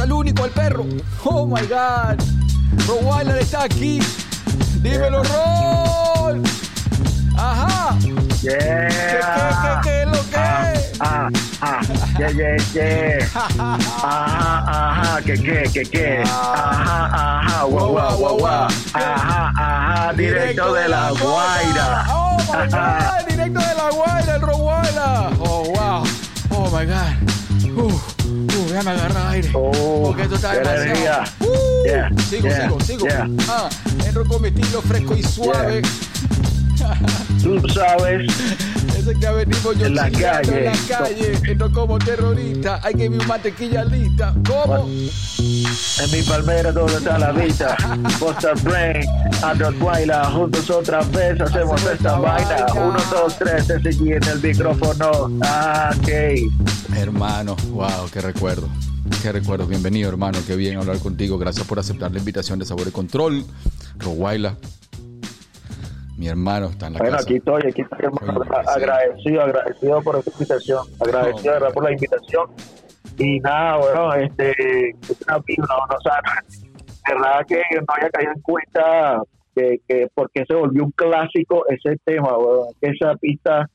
al único, al perro. Oh my God, Rowaila está aquí. Dímelo, Rol. Ajá. ¿Qué, qué, qué, qué es lo que es? Ah, ah, yeah, yeah, yeah. Ajá, ajá, que qué, que qué. Ajá, ajá, guau, guau, guau, guau. Ajá, ajá, directo de la Guaira. Oh my God, directo de la Guaira, el Roguaira. Oh wow. Oh my God. Uf, uf, ya me agarra aire. Oh, Porque demasiado. Uh, Yeah, sigo, yeah, sigo, sigo. yeah. Ah, entro con mi estilo fresco y suave. Tú sabes, Ese que venimos yo En la chingando en la calle. calle. Entro como terrorista. Hay que mi mantequilla lista. ¿Cómo? en mi palmera donde está la vista. Buster Brain, Guayla, juntos otra vez hacemos Hacemos esta vaina. Uno, dos, tres, te seguí en el micrófono. Ah, ok. Hermano, wow, qué recuerdo. Qué recuerdo. Bienvenido, hermano. Qué bien hablar contigo. Gracias por aceptar la invitación de Sabor y Control. Roguaila. Mi hermano está en la Bueno, casa. aquí estoy, aquí estoy hermano. Agradecido, agradecido por esta invitación, agradecido por la invitación. Y nada, bueno, este, no, no, o sea, de verdad que no había caído en cuenta que, que por qué se volvió un clásico ese tema, que esa pista,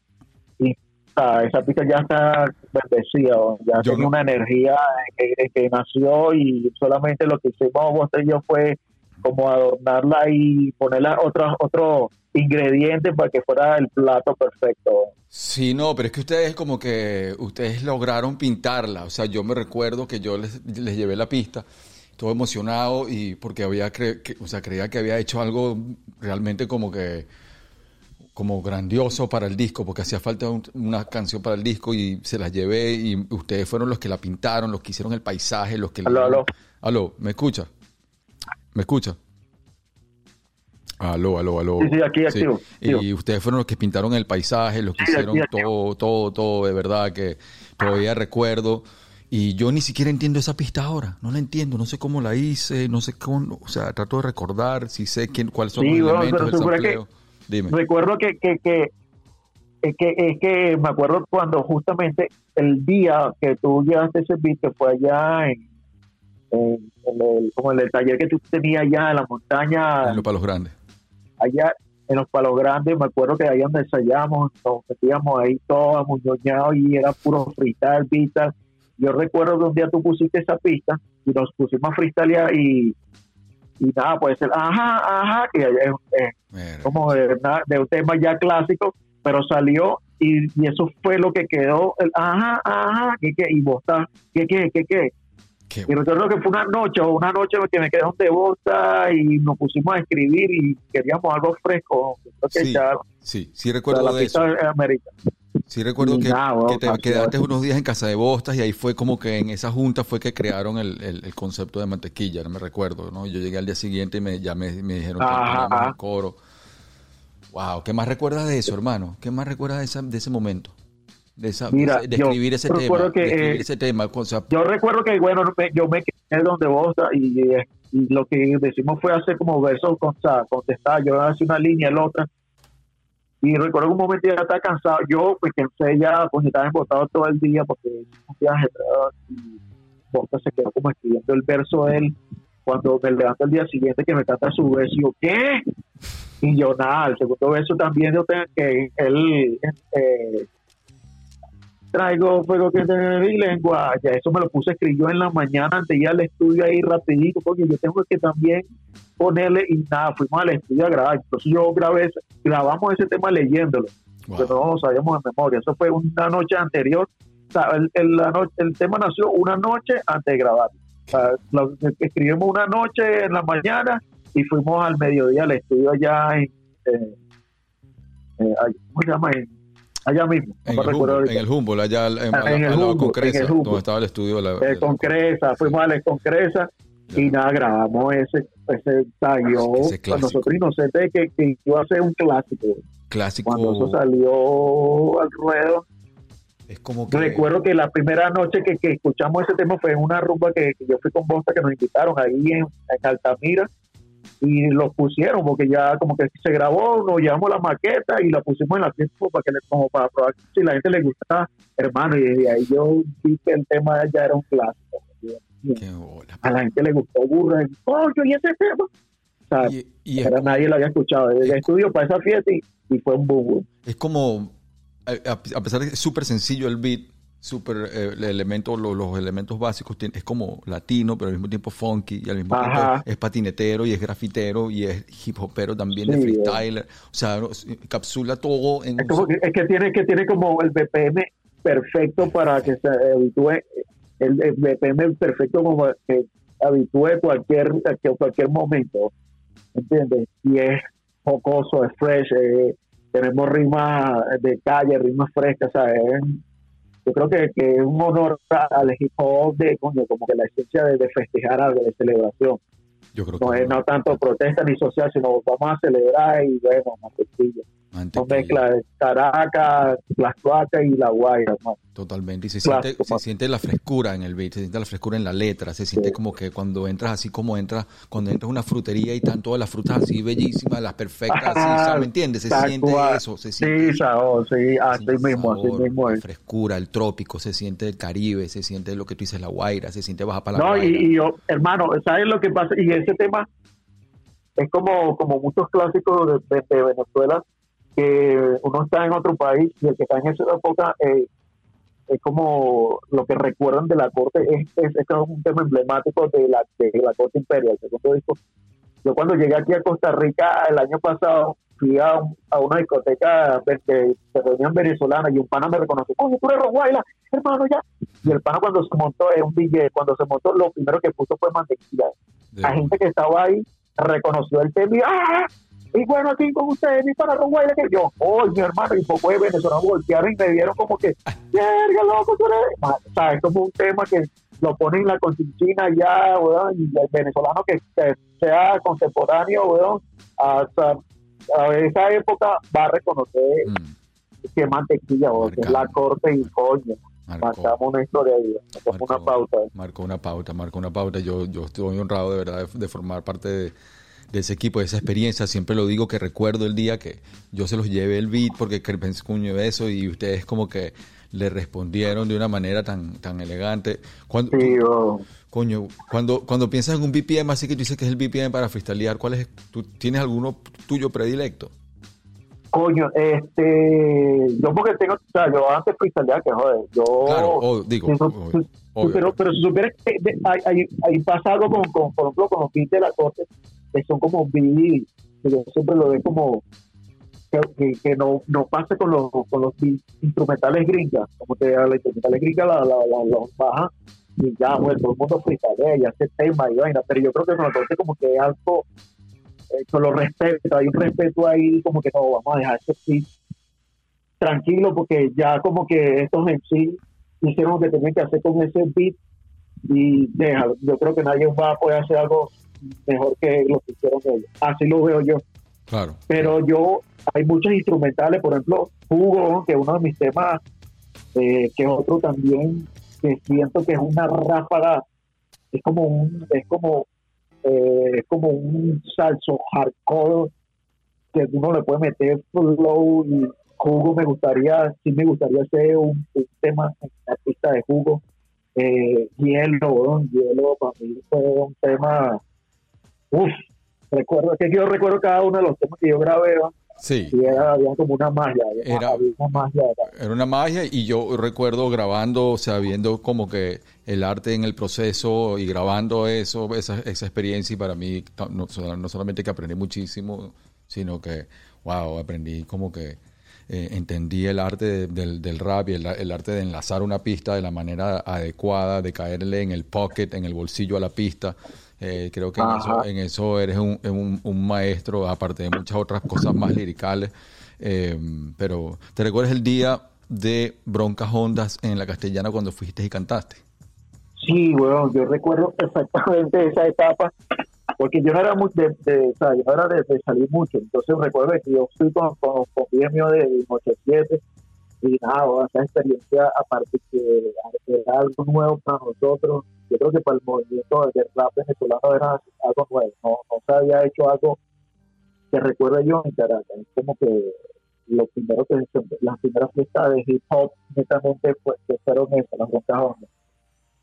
y, esa pista ya está bendecida, ya tiene no- una energía que, que nació y solamente lo que hicimos vos y yo fue como adornarla y ponerla otros otros ingredientes para que fuera el plato perfecto. Sí, no, pero es que ustedes como que ustedes lograron pintarla. O sea, yo me recuerdo que yo les, les llevé la pista, todo emocionado y porque había cre- que- o sea, creía que había hecho algo realmente como que como grandioso para el disco, porque hacía falta un- una canción para el disco y se las llevé y ustedes fueron los que la pintaron, los que hicieron el paisaje, los que Aló, aló. Aló, ¿me escucha? ¿Me escucha? Aló, aló, aló. Sí, sí, aquí activo. Y ustedes fueron los que pintaron el paisaje, los que Sí, hicieron aquí todo, todo, todo, de verdad que todavía recuerdo. Y yo ni siquiera entiendo esa pista ahora, no la entiendo, no sé cómo la hice, no sé cómo, o sea, trato de recordar si sé quién, cuáles son Sí, los bueno, elementos del supone que- sampleo. Dime. Recuerdo que, que, que, es que es que me acuerdo cuando justamente el día que tú llevaste ese beat que fue allá en, en- en el, como en el taller que tú tenías allá en la montaña, En los palos grandes. Allá en los palos grandes, me acuerdo que ahí donde ensayamos, nos metíamos ahí todos amuñoñados y era puro freestyle, pista. Yo recuerdo que un día tú pusiste esa pista y nos pusimos a freestylear y, y nada, puede ser, ajá, ajá, que es, como de, de un tema ya clásico, pero salió y, y eso fue lo que quedó, el ajá, ajá, que qué, y vos estás, que qué, que qué. Qué Y recuerdo que fue una noche, una noche que me quedé vos estás y nos pusimos a escribir y queríamos algo fresco. Que Sí, Sí, recuerdo la de eso. de América. Sí recuerdo que, nada, bueno, que te quedaste unos días en casa de Bostas y ahí fue como que en esa junta fue que crearon el, el- el concepto de mantequilla, no me recuerdo, ¿no? Yo llegué al día siguiente y me, ya me, me dijeron que Ajá, el coro. Wow, ¿qué más recuerdas de eso, hermano? ¿Qué más recuerdas de, esa- de ese momento? De, esa, Mira, de yo escribir ese recuerdo tema. que, de escribir eh, ese tema. O sea, Yo recuerdo que, bueno, me- yo me quedé donde vos y, eh, y lo que decimos fue hacer como versos con, contestar, yo hacía una línea, el otra. Y recuerdo un momento ya estaba cansado. Yo, pues, pensé ya, pues, estaba embotado todo el día porque un viaje, y Bosta se quedó como escribiendo el verso de él. Cuando me levanto el día siguiente que me canta su verso, yo, ¿qué? Y yo, nada, el segundo verso también, yo tengo que él, eh, traigo fuego que te mi lengua. Ya eso me lo puse escribió en la mañana antes de ir al estudio ahí rapidito, porque yo tengo que también ponerle y nada, fuimos al estudio a grabar. Entonces yo grabé, grabamos ese tema leyéndolo, wow. pero no lo sabíamos de memoria. Eso fue una noche anterior. O sea, el, el- la no- el tema nació una noche antes de grabar. O sea, lo escribimos una noche en la mañana y fuimos al mediodía al estudio allá en, eh, eh, ¿cómo se llama? En, allá mismo. En, el, Humboldt, en el Humboldt, allá en, Ah, la- el al Humboldt, en el Humboldt. donde estaba el estudio de la... Eh, de- con Cresa, fuimos a la con Cresa y nada, grabamos ese, ese ensayo Ese con clásico. nosotros inocentes que, que iba a ser un clásico. clásico. Cuando eso salió al ruedo, Es como que... recuerdo que la primera noche que, que escuchamos ese tema fue en una rumba que, que yo fui con Bosta, que nos invitaron ahí en, en Altamira y lo pusieron porque ya como que se grabó, nos llevamos la maqueta y la pusimos en la fiesta como para, que le, como para probar si la gente le gustaba, hermano, y desde ahí yo vi que el tema ya era un clásico. Qué bola. A la gente le gustó burra, coño, y ese tema. O sea, Y, y es, era nadie lo había escuchado. El estudio para esa fiesta y, y fue un boom. es como, a, a pesar de que es súper sencillo el beat, súper eh, el elemento, lo- los, elementos básicos, es como latino, pero al mismo tiempo funky, y al mismo Ajá. tiempo es patinetero, y es grafitero, y es hip hopero también, Sí, freestyler. O sea, capsula todo en Es, como que, es que tiene que tiene como el BPM perfecto para que se habitúe, el, el BPM perfecto como que habitúe cualquier, que cualquier momento, ¿entiendes? Y es jocoso, es fresh, eh, tenemos rimas de calle, rimas frescas, ¿sabes? Yo creo que, que es un honor al hop de, coño, como que la esencia de, de festejar algo, de celebración. Yo creo que No es no tanto protesta ni social, sino vamos a celebrar y bueno, más sencillo. No mezcla de Caracas, las y la Guaira. Totalmente, y se siente, se siente la frescura en el beat, se siente la frescura en la letra, se siente como que cuando entras así como entras, cuando entras a una frutería y están todas las frutas así bellísimas, las perfectas, así, ¿me entiendes? Se siente eso, se siente Sí, sabor, sí, así mismo, así sabor, mismo la es. frescura, el trópico, se siente el Caribe, se siente lo que tú dices, la Guaira, se siente baja para la No, Guaira. y, y yo, hermano, ¿sabes lo que pasa? Y ese tema es como, como muchos clásicos de, de- de Venezuela, que uno está en otro país y el que está en esa época eh, es como lo que recuerdan de la corte, es, es, es un tema emblemático de la, de la corte imperial, segundo disco. Yo cuando llegué aquí a Costa Rica el año pasado, fui a, un- a una discoteca de, de, de reunión venezolana y un pana me reconoció, coño, tú eres Roguaila, hermano, ya. Y el pana cuando se montó, es un DJ, cuando se montó, lo primero que puso fue mantequilla. De- La gente que estaba ahí reconoció el tema y, ¡ah! Y bueno, aquí con ustedes, mi pana Roguaila, que yo, oh, mi hermano, y poco de venezolanos voltearon y me vieron como que, verga, loco, tú eres. Ma- O sea, es como un tema que lo ponen en la consigna ya, weón, y el venezolano que, sea contemporáneo, weón, hasta a esa época va a reconocer Mm, que mantequilla, weón, que es la corte y coño. Marcamos una historia ahí, Marcó. una pauta. marcó una pauta, marcó una pauta. Yo, yo estoy honrado de verdad de, de formar parte de, de ese equipo, de esa experiencia. Siempre lo digo que recuerdo el día que yo se los llevé el beat porque que pensé cuño eso y ustedes como que le respondieron de una manera tan, tan elegante. Cuando, Sí, weón. Coño, cuando, cuando piensas en un BPM, así que tú dices que es el BPM para freestylear, ¿cuál es? ¿Tú tienes alguno tuyo predilecto? Coño, este, yo porque tengo, o sea, yo antes freestyleaba que joder, yo... Claro, digo, obvio, obvio. pero, pero si supieras que de- hay, hay, hay pasa algo con, con, por ejemplo, con los beats de la corte, que son como beats, que yo siempre lo veo como que, que, no, no pasa con los, con los instrumentales gringas, como que a las instrumentales gringas la, la, la, los bajan y ya, bueno, todo el mundo freestylea y hace tema y vaina, pero yo creo que la corte como que es algo, eh, con los respetos, hay un respeto ahí como que no, vamos a dejar ese beat tranquilo porque ya como que estos en sí hicieron lo que tenían que hacer con ese beat y déjalo. Yo creo que nadie va a poder hacer algo mejor que lo que hicieron ellos. Así lo veo yo. Claro. Pero yo, hay muchos instrumentales, por ejemplo, Hugo, que es uno de mis temas, eh, que es otro también, que siento que es una ráfaga, es como un, es como, eh, es como un salso hardcore que uno le puede meter flow y jugo me gustaría, sí me gustaría hacer un, un tema en la pista de jugo. Eh, hielo, hielo para mí fue un tema, uff, recuerdo, que yo recuerdo cada uno de los temas que yo grabé, Sí, y era, había como una magia, había, Era- una magia. era- era una magia y yo recuerdo grabando, o sea, viendo como que el arte en el proceso y grabando eso, esa, esa experiencia y para mí no, no solamente que aprendí muchísimo, sino que, wow, aprendí como que eh, entendí el arte de- del, del rap y el, el arte de enlazar una pista de la manera adecuada, de caerle en el pocket, en el bolsillo a la pista. Eh, creo que en eso, en eso eres un, un- un maestro, aparte de muchas otras cosas más liricales. Eh, pero, ¿te recuerdas el día de Broncas Hondas en la Castellana cuando fuiste y cantaste? Sí, weón, yo recuerdo perfectamente esa etapa, porque yo no era muy de, de, o sea, yo no era de, de salir mucho, entonces recuerdo que yo fui con, con, con mío de, de Noche 7 y nada, esa experiencia, aparte que era algo nuevo para nosotros, yo creo que para el movimiento del rap venezolano era algo nuevo, no, no se había hecho algo que recuerde yo en Caracas, es como que lo primero que las primeras fiestas de hip hop netamente que fueron esas, las hondas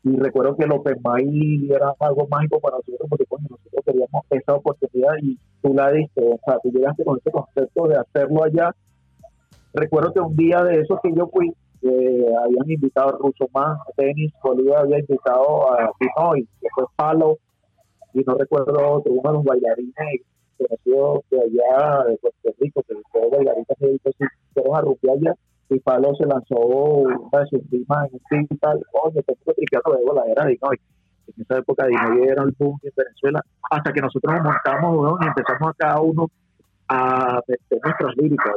y recuerdo que el Open Mic era algo mágico para nosotros porque coño, nosotros queríamos esa oportunidad y tú la diste, o sea, tú llegaste con ese concepto de hacerlo allá. Recuerdo que un día de esos que yo fui, eh, habían invitado a Russo Man, Denis Bolívar había invitado a Pinoy, fue Palo, y no recuerdo otro, uno de los bailarines conocidos de allá de Puerto Rico, que fue bailarines que fueron a rumbear allá y Palo se lanzó una de sus primas en un team y tal, oye, te estoy tripeando luego la era de Dinoy. En esa época Dinoy era el boom en Venezuela, hasta que nosotros nos montamos y empezamos a cada uno a meter nuestras líricas,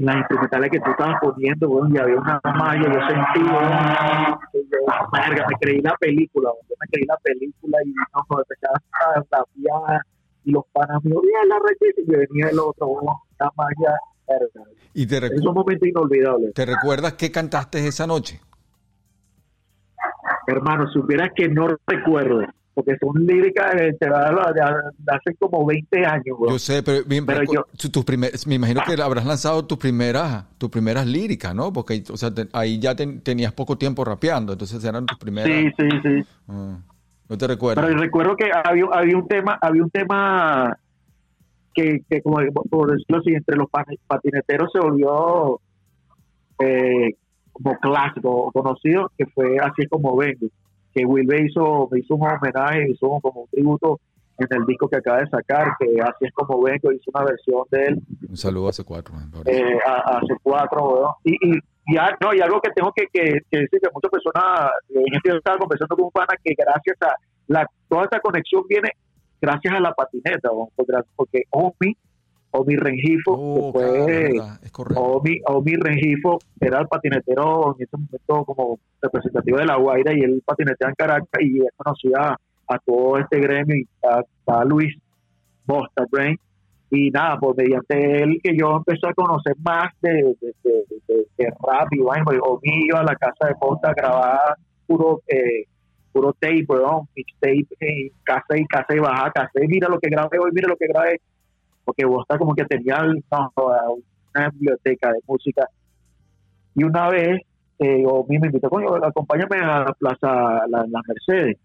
las instrumentales que tú estabas poniendo, bueno, y había una malla, yo sentí, que yo, me creí la película, yo me creí la película y no, no empezaba a y los panas me oían la rechita y venía el otro, una malla ¿Y te es un momento inolvidable. ¿Te recuerdas qué cantaste esa noche? Hermano, supieras que no recuerdo, porque son líricas de, hace como 20 años. Yo sé, pero, bien, pero yo, tus me imagino que habrás lanzado tus primeras tus primeras líricas, ¿no? Porque o sea, ahí ya tenías poco tiempo rapeando, entonces eran tus primeras. Sí, sí, sí. Ah, no te recuerdo. Pero recuerdo que había, había un tema, había un tema que, que como por decirlo así, entre los patineteros se volvió eh, como clásico conocido, que fue así como vengo, que Wilbe hizo, hizo un homenaje, hizo como un tributo en el disco que acaba de sacar, que así es como vengo, hizo una versión de él. Un saludo a C4. Eh, a, C4, y, y, y, no, y algo que tengo que, que, decir, que muchas personas, en este estaba conversando con un pana, que gracias a la, toda esta conexión viene gracias a la patineta, porque Omi, Omi Rengifo, oh, que fue Omi, Omi Rengifo, era el patinetero en ese momento como representativo de La Guaira y él patinetea en Caracas y él conocía a, todo este gremio y a, Luis Bosta Brain. Y nada, pues mediante él que yo empecé a conocer más de, de, rap y bueno, Omi iba a la casa de Bosta a grabar puro eh, puro tape, weón, mixtape, eh, y casa y baja, casé, mira lo que grabé hoy, mira lo que grabé, porque está como que tenía una biblioteca de música. Y una vez, eh, o me invitó, coño, acompáñame a la Plaza La, la Mercedes,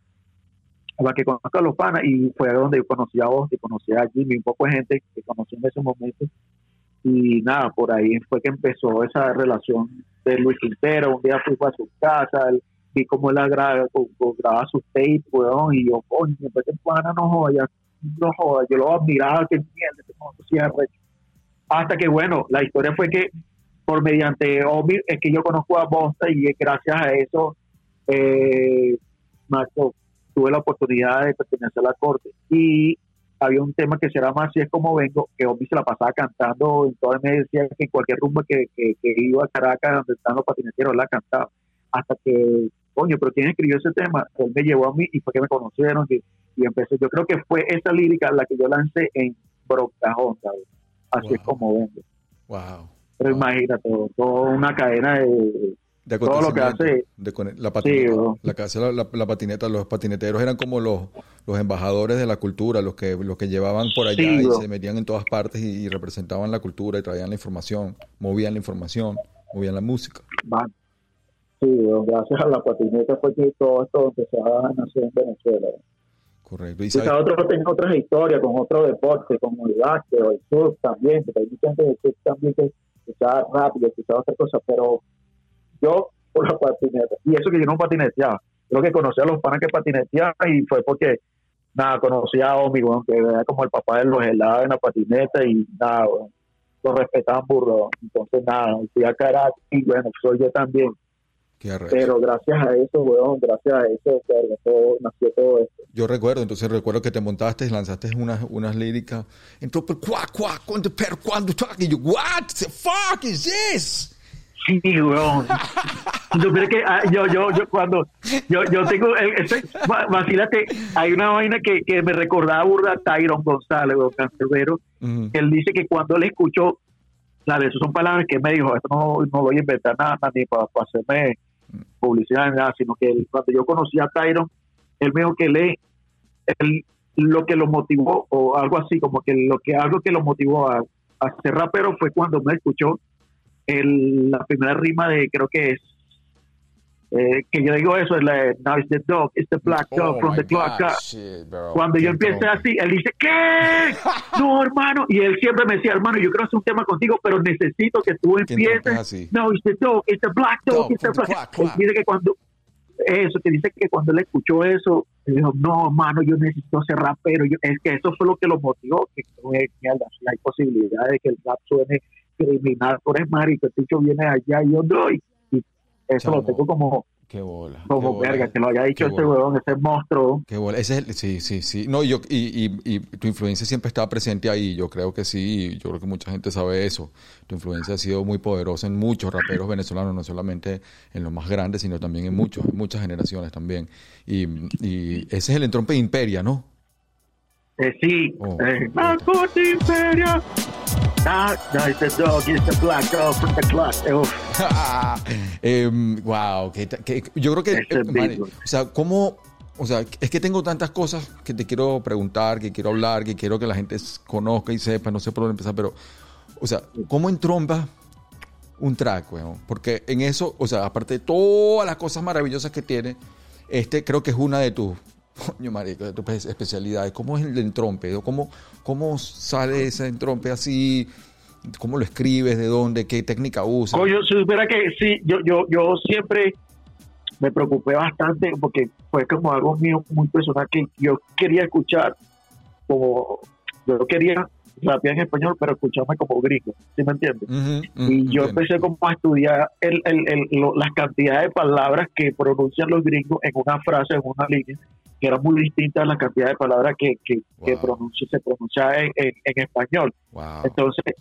para que conozca a los panas, y fue donde yo conocí a vos, y conocí a Jimmy, un poco de gente que conocí en ese momento. Y nada, por ahí fue que empezó esa relación de Luis Quintero. Un día fui a su casa, él, vi cómo él graba, grababa sus tapes, weón, y yo, coño, de pana, no joda, no joda, yo lo admiraba, que mierda, hasta que, bueno, la historia fue que por mediante Omi es que yo conozco a Bosta y gracias a eso, eh, tuve la oportunidad de pertenecer a la corte. Y había un tema que se llama Así es como vengo, que Omi se la pasaba cantando en todo el mes, decía que en cualquier rumbo que, que, que, iba a Caracas, donde están los patineteros, la cantaba. Hasta que coño, pero ¿quién escribió ese tema? Él me llevó a mí y fue que me conocieron y, empecé. Yo creo que fue esa lírica la que yo lancé en Brocajón, Así es como vengo. Wow. Pero imagínate, toda una cadena de, todo lo que hace la patineta, la que hace la, patineta, los patineteros eran como los, los embajadores de la cultura, los que los que llevaban por allá y se metían en todas partes y, representaban la cultura y traían la información, movían la información, movían la música. Sí, gracias a la patineta fue que todo esto empezó a nacer en Venezuela. Correcto. ¿Y sabes? otros tienen otras historias con otro deporte, como el básquet o el surf también, porque hay mucha gente que también que escuchaba rápido, escuchaba otras cosas, pero yo por la patineta, y eso que yo no patineteaba, creo que conocí a los panas que patineteaban y fue porque, nada, conocí a Omi, que era como el papá de los helados en la patineta y nada, lo respetaban burro. Entonces, nada, fui a Caracas y bueno, soy yo también Pero gracias a eso, weón, gracias a eso, todo, nació todo esto. Yo recuerdo, entonces recuerdo que te montaste, lanzaste unas, unas líricas, entonces, cuá, cuá, cuando, pero cuando, y yo, what the fuck is this? Sí, weón. Yo, que, ah, yo, yo, yo, cuando, yo, yo tengo, ese, vacílate, hay una vaina que, que me recordaba burda a Tyron González, weón, cancerbero. Él dice que cuando le escuchó, claro, esas son palabras que me dijo, esto no, no voy a inventar nada, ni para, para hacerme publicidad nada, sino que cuando yo conocí a Tyron, él me dijo que le, lo que lo motivó, o algo así, como que lo que algo que lo motivó a, a ser rapero fue cuando me escuchó el, la primera rima de, creo que es, eh, que yo digo eso, es la Now it's the dog, it's the black dog oh from the clock. Cuando yo empecé así, él dice, ¿qué? no, hermano. Y él siempre me decía, hermano, yo quiero hacer un tema contigo, pero necesito que tú empieces. No, it's the dog, it's the black dog, it's the black. Dice que cuando, eso, que dice que cuando él escuchó eso, él dijo, no, hermano, yo necesito ser rapero. Yo, es que eso fue lo que lo motivó, que no es mierda, hay posibilidad de que el rap suene criminal, por es marico, el dicho viene allá y yo doy. Y eso lo tengo como Qué bola. Como verga, que lo haya dicho ese huevón, ese monstruo. Qué bola. Ese es el, sí, sí, sí. No, yo, y, y, y, tu influencia siempre estaba presente ahí. Yo creo que sí. Yo creo que mucha gente sabe eso. Tu influencia ha sido muy poderosa en muchos raperos venezolanos, no solamente en los más grandes, sino también en muchos, en muchas generaciones también. Y, y ese es el entrompe de Imperia, ¿no? Eh, sí. Oh, eh, Imperia. Ah, no, it's the dog, it's the black dog from the clock. eh, wow, que, que, yo creo que, eh, o sea, ¿cómo, o sea, es que tengo tantas cosas que te quiero preguntar, que quiero hablar, que quiero que la gente conozca y sepa, no sé por dónde empezar, pero, o sea, ¿cómo entromba un track, weón? Porque en eso, o sea, aparte de todas las cosas maravillosas que tiene, este creo que es una de tus Coño, marico, de especialidades. ¿Cómo es el entrompe? ¿Cómo, ¿Cómo sale ese entrompe así? ¿Cómo lo escribes? ¿De dónde? ¿Qué técnica usas? Coño, si supiera que sí, yo, yo, yo siempre me preocupé bastante porque fue como algo mío muy personal que yo quería escuchar como yo quería rapear en español pero escucharme como gringo ¿sí me entiendes? y yo empecé como a estudiar el, el, el, las cantidades de palabras que pronuncian los gringos en una frase, en una línea que era muy distinta a la cantidad de palabras que, que, se pronunciaba en, en, español. Entonces,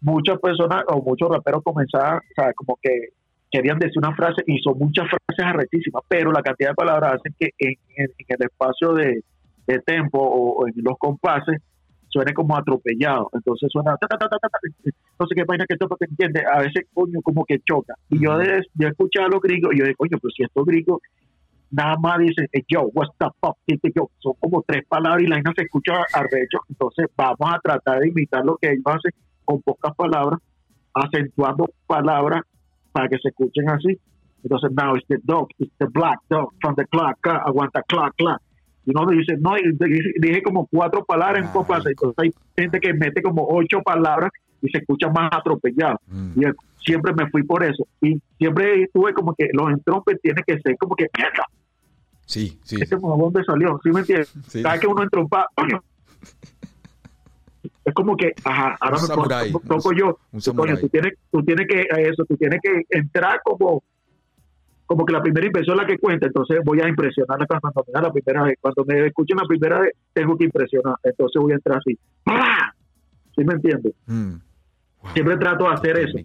muchas personas o muchos raperos comenzaban, o sea, como que querían decir una frase y son muchas frases arrechísimas, pero la cantidad de palabras hacen que en, el espacio de, de tempo o, en los compases suene como atropellado. Entonces suena, no sé qué vaina que toca, entiende, a veces coño como que choca. Y yo, de, yo escuchaba a los gringos y yo digo, coño, pero si estos gringos nada más dicen, yo, what's the fuck, yo, son como tres palabras y la gente se escucha arrecho, entonces vamos a tratar de imitar lo que ellos hacen con pocas palabras, acentuando palabras para que se escuchen así. Entonces, now it's the dog, it's the black dog from the clock, aguanta clock, clock. Y uno dice, no, dije como cuatro palabras en compás, entonces hay gente que mete como ocho palabras y se escucha más atropellado. Mm. Y siempre me fui por eso. Y siempre tuve como que los entrompes tienen que ser como que, mierda, Sí, sí. Ese como dónde salió, ¿sí me entiendes? Cada que uno entra un coño. Es como que, ajá, ahora me toco yo. Coño, tú tienes, tú tienes que, eso, tú tienes que entrar como, como que la primera impresión es la que cuenta, entonces voy a impresionar cuando me la primera vez. Cuando me escuchen la primera vez, tengo que impresionar, entonces voy a entrar así. ¿Sí me entiendes? Mm. Siempre trato de hacer eso.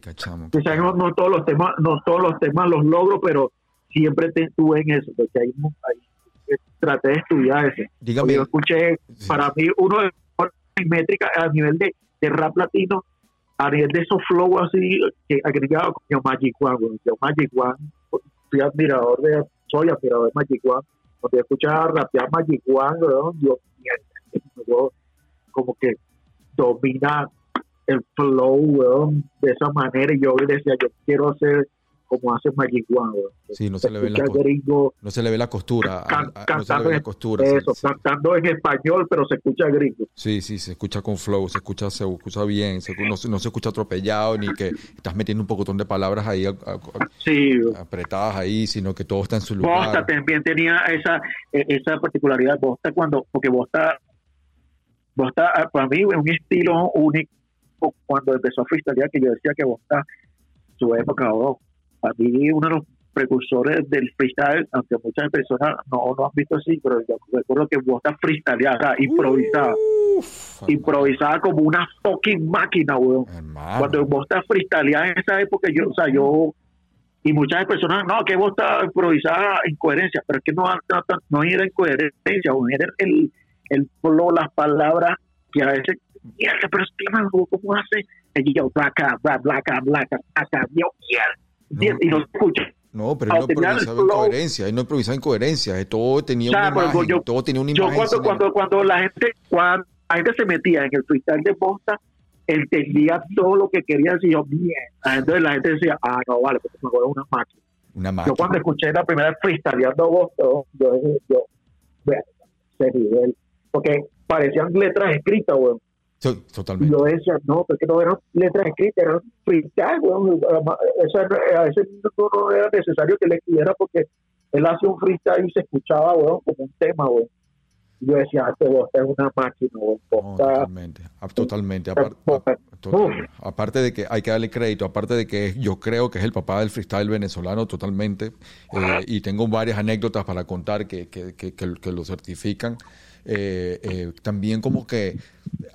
No, no, todos los temas, no todos los temas los logro, pero siempre te estuve en eso, porque ahí, ahí traté de estudiar eso. Dígame. Yo escuché, para mí, uno de los métricas a nivel de, de, rap latino, a nivel de esos flow así, que agregado con yo Magic One, yo Magic One, soy admirador de, soy admirador de Magic One, cuando yo escuchaba rapear Magic One, yo, yo como que domina el flow, de esa manera, y yo decía, yo quiero hacer como hace Magic. Sí, no se, le ve la no se le ve la costura. la costura. Eso, cantando en español, pero se escucha gringo. Sí, sí, se escucha con flow, se escucha, se escucha bien, no, se escucha atropellado, ni que estás metiendo un pocotón de palabras ahí apretadas ahí, sino que todo está en su lugar. Bosta también tenía esa, e, esa particularidad. Bosta cuando, porque Bosta, Bosta ah, para mí es un estilo único cuando empezó a freestylear, que yo decía que Bosta, su época, oh, para mí uno de los precursores del freestyle, aunque muchas personas no lo han visto así, pero yo recuerdo que Bosta freestyleaba, improvisaba. Uf, improvisaba como una fucking máquina, weón. hermano. Cuando Bosta freestyleaba en esa época, yo, o sea, yo, y muchas personas, no, que Bosta improvisaba incoherencia, pero es que no, no, no era incoherencia, weón, era el, el flow, las palabras, que a veces, mierda, pero este man, weón, ¿cómo hace? Y yo, blaca, blaca, blaca, blaca, blaca, yo, mierda. ¿Entiendes? Y no se escucha. No, pero él no improvisaba flow. incoherencia, él no improvisaba incoherencia, eh, todo tenía O sea, una imagen, yo- todo tenía una Yo imagen. cuando, cuando, cuando la gente, cuando la gente se metía en el freestyle de Bosta, entendía todo lo que quería decir yo, bien. Entonces la gente decía, ah, no, vale, porque me acuerdo una máquina. una Yo máquina. cuando escuché la primera freestyleando Bosta, yo dije, yo, vea, ese nivel. Porque parecían letras escritas, weón. Y totalmente. yo decía, no, porque no eran letras escritas, eran freestyle, weón. Eso, a veces no, era necesario que le escribiera porque él hacía un freestyle y se escuchaba, weón, como un tema, weón. Yo decía, este Bosta es una máquina, weón. No, totalmente, ah, totalmente. Apar- Bosta- a- total- aparte de que hay que darle crédito, aparte de que es- yo creo que es el papá del freestyle venezolano totalmente, eh, y tengo varias anécdotas para contar que, que, que- que lo certifican. Eh, eh, también como que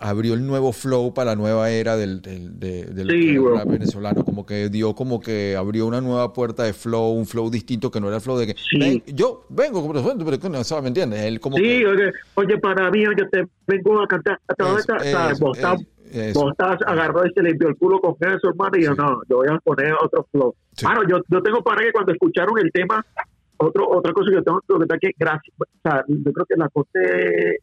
abrió el nuevo flow para la nueva era del, del, de- del- Sí, del bro. rap venezolano, como que dio como que abrió una nueva puerta de flow, un flow distinto que no era el flow de que Sí. "Ven, yo vengo pero, no sabes, ¿me entiendes? Él como Sí, que, oye, oye, para mí, yo te vengo a cantar. A toda esta, eso. Bosta agarró y se limpió el culo con eso, hermano, y yo Sí. no, yo voy a poner otro flow. Sí. Mano, yo, yo tengo para que cuando escucharon el tema, otro, otra cosa que yo tengo que comentar que gracias, o sea, yo creo que la Coste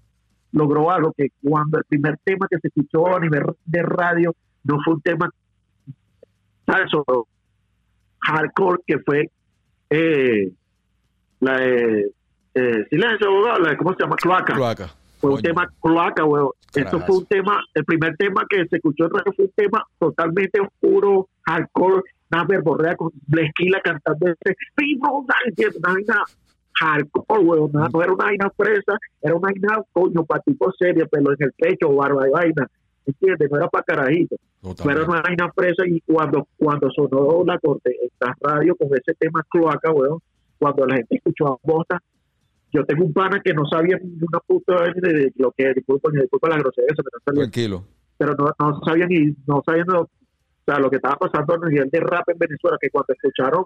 logró algo que cuando el primer tema que se escuchó a nivel de radio no fue un tema salso hardcore que fue eh, la de eh, silencio abogado, la de, ¿cómo se llama? cloaca Cloaca. fue un tema cloaca, weón. Esto fue un tema, el primer tema que se escuchó en radio fue un tema totalmente oscuro, hardcore, una verborrea con Blesquila cantando ¿entiendes? una vaina hardcore, weón. No, no era una vaina fresa, era una vaina, coño, para tipo seria, pelo en el pecho, barba de vaina. ¿Entiendes? No era para carajito. No era una vaina fresa y cuando, cuando sonó la corte, esta radio con ese tema cloaca, weón, cuando la gente escuchó a Bosta, yo tengo un pana que no sabía ni una puta de, de lo que, disculpa, disculpa la grosería, se me está saliendo, Tranquilo. pero no, no sabía ni, no sabía no, sea, lo que estaba pasando a nivel de rap en Venezuela, que cuando escucharon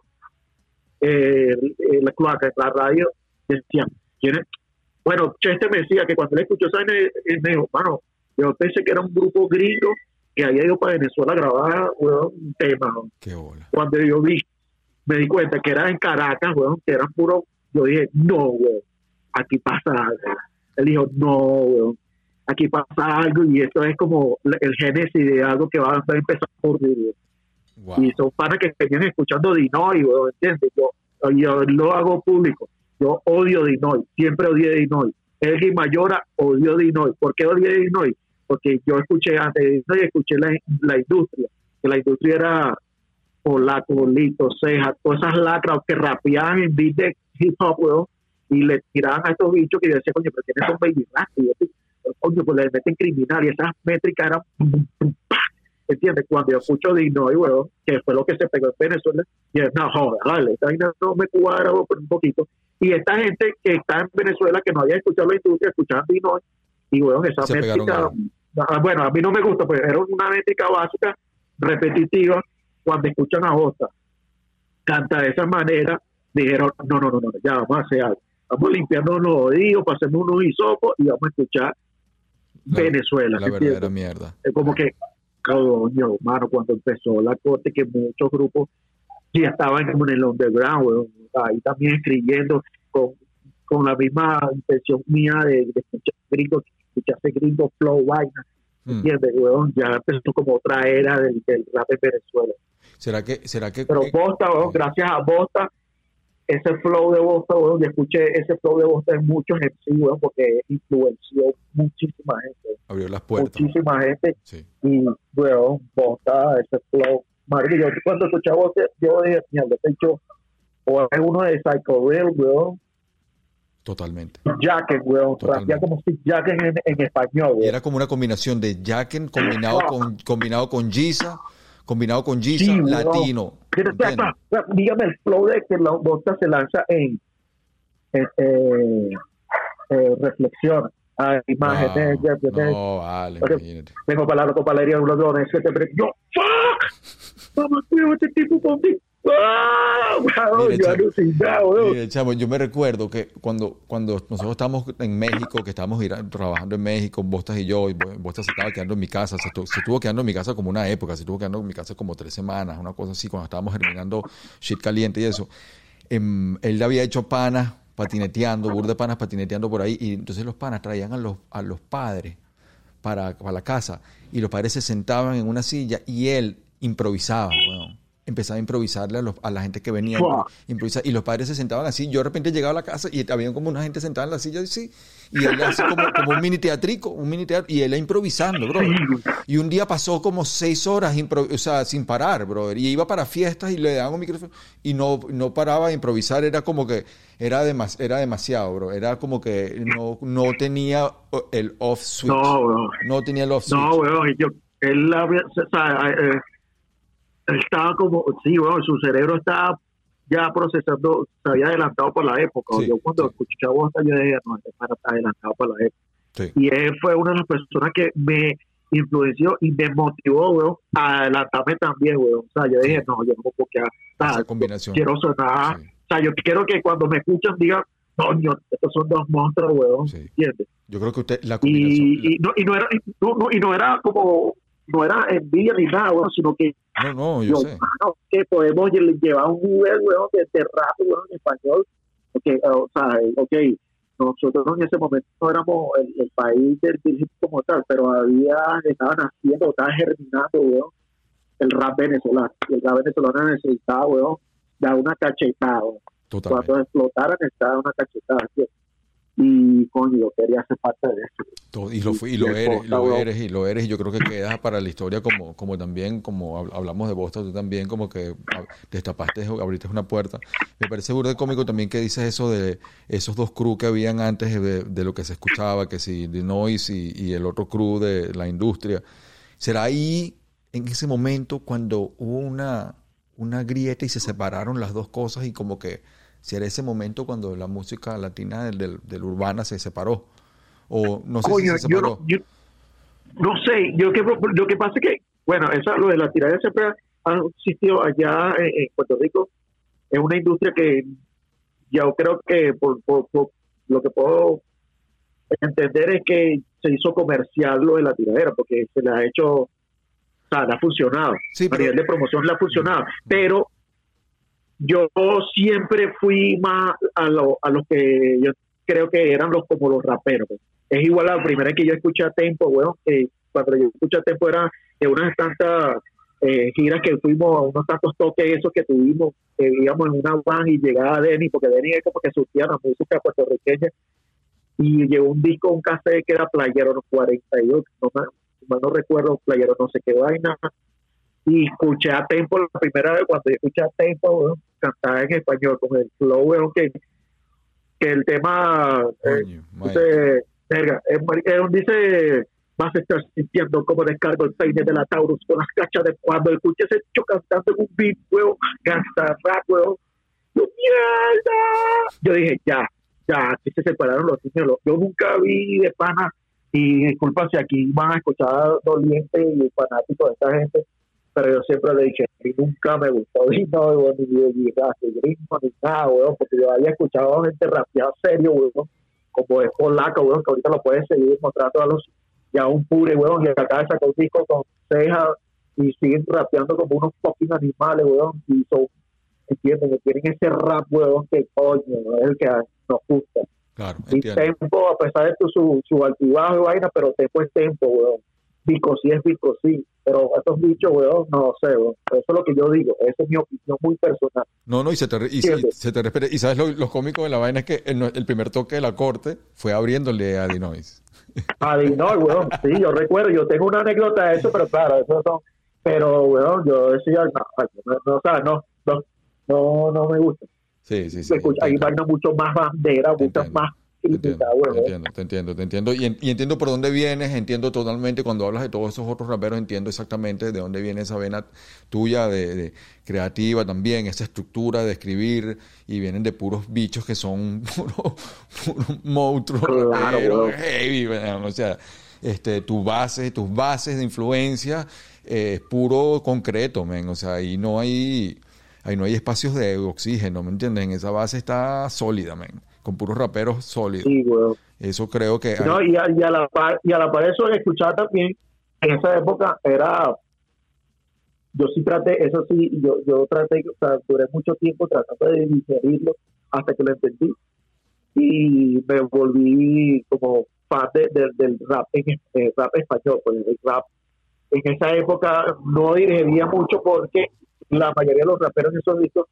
eh, eh, la cloaca, la radio, decían, ¿quién es? Bueno, Chester me decía que cuando él escuchó esa él me dijo, mano, yo pensé que era un grupo gringo que había ido para Venezuela a grabar weón, un tema, ¿no? Qué bola. cuando yo vi, me di cuenta que era en Caracas, weón, que eran puro, yo dije, no, weón, aquí pasa algo. Él dijo, no, weón, aquí pasa algo y esto es como el génesis de algo que va a empezar a ocurrir. Wow. Y son panas que venían escuchando Dinoy, ¿entiendes? Yo, yo lo hago público. Yo odio Dinoy, siempre odié Dinoy. Elgin Mayora odió Dinoy. ¿Por qué odié Dinoy? Porque yo escuché antes de Dinoy, escuché la, la industria, que la industria era polaco, lito, ceja, todas esas lacras que rapeaban en beat de hip hop, weón, y le tiraban a estos bichos que yo decía, coño, pero ¿quiénes son baby rap? Y coño, pues le meten criminal y esas métricas eran. ¿entiendes? Cuando yo escucho Dinoy, weón, que fue lo que se pegó en Venezuela, y es, no, joder, dale, esta vaina no me cuadra pero un poquito. Y esta gente que está en Venezuela, que no había escuchado la industria, escuchaban Dinoy, y weón, esa Se métrica, ah, bueno, a mí no me gusta, pero era una métrica básica, repetitiva, cuando escuchan a Bosta, canta de esa manera, dijeron, no, no, no, no, ya vamos a hacer algo. Vamos limpiando los oídos, pasemos unos hisopos y vamos a escuchar La- Venezuela. La verdadera mierda. es como que, coño, mano, cuando empezó la corte, que muchos grupos ya estaban como en el underground, weón, ahí también escribiendo con, con la misma intención mía de, de escuchar gringos, escucharse gringos flow, vaina, Mm. ¿entiendes, weón? Ya empezó como otra era del, del rap en Venezuela. ¿Será que, será que, Pero Bosta, weón, gracias a Bosta, ese flow de Bosta, weón, yo escuché ese flow de Bosta en muchos MC, porque influenció muchísima gente, abrió las puertas? muchísima gente, Sí. y weón, Bosta, ese flow. Madre, yo cuando escuchaba Bosta, yo dije, mierda, este hecho, o es uno de Psycho Real, weón, Totalmente. Jacket, weón, Totalmente. como si Jacket en, en español, Y era como una combinación de Jacken combinado con, combinado con Giza, combinado con Giza, Sí, latino. Dígame el flow de que la bosta se lanza en, en, eh, eh, reflexión, a imágenes, Wow. ya. No, vale, imagínate. Vengo para te pre- yo, ¡fuck! Mamá, este tipo. ¡Ah! Weón, Mire, yo alucinado. Mire, chamo, yo me recuerdo que cuando, cuando nosotros estábamos en México, que estábamos ir- trabajando en México, Bostas y yo, y Bo- Bostas se estaba quedando en mi casa, se, estu- se estuvo quedando en mi casa como una época, se estuvo quedando en mi casa como tres semanas, una cosa así, cuando estábamos terminando shit caliente y eso. Em, él había hecho panas patineteando, bur de panas patineteando por ahí, y entonces los panas traían a los, a los padres para, para la casa y los padres se sentaban en una silla y él improvisaba, weón. Empezaba a improvisarle a, los- a la gente que venía y los padres se sentaban así yo de repente llegaba a la casa y había como una gente sentada en la silla así y él así como, como un mini teatrico un mini teatro y él improvisando bro y un día pasó como seis horas o sea, sin parar brother y iba para fiestas y le daban un micrófono y no, no paraba de improvisar era como que era, demas- era demasiado bro era como que no, no tenía el off switch. No, weón. no tenía el off switch. No, y yo, él había, o sea, eh, él estaba como, sí, weón, su cerebro estaba ya procesando, se había adelantado por la época. Sí, yo cuando sí. escuché a Bosta, yo dije, no, este está adelantado por la época. Sí. Y él fue una de las personas que me influenció y me motivó, weón, a adelantarme también, weón. O sea, yo dije, no, yo no sea, esa combinación quiero sonar, o sea, yo quiero que cuando me escuchan digan, coño, estos son dos monstruos, weón, yo creo que usted la combinación y, y, no, y no era no, no- y no era como no era envidia ni nada weón, sino que no no yo sé que podemos lle- llevar un nivel weón, de, de rap weón, en español porque eh, o sea eh, ok nosotros en ese momento no éramos el, el país del hip como tal pero había estaban haciendo estaban germinando weón, el rap venezolano y el rap venezolano necesitaba weón, dar una cachetada weón. totalmente cuando explotaran necesitaba una cachetada ¿sí? Y coño yo quería ser parte de eso y lo fui, y lo eres, y lo eres, y lo eres, y yo creo que quedas para la historia como, como también, como hab- hablamos de Bosta, tú también como que destapaste, abriste una puerta. Me parece burda cómico también que dices eso de esos dos crew que habían antes de, de lo que se escuchaba, que si The Noise y, y el otro crew de la industria. ¿Será ahí, en ese momento, cuando hubo una, una grieta y se separaron las dos cosas y como que será ese momento cuando la música latina del, del, del urbana se separó? O no sé si se separó. no, yo no sé, yo que, lo que pasa es que, bueno, esa, lo de la tirada siempre ha existido allá en, en Puerto Rico. Es una industria que yo creo que por, por- por lo que puedo entender es que se hizo comercial lo de la tiradera, porque se le ha hecho, o sea, le ha funcionado. Sí, a nivel de promoción le ha funcionado. Pero yo siempre fui más a, lo, a los que yo creo que eran los como los raperos. Es igual a la primera vez que yo escuché a Tempo, weón, que cuando yo escuché a Tempo era de unas tantas eh, giras que fuimos, a unos tantos toques esos que tuvimos, que íbamos en una van y llegaba Denny, porque Denny es como que surtía la música puertorriqueña, y llegó un disco, un cassette que era Playero 42, no, mal no recuerdo, Playero no sé qué vaina, y escuché a Tempo la primera vez cuando yo escuché a Tempo cantar en español con el flow que, que el tema eh, Coño, dice, verga, eh, dice vas a estar sintiendo como descargo el peine de la Taurus con las cachas de cuando escuché ese hecho cantando en un beat weón, gangsta rap yo mierda yo dije ya ya aquí se separaron los niños yo nunca vi de pana y disculpa si aquí van a escuchar dolientes y fanáticos de esta gente pero yo siempre le dije, a mí nunca me gustó weón, ni de ni gringo, ni nada, weón, porque yo había escuchado a gente rapear serio, weón, como es polaca, weón, que ahorita lo puedes seguir mostrando a los, ya un pure, weón, y acá sacó un disco con cejas y siguen rapeando como unos fucking animales, weón, y son, entienden, que tienen ese rap, weón, que coño, es el que nos gusta. Claro, Y entiendo. tempo, a pesar de tu, su, su altibajo y vaina, pero tempo es tempo, weón. Vico sí es Vico sí. Pero estos bichos, weón, no sé, weón. Eso es lo que yo digo. Esa es mi opinión muy personal. No, no, y se te, y, y se te respeta. Y sabes lo, lo cómico de la vaina es que el, el primer toque de la corte fue abriéndole a Dinois. Y no, weón. Sí, yo recuerdo, yo tengo una anécdota de eso, pero claro, eso son. Pero, weón, yo decía, no, no, no, o sea, no, no, no, no me gusta. Sí, sí, sí. Escucha- hay entiendo. vainas mucho más bandera, muchas más Te huevón. entiendo, te entiendo, te entiendo. Y, en- y entiendo por dónde vienes, entiendo totalmente. Cuando hablas de todos esos otros raperos, entiendo exactamente de dónde viene esa vena tuya de, de creativa también, esa estructura de escribir. Y vienen de puros bichos que son puros puro monstruos Claro, raperos, heavy. O sea, este, tu base, tus bases de influencia eh, es puro concreto, men. O sea, ahí no hay, ahí no hay espacios de oxígeno, ¿me entiendes? En esa base está sólida, men. Con puros raperos sólidos. Sí. Eso creo que... No, y, a, y a la par, y a la par eso de escuchar también, en esa época era, yo sí traté, eso sí, yo, yo traté, o sea, duré mucho tiempo tratando de digerirlo hasta que lo entendí y me volví como fan de- de- del rap, en, eh, rap español, pues el rap. En esa época no digería mucho porque la mayoría de los raperos en esos discos,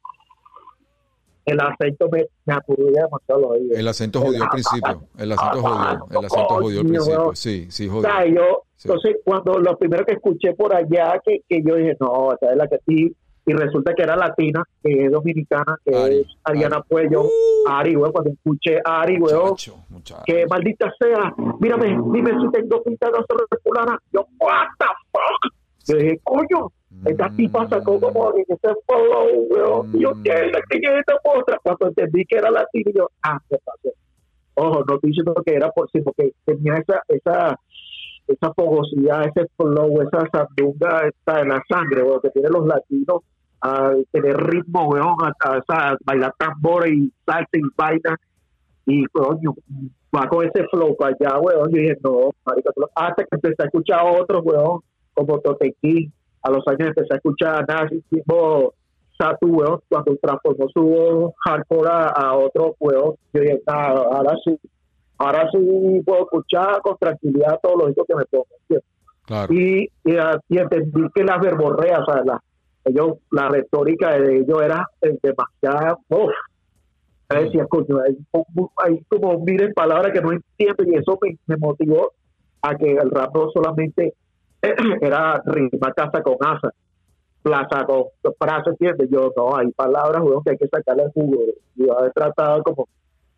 el acento me, me demasiado. El acento jodió al principio. El acento jodió. El acento jodió al principio. Sí, sí, O jodió. sea, yo, Sí. entonces, cuando lo primero que escuché por allá, que, que yo dije, no, esa es la que sí, y resulta que era latina, que es dominicana, que Ari, es Ariana Ari. Puello, Ari, weón, cuando escuché Ari, weón, Muchacho, muchacho. que maldita sea, mírame, dime si tengo pinta de ser fulana, yo, what the fuck, yo dije, coño, esta Mm. tipa sacó como que ese follow, weón, y yo, Mm. ¿qué es la que es esta otra? Cuando entendí que era latina, yo, ah, se pasó. Ojo, no estoy diciendo que era por sí, porque tenía esa, esa, esa fogosidad, ese flow, esa sandunga está en la sangre, weón, que tienen los latinos a tener ritmo, weón, a, a- a bailar tambor y salsa y vaina, y coño, va con ese flow para allá, weón, yo dije, no, marica, hasta que empecé a escuchar a otros, weón, como Totequín, a los años empecé a escuchar a Nazi, tipo Satu, weón, cuando transformó su voz hardcore a, a otro, weón, yo dije, "Nah, ahora sí, ahora sí puedo escuchar con tranquilidad todo lo que me pongo, ¿entiendes? Claro. y, y, ah, y entendí que las verborreas, o sea, la, ellos, la retórica de ellos era eh, demasiada, yo decía, coño, hay, hay como miren palabras que no entiendo y eso me, me motivó a que el rap no solamente era rima casa con asa, plaza con frase, ¿entiendes? Yo, no, hay palabras, weón, que hay que sacarle el jugo. Yo he tratado como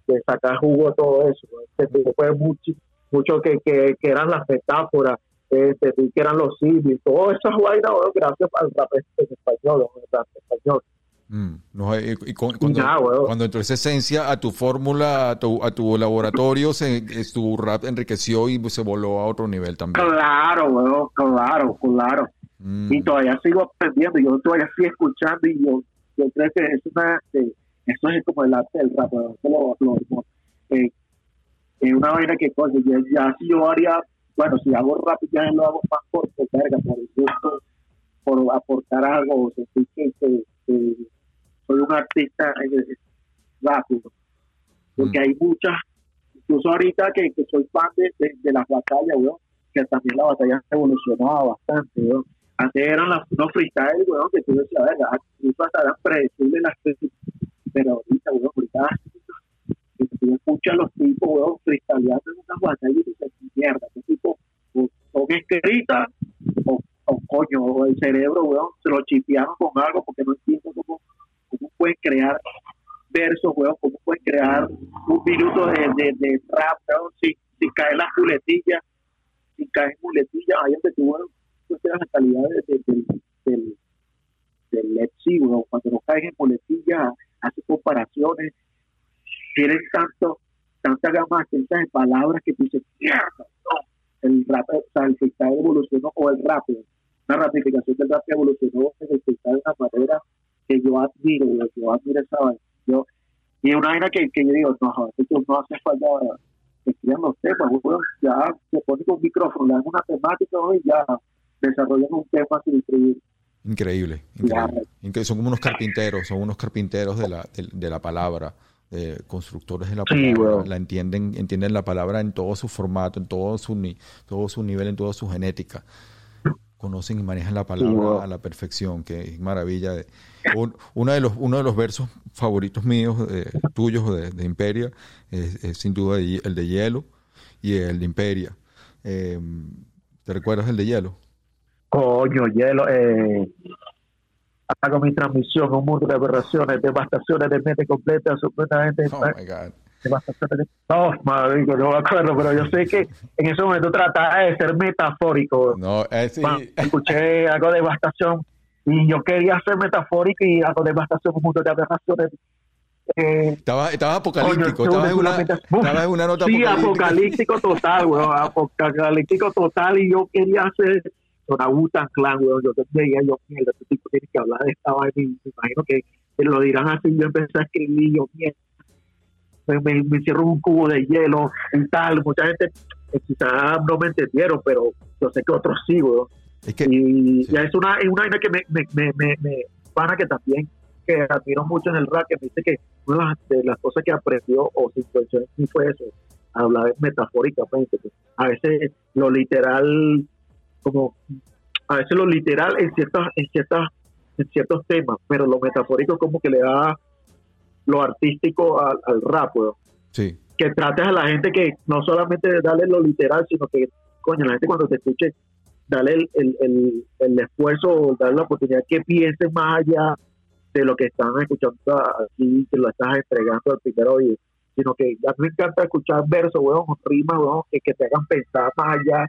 de sacar jugo todo eso. que fue mucho, mucho que, que, que eran las metáforas, entendí que eran los símiles, todas esas vainas, gracias al rap rap en español. Mm, no, y, y con- cuando, cuando entró esa esencia a tu fórmula, a tu, a tu laboratorio, se, tu rap enriqueció y se voló a otro nivel también. Claro, weón, claro, claro. Mm, y todavía sigo aprendiendo, yo todavía sigo escuchando y yo, yo creo que es una, eh, eso es como el arte del rap. Lo- lo- lo- eh, es una vaina que coño, ya, ya si yo haría, bueno, si hago rap ya lo hago más por, verga, por el gusto, por aportar algo, sentir que, que- que soy un artista eh, rápido, porque Mm. hay muchas, incluso ahorita que, que soy fan de, de, de las batallas, weón, que también la batalla evolucionaba bastante, weón. Antes eran las, unos freestyle, weón, que tú decías, verga, incluso hasta eran predecibles las cosas, pero ahorita, weón, ahorita que tú escuchas a los tipos, weón, freestyleando en unas batallas y dices, mierda, qué tipo, o son escritas, o, o coño, o el cerebro, weón, se lo chipearon con algo porque no entiendo cómo, cómo pueden crear versos, weón, cómo pueden crear un minuto de, de, de rap, weón, sin, sin caer las muletillas, sin caer muletillas, ahí donde tú tienes la calidad de- de- del, del, Lepsi, weón, cuando no caes en muletillas, hace comparaciones, tienen tanto, tanta gama de palabras que tú dices, no, el rap, o sea, el freestyle evolucionó, o el rap, una ratificación del rap evolucionó en el freestyle de una manera que yo admiro, weón, yo admiro esa vaina. Yo, y una vaina que, que yo digo, no, joder, esto no hace falta que los temas, ya se pone con un micrófono, le dan una temática weón, y ya desarrollan un tema sin escribir. Increíble, increíble. Incre- Son como unos carpinteros, son unos carpinteros de la, de, de la palabra, constructores de la Sí, palabra. weón. la entienden, entienden la palabra en todo su formato, en todo su, todo su nivel, en toda su genética. Conocen y manejan la palabra a la perfección, que es maravilla. De, un- uno, de los, uno de los versos favoritos míos, eh, tuyos de, de Imperia, es, es sin duda el el de Hielo y el de Imperia. Eh, ¿Te recuerdas el de Hielo? Coño, hielo, eh, hago mi transmisión, un mundo de aberraciones, devastaciones de mente completa, absolutamente Oh my God. No, madre, no me acuerdo, pero yo sé que en ese momento trataba de ser metafórico. No, escuché algo de devastación y yo quería ser metafórico y algo de devastación, un mundo de aberraciones. Eh, Estaba, estaba apocalíptico, coño, estaba en una, seguramente- estaba en una nota sí, apocalíptico total, weón, apocalíptico total y yo quería hacer una Wu-Tang Clan, weón, yo veía yo, mierda, este tipo tiene que hablar de esta vaina y me imagino que lo dirán así, yo empecé a escribir, yo, mierda, me, me, en un cubo de hielo y tal, mucha gente eh, quizás no me entendieron, pero yo sé que otros sí, weón. Es que, Y Sí. ya es una, es una vaina que me, me, me, me, me- pana que también que admiro mucho en el rap, que me dice que una de las, de las cosas que aprendió o en mí fue eso, hablar metafóricamente. pues. A veces lo literal, como a veces lo literal en ciertas, en ciertas, en ciertos temas, pero lo metafórico como que le da lo artístico al, al rap, weón. Sí, que trates a la gente que no solamente darle lo literal, sino que, coño, la gente cuando te escuche, darle el, el, el, el esfuerzo darle la oportunidad que piensen más allá de lo que están escuchando aquí, que lo estás entregando al primer oído, sino que a mí me encanta escuchar versos, weón, rimas, weón, que, que te hagan pensar más allá.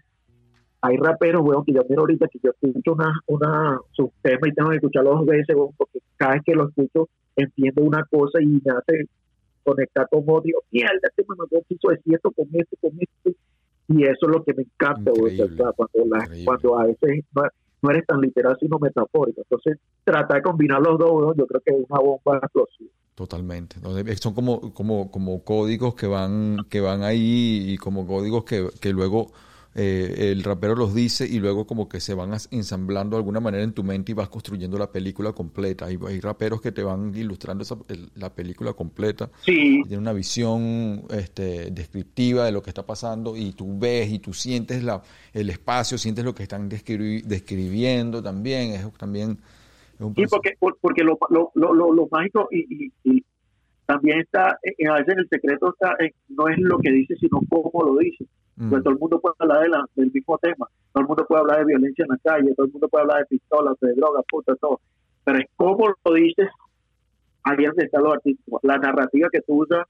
Hay raperos, weón, que yo miro ahorita que yo escucho una, una, sus temas y tengo que escucharlo dos veces, weón, porque cada vez que lo escucho entiendo una cosa y me hace conectar con odio. Mierda, este mamagón quiso decir esto con esto, con esto. Y eso es lo que me encanta, o sea, cuando, la- cuando a veces no, no eres tan literal, sino metafórico. Entonces, tratar de combinar los dos, yo creo que es una bomba explosiva. totalmente. Son como, como, como códigos que van, que van ahí y como códigos que, que luego eh, el rapero los dice y luego como que se van ensamblando de alguna manera en tu mente y vas construyendo la película completa. Hay, hay raperos que te van ilustrando esa- el- la película completa. Sí, tiene una visión este, descriptiva de lo que está pasando y tú ves y tú sientes la, el espacio, sientes lo que están describi- describiendo también. Es también es un Sí, porque, por- porque lo, lo, lo, lo, lo mágico y, y, y también está, eh, a veces el secreto está en- no es lo que dice, sino cómo lo dice. Mm, Pues todo el mundo puede hablar de la- del mismo tema, todo el mundo puede hablar de violencia en la calle, todo el mundo puede hablar de pistolas, de drogas, puta, todo. Pero es cómo lo dices, ahí es está lo artístico, la narrativa que tú usas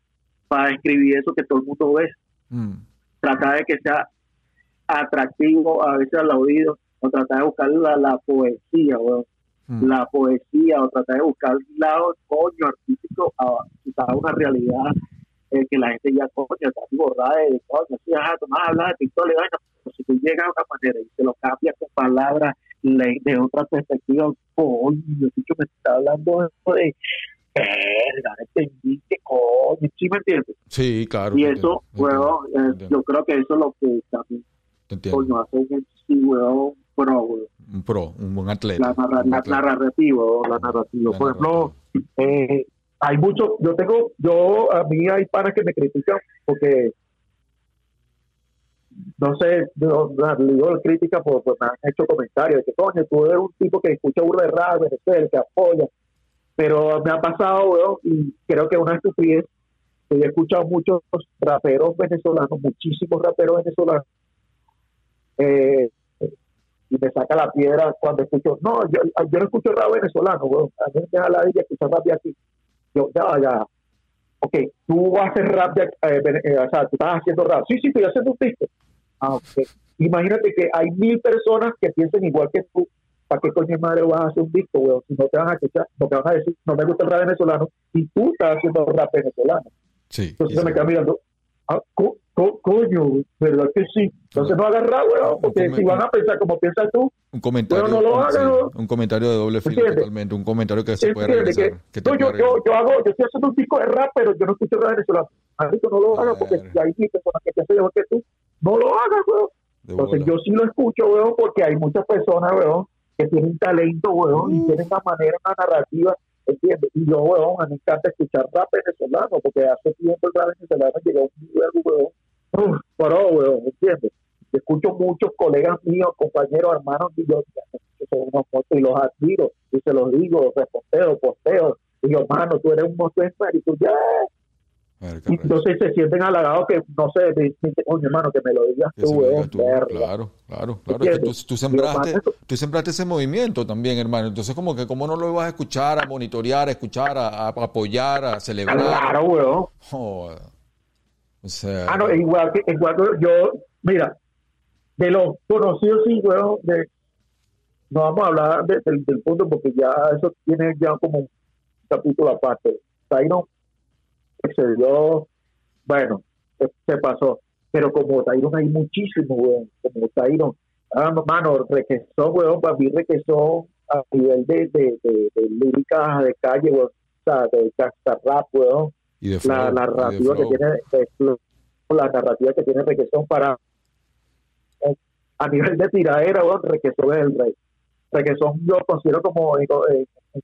para escribir eso que todo el mundo ve, mm, tratar de que sea atractivo a veces al oído, o tratar de buscar la, la poesía, weón. Mm. la poesía o tratar de buscar un lado coño artístico a quizás una realidad que la gente ya coño está borrada de coño sí ajá tú más hablas de vaina pero si tú llegas a una manera y te lo cambias con palabras de otra perspectiva coño yo me está hablando de verga entendí que coño ¿sí me entiendes? Sí, claro. y eso entiendo, eh, yo creo que eso es lo que también entiendo. coño hace un weón pro weón Un pro, un buen atleta. la, narra- la atleta. narrativa, o la narrativa. Por ejemplo, eh, hay mucho, yo tengo, yo, a mí hay panas que me critican porque, no sé, yo, no, le digo crítica porque pues, me han hecho comentarios de que, coño, tú eres un tipo que escucha burro de rap, Venezuela, que apoya, pero me ha pasado, weón, y creo que una estupidez, que yo he escuchado muchos raperos venezolanos, muchísimos raperos venezolanos, eh, y me saca la piedra cuando escucho, no, yo, yo no escucho rap venezolano, weón. a mí me da la idea escuchar rap de aquí. Yo, ya, ya, ok, tú haces rap de, eh, eh, o sea, tú estás haciendo rap, sí, sí, estoy haciendo un disco. Ah, ok. Imagínate que hay mil personas que piensen igual que tú, ¿para qué coño madre vas a hacer un disco, weón? Si no te van a escuchar, no te van a decir, no me gusta el rap venezolano, y tú estás haciendo rap venezolano. Sí. Entonces se me queda mirando, ah, co- co- coño, ¿verdad que sí? Entonces no hagas weón, porque si van a pensar como piensas tú, Un comentario, Bueno, no lo sí, un comentario de doble filo totalmente, un comentario que se puede regresar. Que, que no, yo, yo, yo hago, yo estoy haciendo un disco de rap, pero yo no escucho rap venezolano. No lo hagas porque si hay personas que piensan igual que tú, no lo hagas, weón. Entonces yo sí lo escucho, weón, porque hay muchas personas, weón, que tienen talento, weón, y tienen una manera, una narrativa, ¿entiendes? Y yo, weón, a mí me encanta escuchar rap venezolano, porque hace tiempo el rap venezolano llegó a un nivel, weón, uf, weón, ¿entiendes? Escucho muchos colegas míos, compañeros, hermanos, y yo, y los admiro, y se los digo, reposteo, posteo, y yo, hermano, tú eres un monstruo de y tú ya, Entonces se sienten halagados que, no sé, me dicen, oye, hermano, que me lo digas tú, digas weón, tú. Claro, claro, claro. Es que tú, sembraste, tú sembraste ese movimiento también, hermano. Entonces, como que, ¿cómo no lo ibas a escuchar, a monitorear, a escuchar, a, a apoyar, a celebrar? Claro, weón. O sea, Ah, no, igual que, igual que yo, mira, de los conocidos, sí, weón, de, no vamos a hablar de- del, del punto porque ya eso tiene ya como un capítulo aparte. Excedió, bueno, se, se pasó, pero como Tyron hay muchísimo, weón, como Tyron, ah, no, mano, Requesón, weón, para mí Requesón a nivel de, de, de, de líricas de calle, weón, o sea, de gangsta rap, weón, y de la, la y de narrativa que tiene de la narrativa que tiene Requesón para eh, a nivel de tiradera bueno, Requesón es el rey. Requesón yo considero como eh,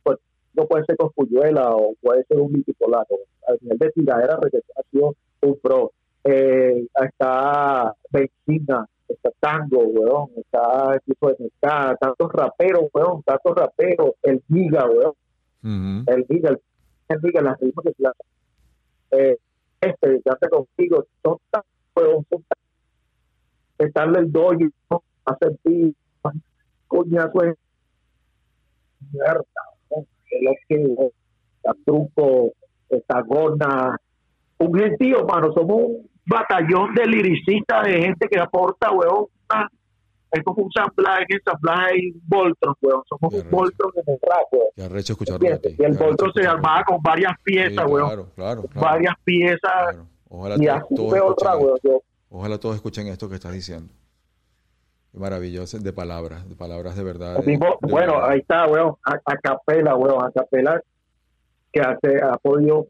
pues, no puede ser Coscuyuela o puede ser un multipolaco a nivel de tiradera ha sido un pro eh, está Benzina está Tango weón está el tipo de está tantos raperos weón tantos raperos el Giga weón el Giga, el, el Giga, las ritmos que se lanzan. Eh, este, hace contigo, son tan huevón, son tan. Estarle el ¿no? hacer ti, coñazo mierda, está truco, un gentío, mano, somos un batallón de liricistas, de gente que aporta, huevón, una- es como un ensamblaje, en ensamblaje y un Voltron, huevón, somos un. Voltron en el rap, huevón. Qué arrecho escucharlo de ti. ¿entiendes? Y el Voltron se armaba con varias Sí, piezas, weón. claro, claro, claro, Varias piezas. claro. Ojalá Y todos, así todos fue otra, escuchen weón. Ojalá todos escuchen esto que estás diciendo. Qué maravilloso, de palabras, de palabras de verdad. de- mismo- de bueno, verdad. ahí está, weón. A, a capela, weón. A capela que hace, ha podido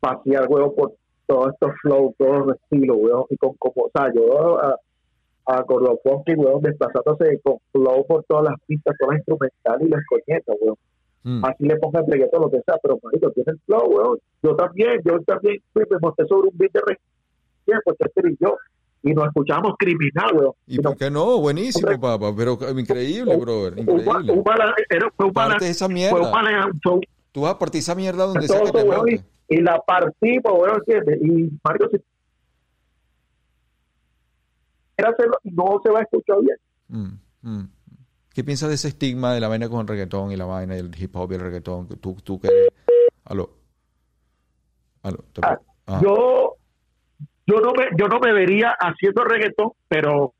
pasear, weón, por todos estos flows, todos los estilos, weón. Y con, como, o sea, yo a, a Gordo Funky, weón, desplazándose con flow por todas las pistas, todas las instrumentales y las coñetas, weón. Mm. Así le ponga el reggaetón, lo que sea, pero, marico, tiene el flow, weón. Yo también, yo también fui, me monté sobre un beat de reggaetón, pues, Chester y yo. Y nos escuchábamos criminal, weón. ¿Y por qué no? Buenísimo, Hombre. papá. Pero increíble, brother. Increíble. un bala- era- fue un bala- fue un bala- fue Tú vas a partir esa mierda donde sea que te weón, y, y la partimos, weón, ¿entiendes? Y Mario, hacerlo, no se va a escuchar bien. Mm, mm. ¿Qué piensas de ese estigma de la vaina con el reggaetón y la vaina del hip hop y el reggaetón? Tú, tú que. Aló. Aló. Ah, Ajá. Yo, yo no me, yo no me vería haciendo reggaetón, pero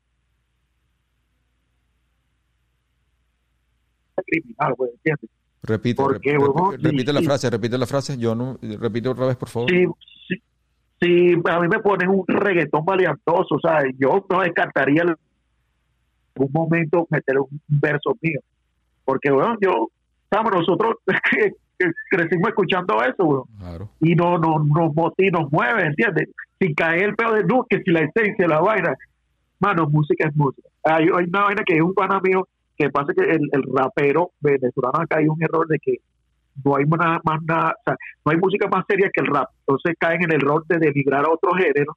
criminal, ¿entiendes? Repite, ¿por rep- repite Sí, la sí. frase, repite la frase. Yo no... Repite otra vez, por favor. Si, si, si a mí me ponen un reggaetón variantoso, o sea, yo no descartaría en algún momento meter un verso mío, porque, bueno, yo, sabes, nosotros crecimos escuchando eso. Claro. y no, no, nos nos mueve, ¿entiendes? Sin caer el peor de no, que si la esencia, la vaina. Mano, música es música. Hay, hay una vaina que es un pana mío que pasa que el, el rapero venezolano acá hay un error de que no hay nada más nada, o sea, no hay música más seria que el rap. Entonces caen en el error de denigrar a otro género,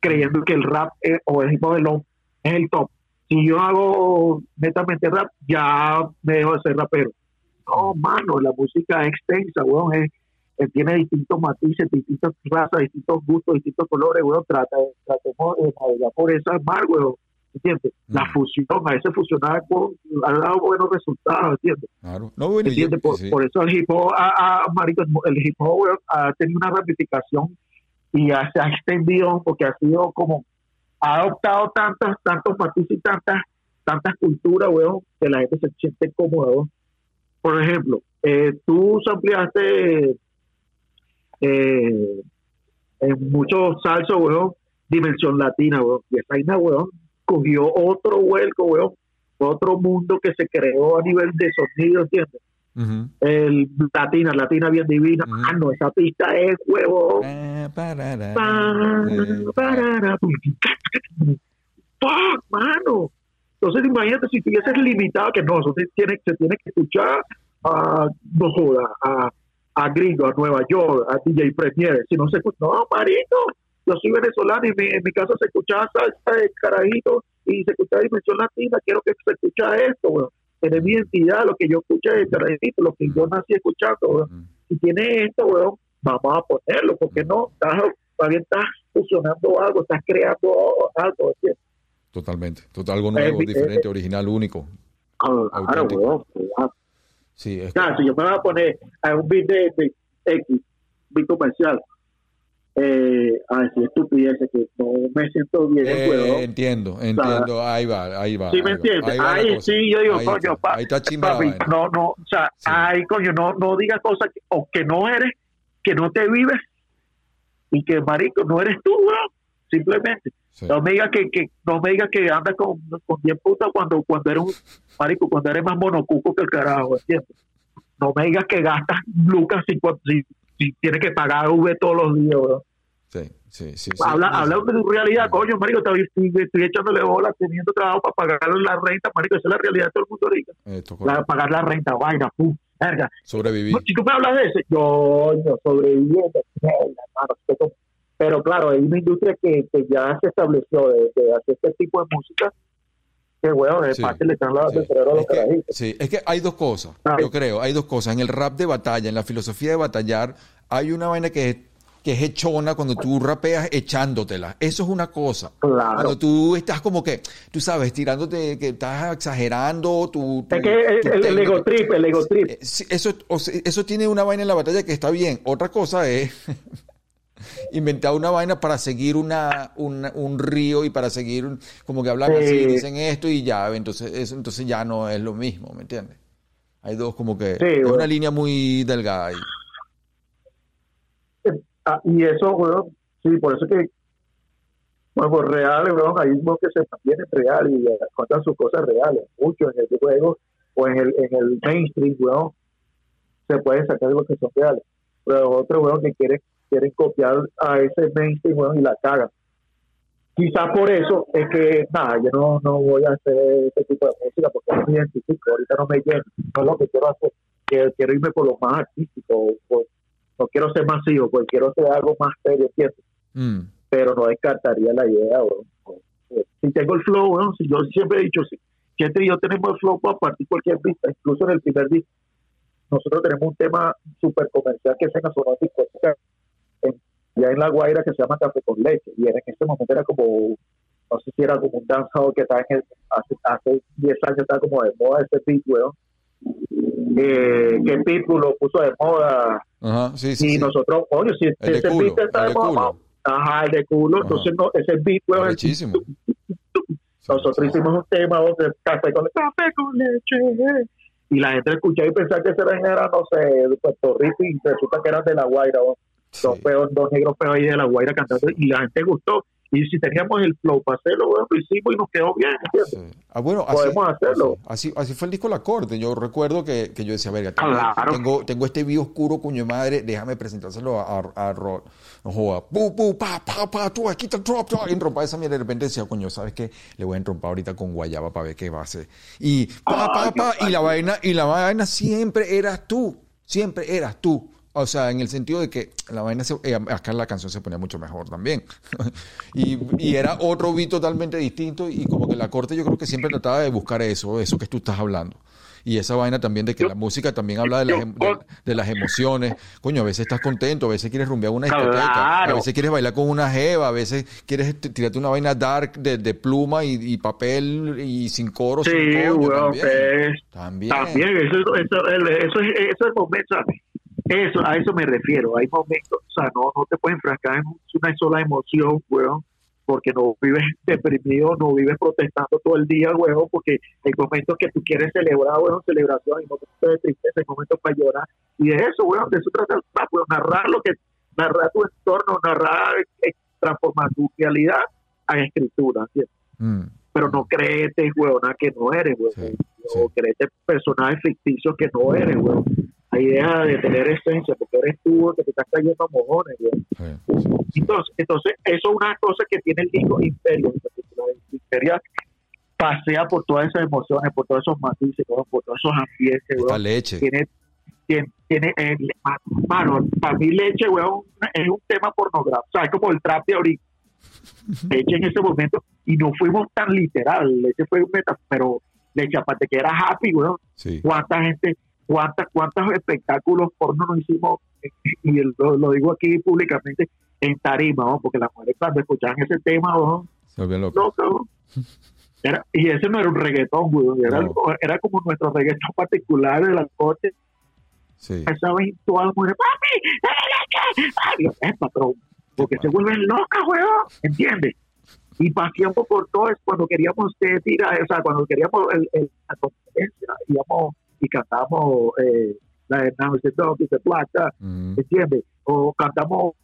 creyendo que el rap es- o el hip hop es el top. Si yo hago netamente rap, ya me dejo de ser rapero. No, mano, la música es extensa, weón, es, tiene distintos matices, distintas razas, distintos gustos, distintos colores, weón, trata, tratemos de navegar por esa mar, weón, ¿entiendes? La Mm. fusión, a veces fusionar con, ha dado buenos resultados, ¿entiendes? Claro. Por, sí. por eso el hip hop, ha- marico, el hip hop weón, ha tenido una ramificación y ha- se ha extendido porque ha sido como, ha adoptado tantos, tantos matices y tantas, tantas culturas, weón, que la gente se siente cómoda, weón. Por ejemplo, eh, tú ampliaste eh, en muchos salsos, weón, dimensión latina, weón, y esa vaina, weón, cogió otro vuelco, weón, otro mundo que se creó a nivel de sonido, ¿entiendes? El latina, latina bien divina. Ujú. Ah, no, esa pista es huevo. Ah, parara. Pa, parara, Fuck, mano. Entonces, imagínate si estuvieses limitado, que no, eso se tiene, se tiene que escuchar a, no joda, a, a Gringo, a Nueva York, a DJ Premier. Si no se escucha, no, marito, yo soy venezolano y mi- en mi casa se escuchaba salsa de carajito y se escuchaba dimensión latina, quiero que se escucha esto, weón. Tener mi identidad, lo que yo escuché de carajito, lo que yo nací escuchando, weón si tiene esto, weón, vamos a ponerlo, porque no, estás, también estás fusionando algo, estás creando algo, ¿entiendes? Totalmente. Total, algo nuevo, Eh, diferente, eh, original, único. Claro, Auténtico. weón, cuidado. Sí, es Claro, si yo me voy a poner a un beat de, de X, beat comercial, eh, a decir estupideces que no me siento bien, Eh, weón. entiendo, entiendo. ahí va, ahí va. ¿Sí ahí me entiendes? ahí Ahí sí, yo digo, Ahí coño, está, pa- ahí está papi, no, no, o sea, Sí. ay, coño, no, no digas cosas que, o que no eres, que no te vives y que, marico, no eres tú, weón, simplemente. Sí. No me digas que, que, no me digas que andas con, con 10 putas cuando, cuando eres un, marico, cuando eres más monocuco que el carajo, ¿entiendes? No me digas que gastas lucas si, si, si tienes que pagar V todos los días, weón. Sí, sí, sí. sí. Habla, Sí, habla sí. de tu realidad, coño, marico, estoy, estoy, echándole bola, teniendo trabajo para pagar la renta, marico, esa es la realidad de todo el mundo ahorita. Esto, La- pagar la renta, vaina, pum, verga. Sobrevivir. Si tú me hablas de eso, yo, yo sobreviviendo, mierda, hermano, pero claro, hay una industria que, que ya se estableció de, de hacer este tipo de música, que bueno, de Sí, parte le están Sí. a los Es que, sí, es que hay dos cosas, Ay. yo creo, hay dos cosas. En el rap de batalla, en la filosofía de batallar, hay una vaina que es, que es hechona cuando tú rapeas echándotela. Eso es una cosa. Claro. Cuando tú estás como que, tú sabes, tirándote, que estás exagerando, tu- Es que el, el- el ego trip, el ego trip. Eso, o sea, eso tiene una vaina en la batalla que está bien. Otra cosa es inventar una vaina para seguir una, una- un río y para seguir, un- como que hablan así, Sí. dicen esto y ya, entonces, eso, entonces ya no es lo mismo, ¿me entiendes? Hay dos como que... Sí, es bueno. una línea muy delgada ahí. Ah, y eso, weón, sí, por eso que, bueno, pues reales, weón, hay unos que se mantienen reales y eh, cuentan sus cosas reales. Mucho en el juego o en el, en el mainstream, weón, se pueden sacar algo que son reales. Pero otros, weón, que quieren, quieren copiar a ese mainstream, weón, y la cagan. Quizás por eso es que, nada, yo no, no voy a hacer este tipo de música porque no me identifico, ahorita no me lleno, no es lo que quiero hacer. Quiero, quiero irme por lo más artístico, por- no quiero ser masivo, pues quiero hacer algo más serio, ¿entiendes? Mm, Pero no descartaría la idea, weón. Si tengo el flow, weón, si yo siempre he dicho, si Chente y yo tenemos el flow para partir cualquier pista, incluso en el primer disco. Nosotros tenemos un tema súper comercial que se nos sonó en discoteca, en- ya en La Guaira que se llama Café con Leche, y en ese momento era como, no sé si era como un danzado que estaba en el- hace, hace 10 años estaba como de moda ese beat, weón. Eh, que Pitbull lo puso de moda Ajá, sí, sí. y sí. nosotros, oye, si El de ese culo, beat está de de moda, culo. ajá, el de culo, Ajá. entonces no, ese beat, weón, nosotros hicimos un tema donde café con café con leche y la gente escuchaba y pensaba que ese era, no sé, de Puerto Rico y resulta que eran de La Guaira, o Sí. dos, feos, dos negros feos ahí de La Guaira cantando y la gente gustó y si teníamos el flow para hacerlo, weón, lo hicimos y nos quedó bien. Ah, bueno, así, Podemos hacerlo. Así, así fue el disco La Corte. Yo recuerdo que, que yo decía, verga, tengo, Claro. tengo, tengo este video oscuro, cuño de madre, déjame presentárselo a, a, a Rod. No joda, pu, pu, pa, pa, pa, tú, aquí el drop, drop, y enrompar esa mierda. De repente decía, coño, ¿sabes qué? Le voy a enrompar ahorita con guayaba para ver qué va a hacer. Y pa, pa, pa, y la vaina, y la vaina siempre eras tú, siempre eras tú. O sea, en el sentido de que la vaina, se- eh, acá la canción se ponía mucho mejor también. y, y era otro beat totalmente distinto y como que la corte yo creo que siempre trataba de buscar eso, eso que tú estás hablando. Y esa vaina también de que la música también habla de las, em- de, de las emociones. Coño, a veces estás contento, a veces quieres rumbear una discoteca, a veces quieres bailar con una jeva, a veces quieres tirarte una vaina dark de, de pluma y, y papel y sin coro, Sí, sin coño, también. pues, También. También, eso, eso, eso, eso, es, eso es momento, ¿sabes? Eso, a eso me refiero. Hay momentos, o sea, no, no te puedes enfrascar en una sola emoción, weón, porque no vives deprimido, no vives protestando todo el día, weón, porque hay momentos que tú quieres celebrar, weón, celebración, hay momentos de tristeza, hay momentos para llorar. Y de eso, weón, de eso trata el rap, weón, narrar lo que, narrar tu entorno, narrar, eh, transformar tu realidad a escritura, ¿entiendes? Mm, pero no créete, weona, que no eres, weón. Sí, O créete personajes ficticios que no eres, weón. La idea de tener esencia, porque eres tú que te estás cayendo a mojones, sí, sí, sí. Entonces, entonces, eso es una cosa que tiene el disco Imperio. en particular. El pasea por todas esas emociones, por todos esos matices, por todos esos ambientes, weón. leche. Tiene, tiene, tiene eh, mano, para mí leche, weón, es un tema pornográfico. O sea, es como el trap de ahorita. Leche en ese momento, y no fuimos tan literal, leche fue un meta, pero leche aparte que era happy, weón, Sí. cuánta gente, cuántas, cuántos espectáculos porno nos hicimos, y lo, lo digo aquí públicamente, en tarima, ¿no? porque las mujeres cuando escuchaban ese tema, ¿no? Se loca, ¿no? Era, y ese no era un reggaetón, güey, era, No. era como nuestro reggaetón particular de la corte, Sí. esa vez todas las mujeres, papi, Dios, epa, pero porque se vuelven locas, weón, ¿entiendes? Y paseamos por todo cuando queríamos eh, tirar, o sea, cuando queríamos el, el- la competencia, íbamos y cantamos eh, la de the Dog, Black, ah, Ujú. ¿entiendes? O cantamos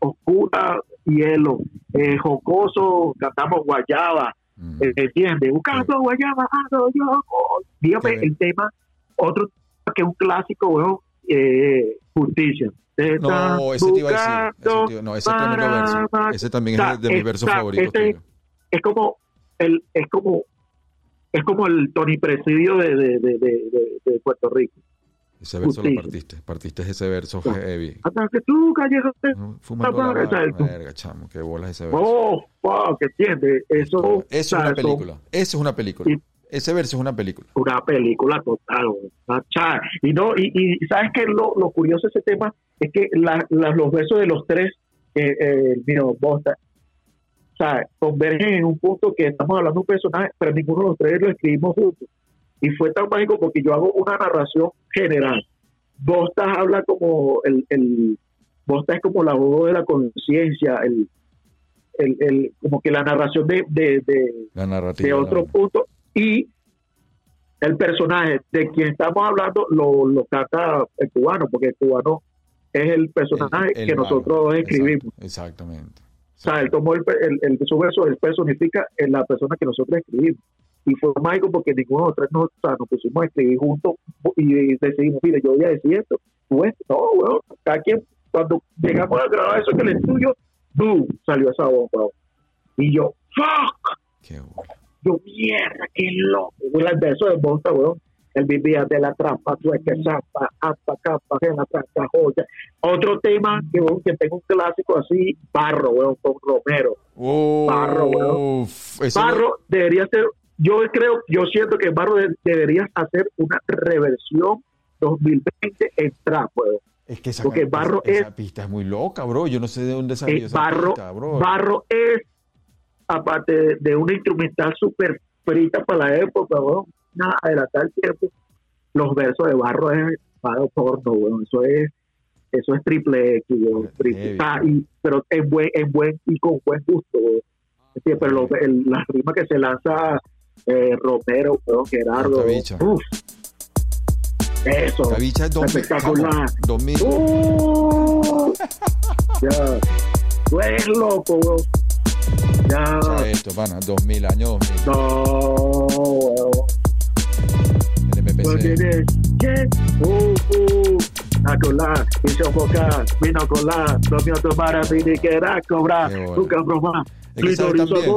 Oscura, Hielo, eh, Jocoso, cantamos Guayaba, Ujú. eh, ¿entiendes? Buscando Guayaba, ando yo. Dígame Qué el tema, otro que es un clásico, weón, eh, Justicia. No, ese te iba a decir. no, ese es tremendo verso. Ese también es de, de mis versos Exacto, favoritos. este- es como el es como es como el Tony Presidio de, de, de, de, Puerto Rico Ese verso lo justicia. partiste. Partiste ese verso No. heavy. hasta que tú callejas ¿no? Fumando Ah, la Verga, chamo, qué bolas ese verso. oh fuck entiendes eso Eso es una película. Eso es una película. Y- Ese verso es una película. una película total y no y, y sabes que lo, lo curioso de ese tema es que la- la- los besos de los tres eh, eh, mío Bosta o sea convergen en un punto que estamos hablando de un personaje pero ninguno de los tres lo escribimos juntos. Y fue tan mágico porque yo hago una narración general. Bostas habla como el, el Bostas es como la voz de la conciencia el, el, el- como que la narración de, de, de, La de otro punto. Y el personaje de quien estamos hablando lo, lo canta el cubano porque el cubano es el personaje el- el que nosotros escribimos. Exactamente. O sea él tomó el, el, el- su verso él personifica en la persona que nosotros escribimos y fue mágico porque ninguno de los tres nos, o sea, nos pusimos a escribir juntos y decidimos mire yo voy a decir esto tú esto no weón cada quien cuando llegamos a grabar eso que el estudio ¡boom! salió esa voz weón. y yo ¡fuck! Qué bola. yo, mierda, qué loco. El verso de Bosta, weón. Él vivía de la trampa, sueca, zapa, hasta capa, en la trampa, joya. Otro tema que, que tengo un clásico así, Barro, weón, con Romero. Barro, weón. Barro debería ser, yo creo, yo siento que Barro de- debería hacer una reversión 2020 en trap, weón. Es que esa, porque Barro esa es- pista es muy loca, bro. Yo no sé de dónde salió Eh, esa barro, pista, bro. barro es, aparte de, de una instrumental súper frita para la época, weón, nada, adelantar el tiempo, los versos de barro es para porno, weón, eso es eso es triple X, weón, triple- ah, y- pero en buen, en buen y con buen gusto, weón. ¿Entiendes? pero lo- el- las rimas que se lanza eh, Romero, Gerardo, uf, eso, La es 2000. espectacular. vamos, 2000. Uh, ya. Tú eres loco. Ya. Esto, pana. 2000 años 2000. No, weón. El Porque de- ¿qué? Uh, uh. A colar, hizo boca, vino a colar, no me tomara, vine que era cobrar, nunca broma. Que sabes también.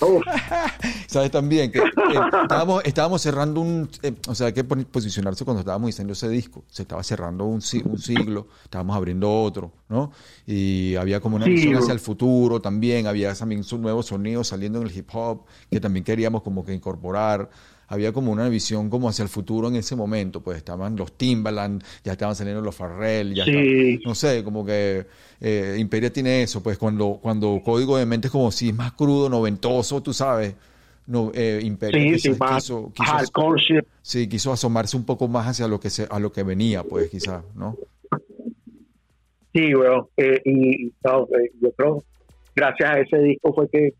Uf, ¿Sabes también? Que eh, estábamos, estábamos cerrando un. eh, o sea, hay que posicionarse cuando estábamos diciendo ese disco. Se estaba cerrando un, un siglo, estábamos abriendo otro, ¿no? Y había como una Sí, visión bro. hacia el futuro también. Había también su nuevo sonido saliendo en el hip hop que también queríamos como que incorporar. Había como una visión como hacia el futuro en ese momento. Pues estaban los Timbaland, ya estaban saliendo los Farrell, ya Sí. no sé, como que eh, Imperia tiene eso, pues cuando, cuando Código de Mente es como si es más crudo, noventoso, tú sabes. No, eh, Imperia sí, quizás sí, más quiso, quiso- hardcore shit. sí, quiso asomarse un poco más hacia lo que se, a lo que venía, pues quizás, ¿no? Sí, weón. Eh, y no, eh, yo creo, gracias a ese disco fue que,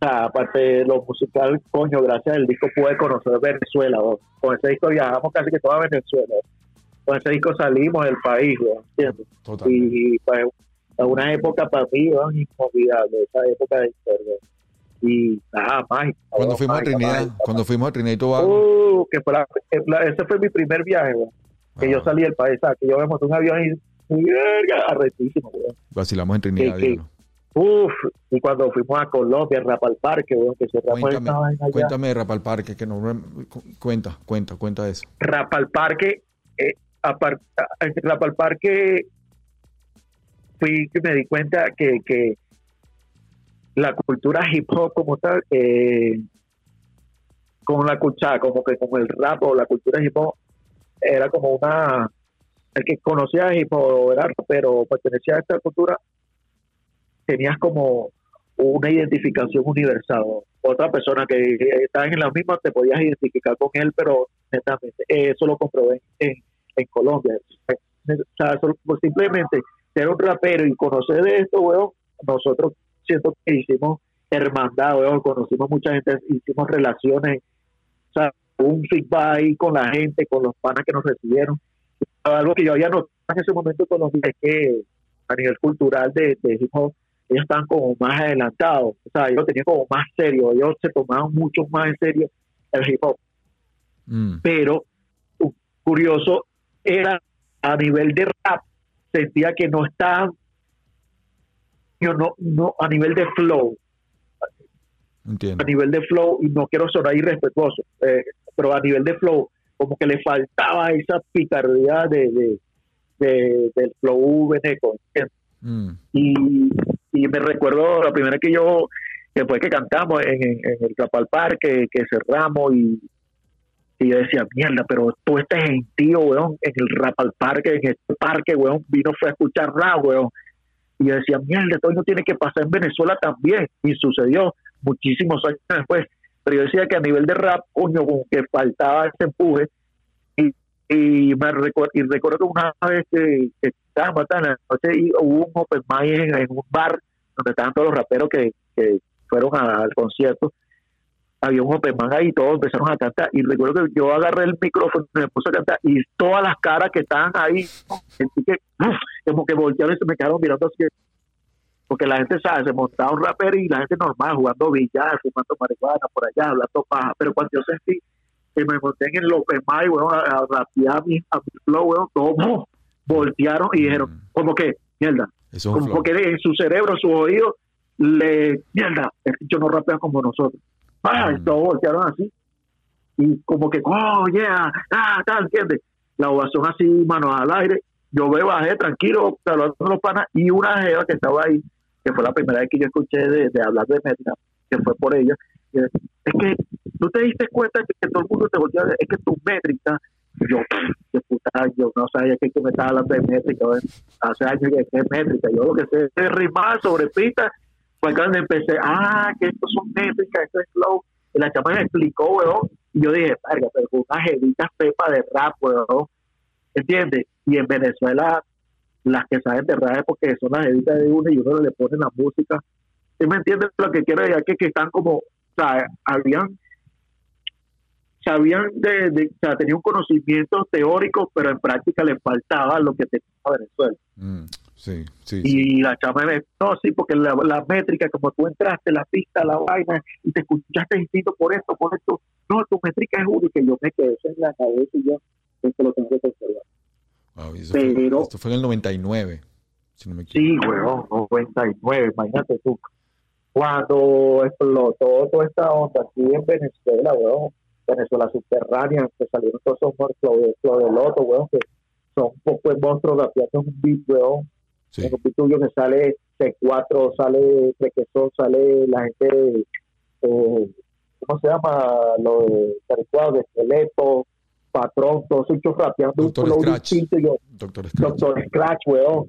aparte de lo musical, coño, gracias al disco pude conocer Venezuela. Con ese disco viajamos casi que toda Venezuela. Con ese disco salimos del país, ¿entiendes? Total. Y pues, una época para mí, weón, inolvidable, esa época de historia. Y nada, mágica. Cuando fuimos a Trinidad, mágica. cuando fuimos a Trinidad y Tobago, Uh, que fue la- la- ese fue mi primer viaje. Que ah, yo salí del país, ¿sabes? que yo me monté un avión y arretísimo, weón. vacilamos en Trinidad. que-. Uf, y cuando fuimos a Colombia, Rapa al Parque, weón, que cerramos Cuéntame, vaina allá. cuéntame de Rapal Parque, que no cu- cuenta, cuenta, cuenta eso. Rapa al Parque, eh, apar- a- en Rapa al Parque fui que me di cuenta que, que la cultura hip hop como tal, eh, con la cultura, como que con el rap o la cultura hip hop, era como una, el que conocía hip hop era pero pertenecía a esta cultura, tenías como una identificación universal. Otra persona que estaba en la misma te podías identificar con él, pero netamente, eso lo comprobé en, Colombia. O sea, simplemente ser un rapero y conocer de esto, weón, nosotros siento que hicimos hermandad, weón, conocimos mucha gente, hicimos relaciones, o sea, un feedback ahí con la gente, con los panas que nos recibieron. Algo que yo había notado en ese momento con los es que a nivel cultural de, de hip hop, ellos estaban como más adelantados, o sea, ellos tenían como más serio, ellos se tomaban mucho más en serio el hip hop. Mm. Pero uh, curioso era a nivel de rap, sentía que no estaban, yo no, no, a nivel de flow, Entiendo. a nivel de flow, y no quiero sonar irrespetuoso, eh, pero a nivel de flow, como que le faltaba esa picardía de, de, de- del flow veneco. Mm. Y me recuerdo la primera que yo, después que cantamos en, en, en el Capal Parque, que cerramos y, y yo decía, mierda, pero tú este gentío, weón, en el Rap al Parque, en este parque, weón, vino fue a escuchar rap, weón. Y yo decía, mierda, esto no tiene que pasar en Venezuela también. Y sucedió muchísimos años después. Pero yo decía que a nivel de rap, coño, como que faltaba ese empuje. Y, y me recuerdo, y recuerdo que una vez que, que estábamos hasta en la noche y hubo un open mic en, en un bar donde estaban todos los raperos que, que fueron a- al concierto. Había un open mic ahí y todos empezaron a cantar. Y recuerdo que yo agarré el micrófono y me puse a cantar y todas las caras que estaban ahí, sentí que como que voltearon y se me quedaron mirando así. Porque la gente sabe, se montaba un rapero y la gente normal jugando billar, fumando marihuana por allá, hablando paja. Pero cuando yo sentí que me monté en el open mic, weón, a, a rapear a mi, a mi flow, weón, todos voltearon y dijeron, como que, mierda, Eso es como porque en su cerebro, en sus oídos, le, mierda, yo no rapean como nosotros. Ah, Mm. voltearon así. Y como que, oh, yeah, ah, tal, ¿entiendes? La ovación así, manos al aire. Yo me bajé tranquilo, saludando a los panas, y una jeva que estaba ahí, que fue la primera vez que yo escuché de, de hablar de métrica, que fue por ella. Es que tú te diste cuenta que, que todo el mundo te voltea, es que tu métrica, yo, puta, yo no sabía que, que me estaba hablando de métrica, hace años que es métrica, yo lo que sé es rimar sobre pista, fue cuando empecé, ah, que estos son métricas, esto es flow, y la chama me explicó, weón, y yo dije, verga, pero con una jevita pepa de rap, weón, ¿entiendes? Y en Venezuela, las que saben de rap es porque son las jevitas de uno y uno le pone la música, ¿sí me entiendes lo que quiero decir? Que, que están como, o sea, habían sabían de, de- o sea, tenían un conocimiento teórico, pero en práctica les faltaba lo que tenía Venezuela. Mm. Sí, sí. sí. Y la chama me no, sí, porque la, la métrica, como tú entraste, la pista, la vaina, y te escuchaste distinto por esto, por esto, no, tu métrica es única, y yo me quedé en la cabeza y yo, esto lo tengo que conservar. Wow, y eso fue- pero- esto fue en el 99, si no me equivoco. Sí, huevón, 99, imagínate tú. Cuando explotó toda esta onda aquí en Venezuela, huevón, Venezuela subterránea, que salieron todos esos monstruos de, de Loto, huevón, que son un poco de monstruos rapeando en un beat, huevón, Sí. en un beat tuyo que sale C4, sale Trequesón, sale la gente, de, eh, ¿cómo se llama? Lo de Caricuado, de Esqueleto, Patrón, todos ellos rapeando Doctor un flow Scratch. distinto, yo, Doctor Scratch. Doctor Scratch, weón.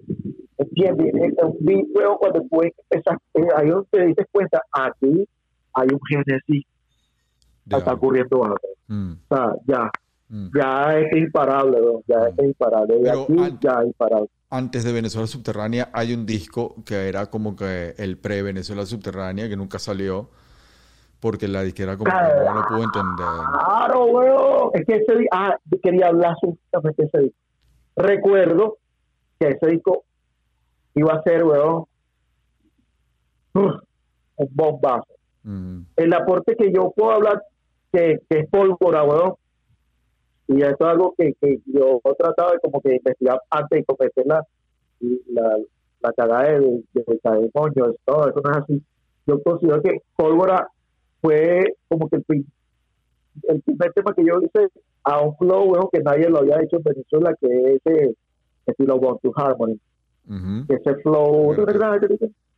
¿Entiendes? Es un beat, weón, cuando tú esas, eh, ahí donde te dices cuenta, aquí hay un génesis de está ocurriendo algo. Mm, O sea, ya, mm. ya es imparable, ya es imparable. Pero aquí an- ya es imparable. Antes de Venezuela Subterránea hay un disco que era como que el pre-Venezuela Subterránea que nunca salió porque la disquera como que no lo pudo entender. Claro, weón. Es que ese ah, quería hablar justamente de ese disco. Recuerdo que ese disco iba a ser, weón, un bombazo. Mm, el aporte que yo puedo hablar que, que es pólvora, weón. Y eso es algo que, que yo he tratado de como que investigar antes de cometer la, la, la cagada de, de, de moño, todo eso no es así. Yo considero que pólvora fue como que el, prim- el primer tema que yo hice a un flow, weón, que nadie lo había hecho en Venezuela, que es ese estilo Born to Harmony. ese flow,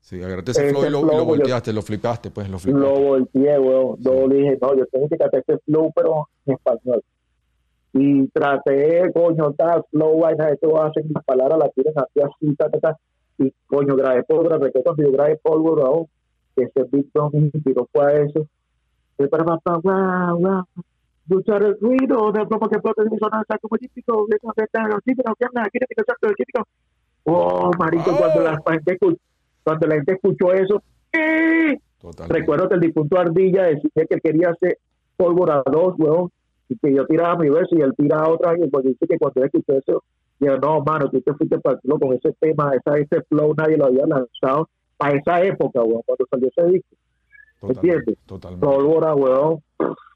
Sí, agarraste ese Ese flow y lo, y lo flow, yo- volteaste, lo flipaste, pues lo lo flipaste. volteé, weón. Yo le dije, no, yo tengo que cantar este flow, pero en español. Y traté, coño, tal, flow, vaina, esto va a hacer mis palabras, la tienen así, así, ta, ta, ta. Y, coño, grabé pólvora, recuerdo cuando yo grabé pólvora, que ese beat no me inspiró fue a eso. Y para papá, guau, guau. Escuchar el ruido de broma que explota en mi zona, como típico, de los típicos, que anda, quiere picar el típico. Oh, marico, Oh. cuando la gente escuchó, cuando la gente escuchó eso, ¡eh! Recuerdo que el difunto Ardilla decía que quería hacer pólvora 2, weón, y que yo tiraba mi verso y él tiraba otra, y pues dice que cuando él escuchó eso, yo, no, mano, tú te fuiste para el con ese tema, esa, ese flow, nadie lo había lanzado a esa época, weón, cuando salió ese disco. Totalmente. ¿entiendes? Totalmente. Pólvora, weón,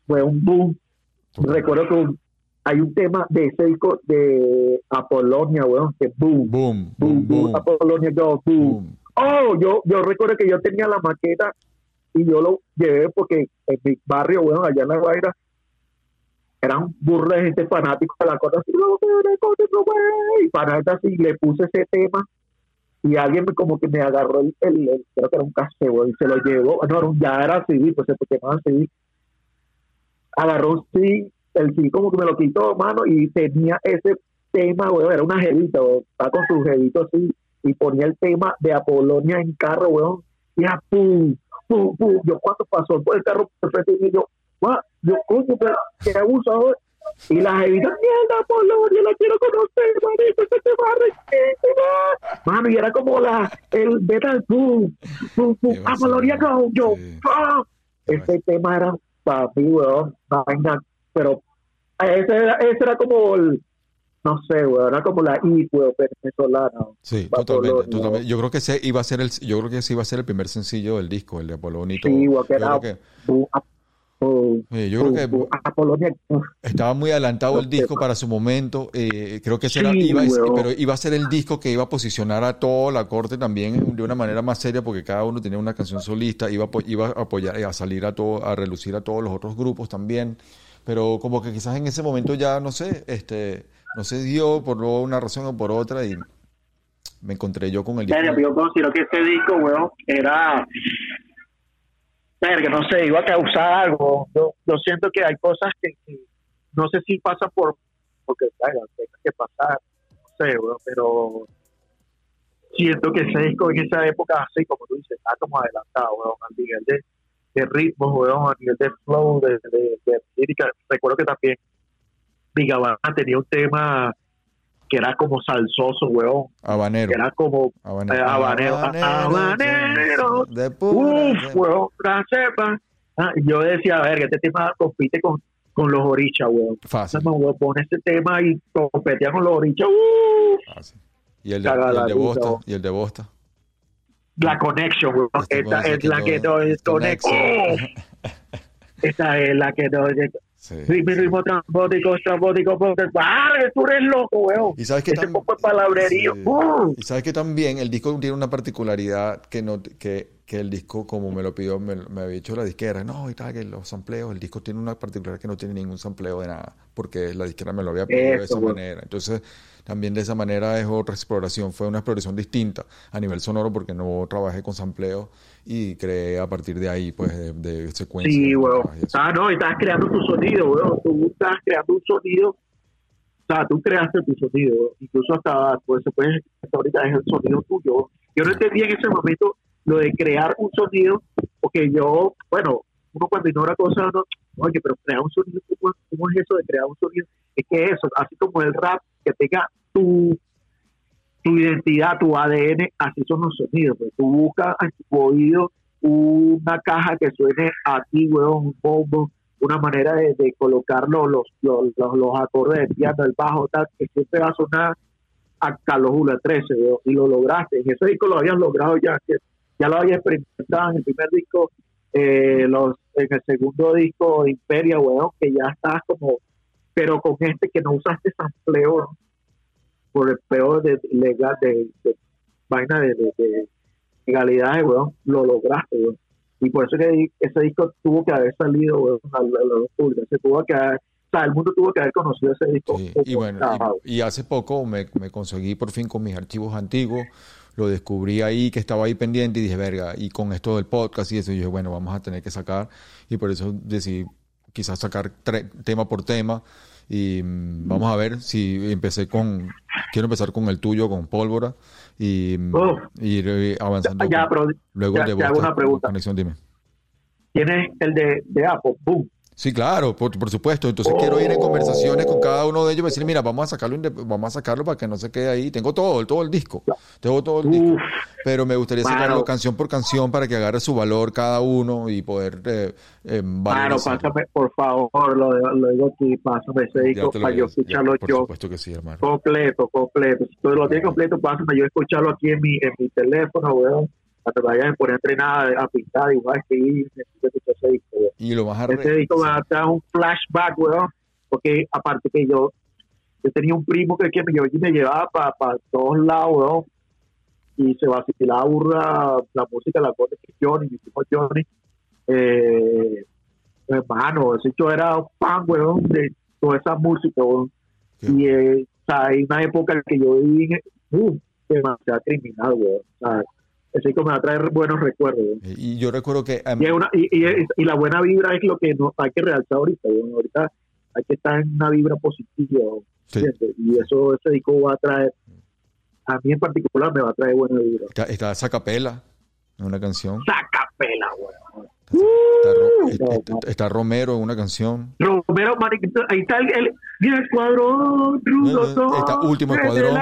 fue un boom. totalmente. Recuerdo que un- hay un tema de ese disco de Apolonia, weón, que boom, Boom, boom, boom, boom, boom. Apolonia, go, boom. boom. Oh, yo, yo recuerdo que yo tenía la maqueta y yo lo llevé porque en mi barrio, bueno, allá en La Guaira, eran burros de gente fanática de la cosa así, no, y fanática así, le puse ese tema y alguien como que me agarró el, creo que era un caseo y se lo llevó, no, ya era CD, pues se quemaba CD, agarró CD, el CD como que me lo quitó, mano, y tenía ese tema, güey, era una jevita, estaba con su jevito así, y ponía el tema de Apolonia en carro, weón, y a pum, pum, pum, yo cuando pasó por el carro perfecto, y yo, "Guau", yo, coño, pero qué abusador, y la jevita, mierda, Apolonia, la quiero conocer, manito, ese tema es riquísimo". mano, y era como la, el metal, pum, pum, pum. Apolonia, go, yo, Sí. ah. Ese tema era para mí, weón, vaina, pero ese era, ese era como el, no sé, weón, era como la I, weón, venezolana. Sí, totalmente, totalmente. Yo creo que ese iba a ser el, yo creo que ese iba a ser el primer sencillo del disco, el de todo. Sí, weón, que era que, bu- a- bu- sí, yo creo que Apolonia, estaba muy adelantado el disco para su momento. eh, creo que ese Sí, era, iba, pero iba a ser el disco que iba a posicionar a toda la corte también de una manera más seria, porque cada uno tenía una canción solista, iba iba a apoyar, a salir a todo, a relucir a todos los otros grupos también. Pero como que quizás en ese momento ya, no sé, este, no se dio por una razón o por otra y me encontré yo con el disco. Verga, yo considero que ese disco, weón, era. Verga, no sé, iba a causar algo. Yo, yo siento que hay cosas que, que no sé si pasan por. Porque, verga, tenga que pasar. No sé, weón, pero. Siento que ese disco en esa época, así como tú dices, está como adelantado, weón, al nivel de, de ritmos, weón, a nivel de flow, de, de, de lírica. Recuerdo que también Vigabana tenía un tema que era como salsoso, weón, Habanero. que era como Habanero. Eh, habanero, habanero. De pura Uf, weón, la cepa. Ah, yo decía, a ver, que este tema compite con, con los orichas, weón. Fácil. No, weón, pone este tema y competea con los orichas. Fácil. Y el de, Caga y el la de risa, Bosta. weón. Y el de Bosta. la connection, weón. Este Esta es la no- que nos desconecta. desconexa. Esta es la que nos Sí, sí. ritmo, trambótico, trambótico, trambótico. ¡Ah, tú eres loco, weón! Y sabes que poco de palabrerío. sí. ¡uh! Y sabes que también el disco tiene una particularidad que no que, que el disco, como me lo pidió, me, me había dicho la disquera, no, y tal, que los sampleos, el disco tiene una particularidad que no tiene ningún sampleo de nada, porque la disquera me lo había pedido de esa manera. Entonces, también de esa manera es otra exploración, fue una exploración distinta a nivel sonoro, porque no trabajé con sampleo y creé a partir de ahí, pues, de, de secuencias. Sí, weón. eso. Ah, no, estás creando tu sonido, weón. Tú estás creando un sonido. O sea, tú creaste tu sonido. weón. Incluso hasta, pues, se puede hasta ahorita es el sonido tuyo. Yo no entendía en ese momento lo de crear un sonido, porque yo, bueno, uno cuando ignora cosas, no, oye, pero crear un sonido, ¿cómo, cómo es eso de crear un sonido? Es que eso, así como el rap, que tenga tu, tu identidad, tu ADN, así son los sonidos. Pues. Tú buscas en tu oído una caja que suene a ti, weón, un bombo, una manera de, de colocar los, los, los, acordes de piano, el bajo, tal, que siempre va a sonar a Carlos Julio 13, weón, y lo lograste. En ese disco lo habías logrado ya, que ya lo habías experimentado en el primer disco, eh, los, en el segundo disco, Imperia, weón, que ya estás como, pero con este que no usaste sampleo. Por el peor de legal de, de vaina de, de, de legalidades, weón, lo lograste, weón. Y por eso que ese disco tuvo que haber salido, weón, a la pública. Se tuvo que haber, o sea, el mundo tuvo que haber conocido ese disco. Sí, y bueno, y, y hace poco me, me conseguí por fin con mis archivos antiguos, lo descubrí ahí, que estaba ahí pendiente y dije, verga, y con esto del podcast y eso, yo dije, bueno, vamos a tener que sacar, y por eso decidí quizás sacar tema por tema, y mm, vamos a ver si empecé con, quiero empezar con el tuyo, con Pólvora, y mm, Uf. ir eh, avanzando. Ya, con- pero luego ya- de te hago Bosta, una pregunta. Conexión, dime. tienes el de, de Apple, boom. Sí, claro, por, por supuesto. Entonces quiero ir en conversaciones con cada uno de ellos y decir, mira, vamos a sacarlo, vamos a sacarlo para que no se quede ahí. Tengo todo, todo el disco. Tengo todo el disco. Pero me gustaría Mano. sacarlo canción por canción para que agarre su valor cada uno y poder eh, eh, Claro, valorizarlo. pásame, por favor, lo, lo digo aquí, pásame ese disco para yo ya, escucharlo Por yo supuesto que sí, hermano. completo, completo. Si tú lo tienes completo, pásame yo escucharlo aquí en mi, en mi teléfono, weón. Que vayas a poner a entrenar, a pintar, dibujar, escribir, necesito escuchar ese disco, weón. Y lo más Ese arre- disco me sí. da un flashback, weón, porque aparte que yo, yo tenía un primo que, que me, llevaba- me llevaba para todos lados, weón, y se vacilaba burda la música, la cosa que Johnny, mi primo Johnny, eh, hermano, ese yo era un fan, weón, de toda esa música, weón. Y eh, o sea, hay una época en que yo viví uh, demasiado criminal, weón. O sea, ese disco me va a traer buenos recuerdos. Y yo recuerdo que em, Y, una, y, y, y la buena vibra es lo que hay que realzar ahorita. Ahorita hay que estar en una vibra positiva. Sí. Y eso, ese disco va a traer, a mí en particular, me va a traer buena vibra. está, está esa capela, una canción. Weón. Está, Ro- Uh, está- está- Romero en una canción. Romero, ahí está el, el, el rudo, todo, Está último escuadrón.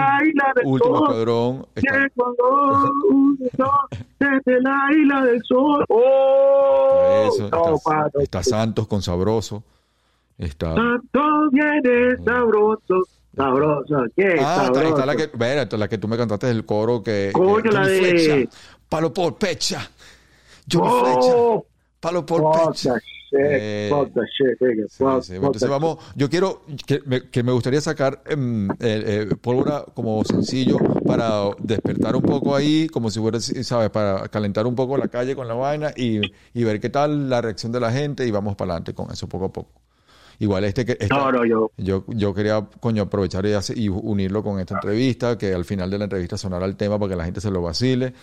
Último escuadrón. Está, desde la isla del sol. ¡Oh! eso, está, Santos con Sabroso. Está. Santo viene sabroso, sabroso, qué Ah, está, sabroso. está la que, está la que tú me cantaste del coro que. Coño, la de- Flecha, palo por pecha. Flecha, Oh, palo por shit, Eh, Sí, sí. Entonces vamos, yo quiero que me, que me gustaría sacar eh, eh, pólvora como sencillo para despertar un poco ahí, como si fuera, ¿sabes? Para calentar un poco la calle con la vaina y, y ver qué tal la reacción de la gente y vamos para adelante con eso poco a poco. Igual este que... esta- No, no, yo. yo, yo quería, coño, aprovechar y, hacer- y unirlo con esta entrevista, que al final de la entrevista sonara el tema para que la gente se lo vacile.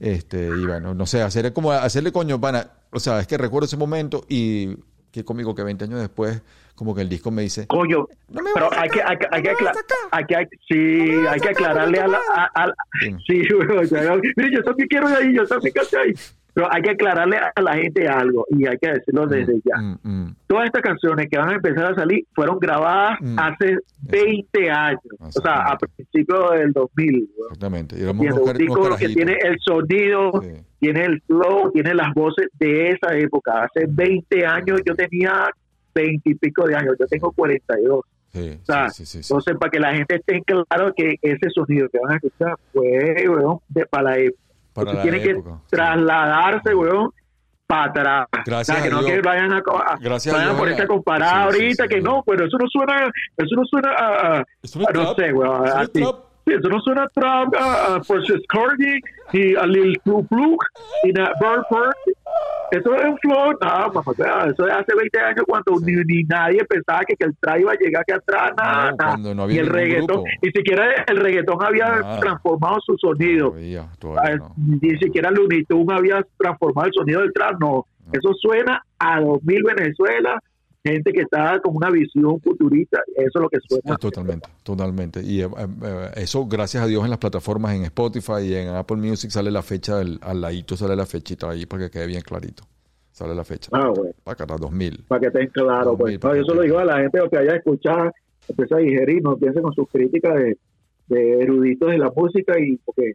Este, y bueno, no sé, hacer como hacerle coño, pana. O sea, es que recuerdo ese momento y qué cómico que 20 años después, como que el disco me dice, Coño, No me pero hay que, hay que, hay que, no me vas acla- a sacar. hay que, sí, hay que aclararle a la, a, a- sí, güey, o sea, mire, yo también quiero ir ahí, yo también quiero ahí, pero hay que aclararle a la gente algo y hay que decirlo desde ya. mm, mm, Todas estas canciones que van a empezar a salir fueron grabadas Mm. hace 20 años, o sea, a principios del 2000. güey. exactamente. Y car- unos disco que tiene el sonido, Sí. tiene el flow, tiene las voces de esa época. Hace 20 años yo tenía 20 y pico de años, yo tengo 42. Sí, O sea, sí, sí. Entonces, para que la gente esté claro que ese sonido que van a escuchar fue, de, para la época. Para la tienen época, que sí. trasladarse, weón, para atrás. Gracias O sea, que a no Dios. que vayan a, a- Gracias a vayan a Dios, ponerse a la- comparar sí, sí, ahorita sí, que sí. no, pero eso no suena, eso no suena a, a- Eso no es a- no trap, sé, weón, a eso no suena a trap, a, a Precious Cardi, ni a Lil Flu Flu, ni a Bird. Eso es un flow, no, o sea, eso es hace 20 años cuando ni, ni nadie pensaba que, que el trap iba a llegar aquí atrás, nada, No, nada. cuando no había Ni el reggaetón, grupo. ni siquiera el reggaetón había Nada. transformado su sonido. Todavía, todavía Ah, no. Ni siquiera Looney Tunes había transformado el sonido del trap, no. Eso suena a 2000 Venezuela, gente que está con una visión futurista, eso es lo que suena. Totalmente, totalmente. Y eh, eh, eso, gracias a Dios, en las plataformas, en Spotify y en Apple Music sale la fecha, del, al ladito sale la fechita ahí para que quede bien clarito. Sale la fecha. Ah, bueno. Para acá, 2000. para que estén claros. Pues. No, yo solo digo a la gente que haya escuchado, empieza a digerir, no piense con sus críticas de, de eruditos de la música y porque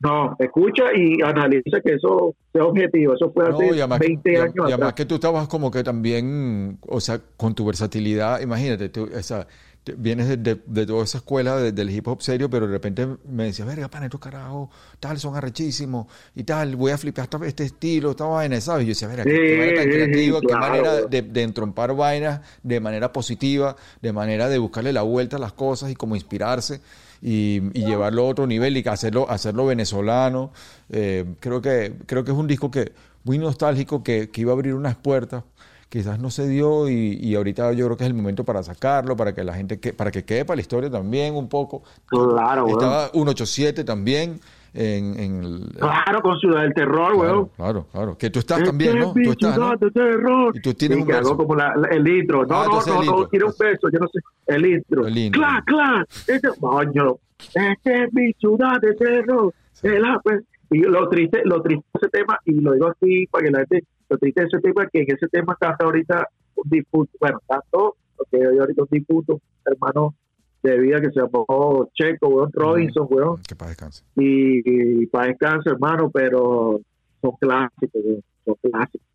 no, escucha y analiza que eso sea objetivo. Eso fue No, hace y además, 20 y- años y además atrás. que tú estabas como que también, o sea, con tu versatilidad, imagínate, tú, o sea, te- vienes de, de- de toda esa escuela de- del hip hop serio, pero de repente me decías, verga, pana, estos carajos, tal, son arrechísimos y tal, voy a flipar esta- este estilo, esta vaina, ¿sabes? Y yo decía, verga, qué, qué vaina tan Sí, creativa, qué manera de, de entrompar vainas de manera positiva, de manera de buscarle la vuelta a las cosas y como inspirarse. Y, y llevarlo a otro nivel y hacerlo, hacerlo venezolano. Eh, creo, que, creo que es un disco que muy nostálgico que, que iba a abrir unas puertas quizás no se dio y, y ahorita yo creo que es el momento para sacarlo, para que la gente, que, para que quede para la historia también un poco. Claro. Estaba 187 también en, en el... Claro, con Ciudad del Terror, weón. Claro, claro, claro. Que tú estás Este también, ¿no? es mi Tú estás, ¿no? terror. Y tú tienes Sí, un que hago verso. como la- la- el intro. No, Ah, no, no, no, intro. quiero un beso, yo no sé. El intro. El intro. Clac, clac. Este, coño, este es mi ciudad de terror. El ape- y lo triste, lo triste de ese tema, y lo digo así para que la gente, lo triste de ese tema es que en ese tema canta ahorita un difunto, bueno, tanto, porque yo ahorita un difunto, hermano de vida que se llamó Checo, weón, Robinson, weón. Que para descanse. Y, para descanso, hermano, pero son clásicos, weón, son clásicos.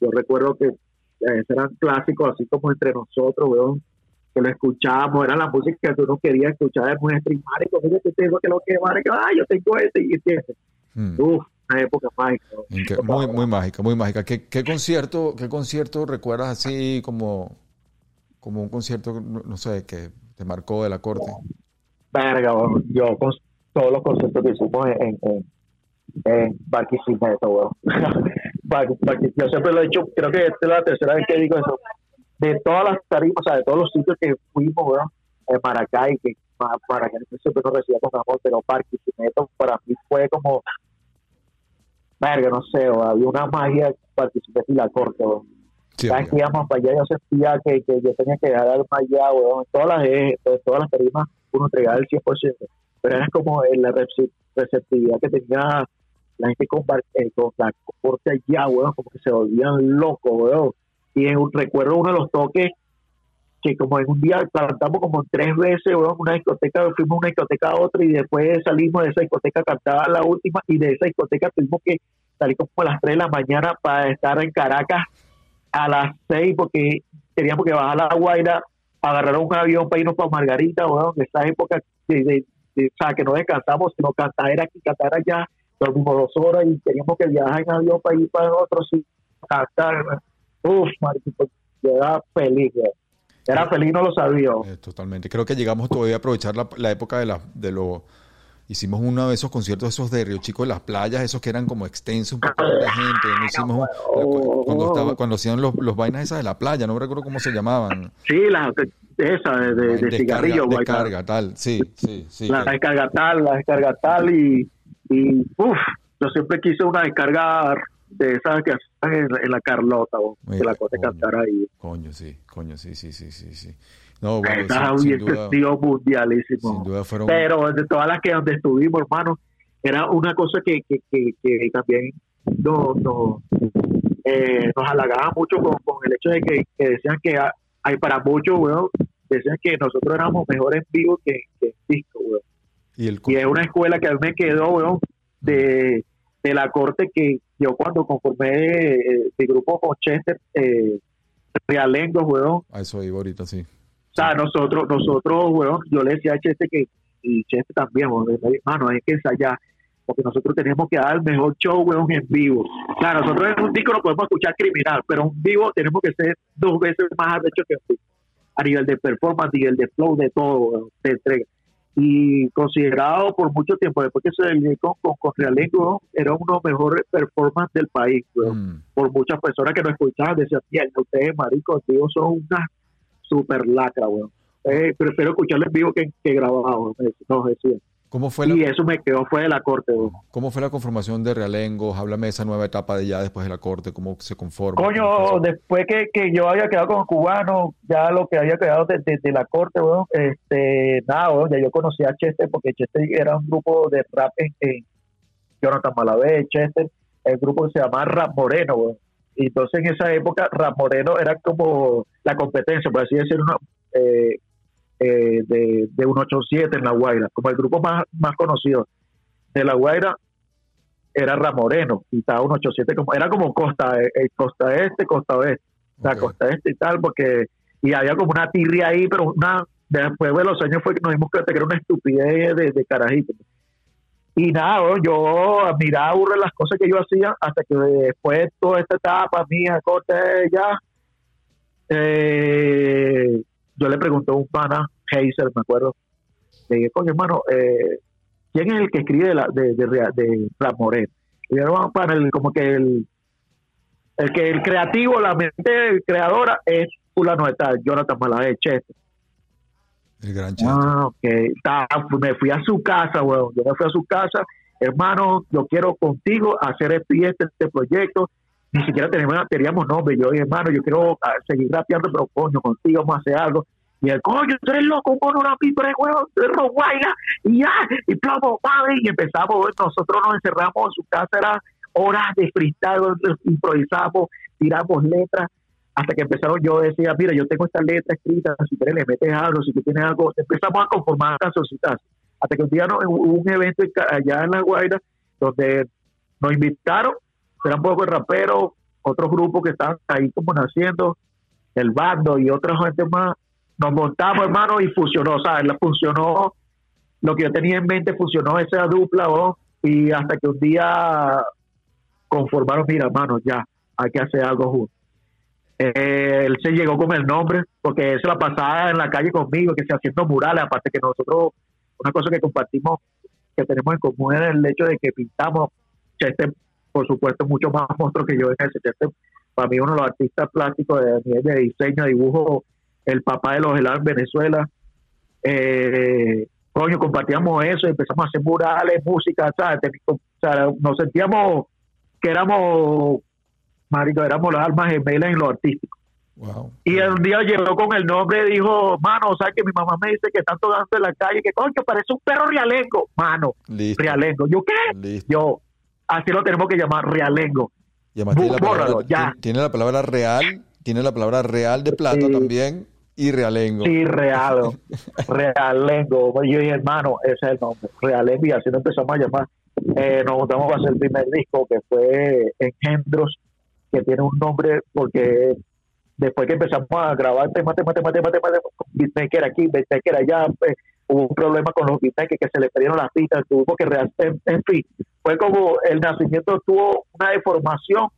Yo recuerdo que eh, eran clásicos así como entre nosotros, weón, que lo escuchábamos, era la música que tú no querías escuchar de nuestra y marico, mira que tengo que lo que marico, ah, yo tengo este y este. Uf, una época mágica. Muy, muy mágica, muy mágica. ¿Qué, qué concierto, qué concierto recuerdas así como, como un concierto, no, no sé, que te marcó de la corte? Verga, yo con todos los conciertos que hicimos en, en, en Barquisimeto, weón. Yo siempre lo he dicho, creo que esta es la tercera vez que digo eso. De todas las tarimas, o sea, de todos los sitios que fuimos, weón, en Maracay, que Ma- Maracay siempre nos recibía con amor, pero Barquisimeto para mí fue como, verga, no sé, había una magia Barquisimeto y la corte, weón. Sí, Cada vez que íbamos para allá, yo sentía que, que yo tenía que dejar algo allá, weón. Todas las, en todas las tarimas uno entregaba el 100%. Pero era como la recep- receptividad que tenía la gente con, eh, con la corte allá, weón. Como que se volvían locos, weón. Y en un, recuerdo uno de los toques que como en un día cantamos como tres veces, weón, una discoteca, fuimos a una discoteca a otra y después salimos de esa discoteca, cantaba la última y de esa discoteca tuvimos que salir como a las 3 de la mañana para estar en Caracas a las 6 porque teníamos que bajar a la Guaira, agarrar un avión para irnos para Margarita, weón, en esa época de, de- de- o sea, que no descansamos, sino cantar era aquí, cantar allá, dormimos dos horas y teníamos que viajar en avión para ir para otro sitio, cantar, uff, marico, yo era feliz. Era feliz, no lo sabía. Eh, totalmente. Creo que llegamos todavía a aprovechar la, la época de, la, de lo... Hicimos uno de esos conciertos esos de Río Chico en las playas, esos que eran como extensos, un poco de gente. No hicimos cuando, estaba, cuando hacían los, los vainas esas de la playa, no recuerdo cómo se llamaban. Sí, la, esa de, de, de Descarga, cigarrillo, descarga, tal. Sí, sí, sí. la descarga tal, la descarga tal y, y uff, yo siempre quise una descarga de esas que hacen en, la Carlota, Mira, que la cosa cantar ahí. Coño, sí, coño, sí, sí, sí, sí, sí. No, bueno, Estaba sin, duda, mundialísimo. sin duda fueron... Pero de todas las que donde estuvimos, hermano, era una cosa que, que, que, que también nos, nos, eh, nos halagaba mucho con, con el hecho de que, que decían que ha- hay para muchos, weón, decían que nosotros éramos mejores en vivo que, que en disco, weón. y el, Y es una escuela que a mí me quedó, weón, de, de la corte que yo cuando conformé eh, mi grupo con Chester, eh, Realengo, weón, A eso iba ahorita, sí. O sea, nosotros, nosotros, weón, yo le decía a Chester que, y Chester también, weón, le decía, mano, hay que ensayar, porque nosotros tenemos que dar el mejor show, weón, en vivo. Claro, nosotros en un disco no podemos escuchar criminal, pero en vivo tenemos que ser dos veces más arrecho que en vivo. A nivel de performance, a nivel de flow, de todo, weón, de entrega. Y considerado por mucho tiempo, después que se le con, con, Realengo, era uno de los mejores performances del país, weón Mm. por muchas personas que nos escuchaban, decían, mierda, ustedes, maricos, tío, son una super lacra, weón. Eh, prefiero escucharlo en vivo que, que grabado, nos decían. ¿Cómo fue la, Y eso me quedó fue de la corte, weón. ¿Cómo fue la conformación de Realengo? Háblame de esa nueva etapa de ya después de la corte, cómo se conforma. Coño, después que, que yo había quedado con cubano, ya lo que había quedado de, de- de la corte, weón, este, nada, weón, ya yo conocí a Chester, porque Chester era un grupo de rap en, en Jonathan Malavé, Chester, el grupo que se llamaba Rap Moreno, weón. Y entonces en esa época Rap Moreno era como la competencia, por así decirlo, eh, eh, de, de 187 en La Guaira, como el grupo más, más conocido. De La Guaira era Rap Moreno y estaba 187 como era como costa eh, eh, costa este costa oeste la Ok. costa este y tal porque y había como una tirria ahí pero una después de los años fue que nos dimos cuenta que era una estupidez de, de carajito y nada yo admiraba las cosas que yo hacía hasta que después de toda esta etapa mía corte ya eh, yo le pregunté a un pana Heiser me acuerdo. Le dije coño hermano eh, quién es el que escribe de la, de, de, de y yo, "No, pana, el- como que el el que el creativo la mente creadora es fulano de tal Jonathan Malavé Chester El gran. Ah, ok. Ta- me fui a su casa, weón. Yo me fui a su casa. Hermano, yo quiero contigo hacer este este, este proyecto. Ni siquiera teníamos, teníamos nombre. Yo, hermano, yo quiero ah, seguir rapeando, pero coño, contigo vamos a hacer algo. Y el coño, tú eres loco, mono, una pipa de huevo, tú eres y ya, y plomo, padre. Y empezamos, nosotros nos encerramos en su casa, era horas de freestyle, improvisamos, tiramos letras. Hasta que empezaron yo decía, mira, yo tengo esta letra escrita, si quieres le metes algo, si tú tienes algo, empezamos a conformar cancioncitas. Hasta que un día no, hubo un evento allá en La Guaira donde nos invitaron, eran un poco de raperos, otros grupos que estaban ahí como naciendo, el bando y otra gente más, nos montamos, hermano, y funcionó, ¿sabes? Funcionó, lo que yo tenía en mente funcionó esa dupla, ¿no? y hasta que un día conformaron, mira, hermano, ya, hay que hacer algo juntos. Eh, él se llegó con el nombre, porque eso la pasaba en la calle conmigo, que se haciendo murales, aparte que nosotros, una cosa que compartimos, que tenemos en común es el hecho de que pintamos, Chester, por supuesto, mucho más monstruo que yo en ese Chester, para mí uno de los artistas plásticos de, de diseño, dibujo, el papá de los helados en Venezuela. Eh, coño, compartíamos eso, empezamos a hacer murales, música, ¿sabes? O sea, nos sentíamos que éramos, marico, éramos las almas gemelas en lo artístico. Y el día llegó con el nombre y dijo, mano, ¿sabes que mi mamá me dice que están tocando en la calle? Que coño, parece un perro realengo. Mano, realengo. ¿Yo qué? Yo, así lo tenemos que llamar, realengo. Y Tiene la palabra real, tiene la palabra real de plata también y realengo. Sí, real, realengo. Yo dije, hermano, ese es el nombre, realengo. Y así nos empezamos a llamar. Eh, nos juntamos a hacer el primer disco que fue Engendros, que tiene un nombre porque después que empezamos a grabar temas, temas, temas, temas, temas, beatmaker aquí, beatmaker allá, pues, hubo un problema con los beatmakers que se le perdieron las pistas, tuvo que en, en fin, fue como el nacimiento tuvo una deformación,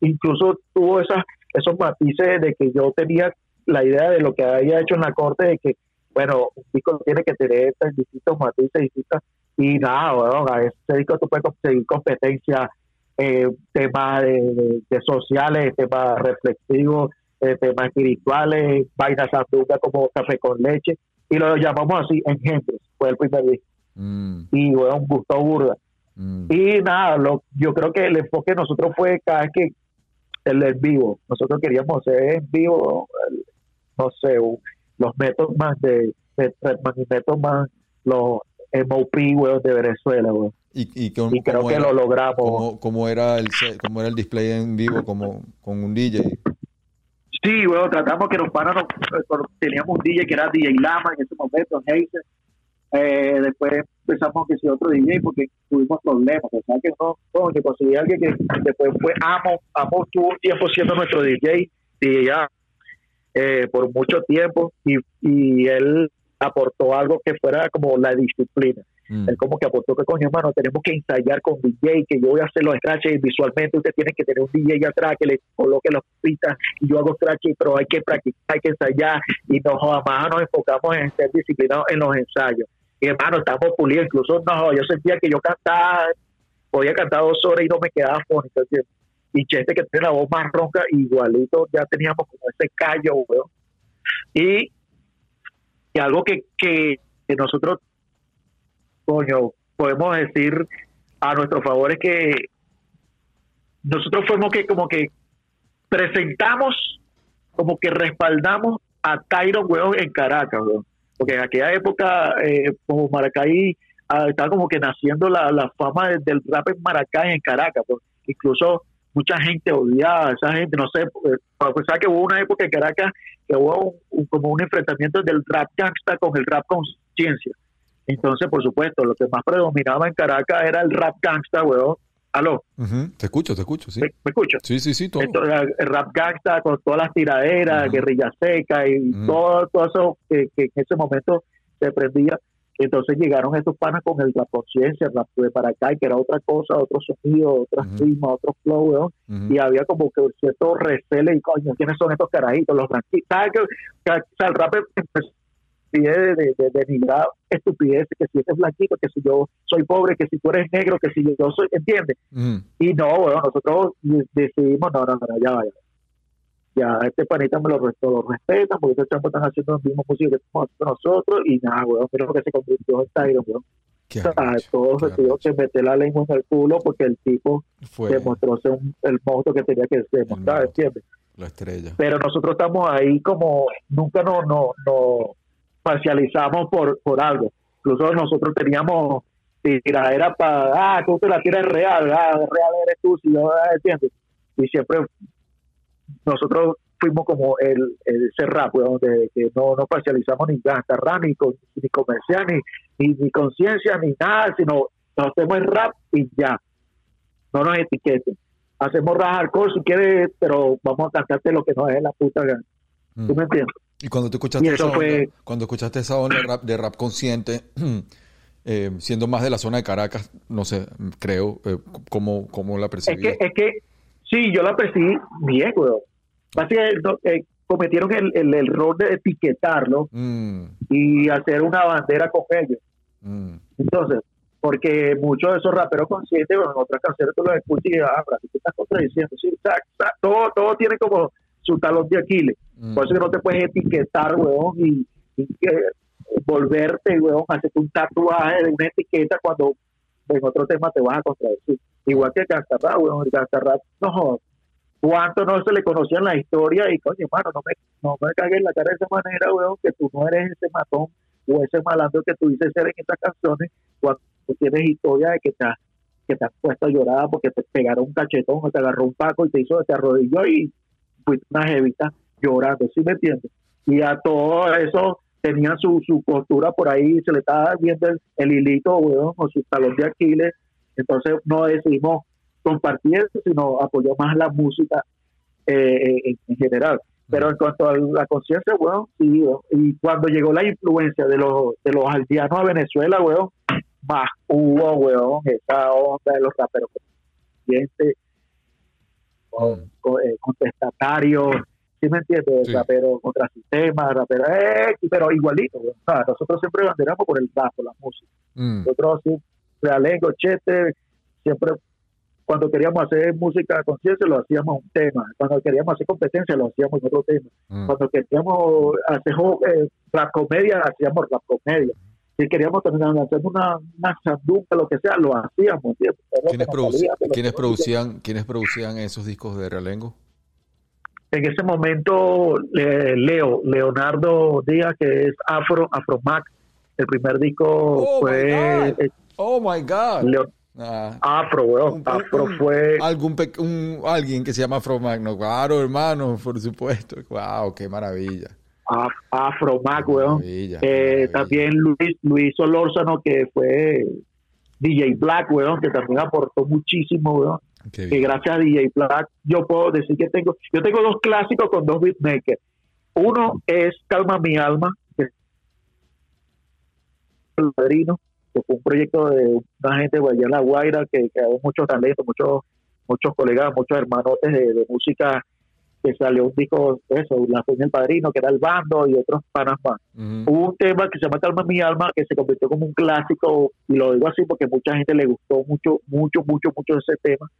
incluso tuvo esas esos matices de que yo tenía la idea de lo que había hecho en la corte de que, bueno, un disco tiene que tener distintos matices, distintas, y nada, bueno, a ese disco tú puedes conseguir competencia, eh, temas de, sociales, temas reflexivos, eh, temas espirituales, vainas sanduca como café con leche, y lo llamamos así, Engendros, fue el primer disco. Mm. Y bueno, un gusto burda. Mm. Y nada, lo, yo creo que el enfoque de nosotros fue cada vez que el en vivo, nosotros queríamos hacer en vivo no sé, los métodos más de, de métodos más los MOP, de Venezuela, Y, creo que lo logramos. ¿Cómo, era el, ¿Cómo era el display en vivo como con un DJ? Sí, bueno, tratamos que los panas, teníamos un DJ que era DJ Lama en ese momento, eh, después empezamos que si otro DJ porque tuvimos problemas, o sea que no, no que conseguí alguien que después fue Amo, Amo tuvo un tiempo siendo nuestro DJ, y ya eh, por mucho tiempo y, y él aportó algo que fuera como la disciplina. Mm. Él como que aportó que coño hermano, tenemos que ensayar con DJ, que yo voy a hacer los scratches visualmente, usted tiene que tener un DJ atrás que le coloque las pistas y yo hago scratches, pero hay que practicar, hay que ensayar y nos jamás nos enfocamos en ser disciplinados en los ensayos. Y hermano, estamos pulidos, incluso no, yo sentía que yo cantaba, podía cantar dos horas y no me quedaba fónico, y Cheste que tiene la voz más ronca, igualito ya teníamos como ese callo, weón. Y, y algo que, que, nosotros, coño, podemos decir a nuestro favor es que nosotros fuimos que como que presentamos, como que respaldamos a Tyron, weón, en Caracas, weón. Porque en aquella época, eh, como Maracay, ah, estaba como que naciendo la, la fama del rap en Maracay, en Caracas. Incluso mucha gente odiaba a esa gente, no sé, pues, pesar que hubo una época en Caracas que hubo como un enfrentamiento del rap gangsta con el rap conciencia. Entonces, por supuesto, lo que más predominaba en Caracas era el rap gangsta, weón. ¿Aló? Te escucho, te escucho, sí. ¿Me, escucho? Sí, sí, sí, todo. el rap gangsta con todas las tiraderas, guerrilla seca y todo, todo eso que, que en ese momento se prendía entonces llegaron estos panas con el, la conciencia, el rap de para acá, que era otra cosa, otro sonido, otras ritmos, otro flow, y había como que cierto recele y coño, ¿quiénes son estos carajitos? Los blanquitos. ¿Sabes que, o sea, el rap de, de, de, denigrar estupidez, que si eres blanquito, que si yo soy pobre, que si tú eres negro, que si yo soy, ¿entiendes? Y no, bueno, nosotros decidimos, no, no, no, ya vaya ya este panita me lo, lo respeta porque estos chamos están haciendo el mismo música que estamos haciendo nosotros y nada, weón, creo que se convirtió en Tyron, weón. O sea, todos se tuvieron que meter la lengua en el culo porque el tipo demostró ser el monstruo que tenía que demostrar, ¿entiendes? La estrella. Pero nosotros estamos ahí como, nunca nos no, no parcializamos por, por algo. Incluso nosotros teníamos tiradera para, ah, tú te la tiras real, ah, real eres tú, si yo, ah, ¿entiendes? Y siempre nosotros fuimos como el, el ese rap, weón, de que no, no parcializamos ni gasta rap, ni, con- ni comercial, ni, ni, ni conciencia, ni nada, sino nos hacemos el rap y ya. No nos etiqueten. Hacemos rap hardcore si quieres, pero vamos a cantarte lo que nos es la puta gana. Mm. ¿Tú me entiendes? Y cuando tú escuchaste esa fue- onda, cuando escuchaste esa onda de rap, de rap consciente, eh, siendo más de la zona de Caracas, no sé, creo, eh, ¿cómo, cómo la Es percibías? que, es que, sí, yo la percibí bien, weón. Básicamente, eh, cometieron el, el error de etiquetarlo Mm, y hacer una bandera con ellos. mm, Entonces, porque muchos de esos raperos conscientes, bueno, en otras canciones tú los escuchas y ah, ¿qué estás contradiciendo? Sí, ta- ta- todo, todo tiene como su talón de Aquiles. Mm. Por eso que no te puedes etiquetar, weón, y, que volverte, weón, hacerte un tatuaje de una etiqueta cuando en otro tema te vas a contradecir. Igual que el Gastarrap, weón, el Gastarrap, no. ¿Cuánto no se le conocía en la historia? Y coño, hermano, no me, no me cagues la cara de esa manera, weón, que tú no eres ese matón o ese malandro que tú dices ser en estas canciones cuando tú tienes historia de que que te has puesto a llorar porque te pegaron un cachetón o te agarró un paco y te hizo, te arrodilló y fuiste una jevita llorando, ¿sí me entiendes? Y a todo eso tenían su, su postura por ahí, se le estaba viendo el, el hilito, weón, o su talón de Aquiles. Entonces no decidimos compartir eso, sino apoyar más la música eh, eh, en, en general. Pero en cuanto a la conciencia, weón, sí, weón. y cuando llegó la influencia de los, de los aldeanos a Venezuela, weón, más hubo, weón, esa onda de los raperos conscientes, Mm. co- eh, contestatarios, ¿sí me entiendes? Sí. Rapero contra sistema, rapero, eh, pero igualito, weón. O sea, nosotros siempre banderamos por el rap, por la música. Mm, Nosotros siempre, Realengo, Chete, siempre cuando queríamos hacer música a conciencia lo hacíamos un tema, cuando queríamos hacer competencia lo hacíamos otro tema, mm. cuando queríamos hacer eh, rap comedia hacíamos rap comedia, si queríamos también hacer una, una lo que sea, lo hacíamos. ¿entiendes? Era lo ¿Quiénes, que nos produci- salía, pero quiénes no- producían, ¿Quiénes producían esos discos de Realengo? En ese momento, eh, Leo, Leonardo Díaz, que es Afro, Afromac, el primer disco Oh, fue eh, Oh my God. Leo- Ah, Afro, weón. Afro fue algún un- alguien que se llama Afro Magno. Claro, hermano, por supuesto. Wow, qué maravilla. Af- Afromac, weón. Maravilla, qué Eh, maravilla. también Luis, Luis Solórzano, que fue DJ Black, weón, que también aportó muchísimo, weón. Bien. gracias a DJ Black yo puedo decir que tengo, yo tengo dos clásicos con dos beatmakers. Uno es Calma mi alma, que es el padrino, que fue un proyecto de una gente de allá en La Guaira que, que hay muchos talentos, muchos muchos colegas, muchos hermanotes de, de música que salió un disco, eso, La Peña el Padrino, que era el bando y otros panas más. Hubo un tema que se llama Calma mi alma, que se convirtió como un clásico, y lo digo así porque mucha gente le gustó mucho, mucho, mucho, mucho ese tema,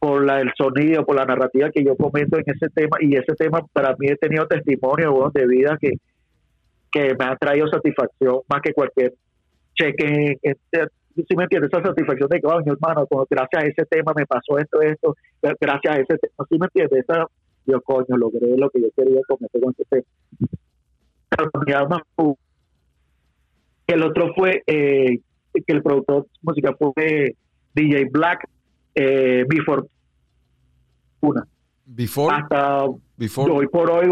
por la, el sonido, por la narrativa que yo comento en ese tema, y ese tema para mí he tenido testimonio de vida que, que me ha traído satisfacción más que cualquier cheque. Si me entiendes, esa satisfacción de que, "Coño, hermano, como gracias a ese tema me pasó esto, esto, gracias a ese tema, si me entiendes, esa, yo, coño, logré lo que yo quería cometer con ese tema. Mi El otro fue eh, que el productor de música fue DJ Black, eh, mi fortuna. Before, Hasta before, hoy por hoy,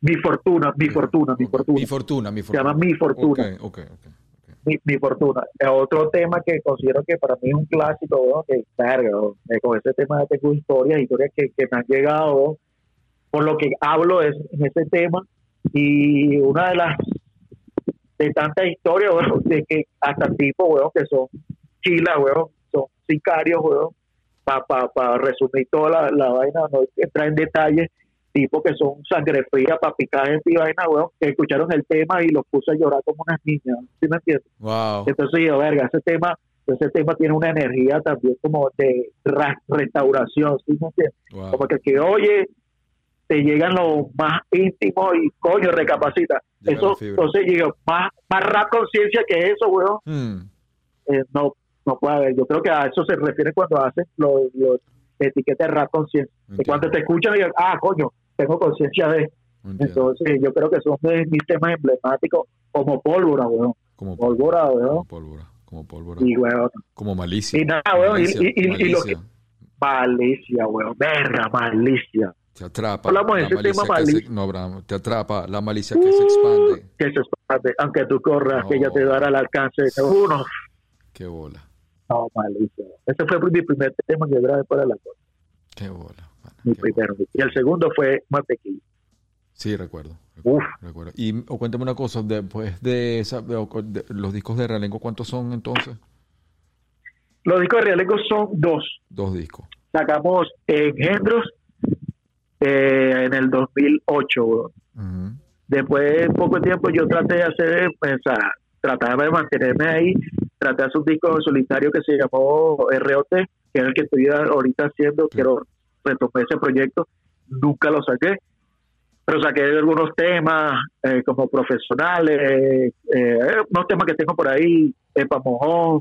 mi fortuna, mi fortuna, mi fortuna. Mi fortuna, mi Se fortuna. llama Mi Fortuna. Ok, ok, ok. Mi, fortuna. Es otro tema que considero que para mí es un clásico, weón, que eh, con ese tema tengo historias, historias que, que me han llegado, por lo que hablo es en ese tema. Y una de las de tantas historias, weón, de que hasta tipos, weón, que son chilas, weón, son sicarios, weón, para pa, pa resumir toda la, la vaina, no entrar en detalles, tipos que son sangre fría para picar gente y vaina, weón, que escucharon el tema y los puse a llorar como unas niñas, ¿sí me entiendes? Wow. Entonces yo, verga, ese tema, ese tema tiene una energía también como de ra- restauración, ¿sí me entiendes? wow. Como que el que oye, te llegan los más íntimos y coño, recapacita. Llega eso, entonces digo, más, más rap conciencia que eso, weón, Hmm. eh, no, no puede haber. Yo creo que a eso se refiere cuando hacen los lo, etiquetas de rap conciencia. Que cuando te escuchan digan, ah, coño, tengo conciencia de... Entiendo. Entonces yo creo que son de mis temas emblemáticos como pólvora, weón. Como Pólvora, como weón. pólvora. Como pólvora. Y, weón, Como malicia. Y nada, weón, y- Malicia, y- y- y lo malicia. Malicia, weón. Verga, malicia. Te atrapa. Hablamos de ese tema que se- malicia. no, Bram, te atrapa la malicia que se expande. Que se expande, aunque tú corras, que ella te dará al alcance de uno. Qué bola. No, malicia. Ese fue mi primer tema que grabé para la cosa. Qué bola. Mi primero. Y el segundo fue Mantequilla. Sí, recuerdo. Uf. recuerdo. Y o cuéntame una cosa, después de, esa, de- los discos de Realengo, ¿cuántos son entonces? Los discos de Realengo son dos. Dos discos. Sacamos Engendros eh, en el 2008, weón. Ujú. Después de poco tiempo yo traté de hacer, pues, o sea, trataba de mantenerme ahí, traté de hacer un disco solitario que se llamó ROT, que es el que estoy ahorita haciendo, quiero retomar ese proyecto, nunca lo saqué, pero saqué algunos temas eh, como profesionales, eh, unos temas que tengo por ahí, Epa Mojón,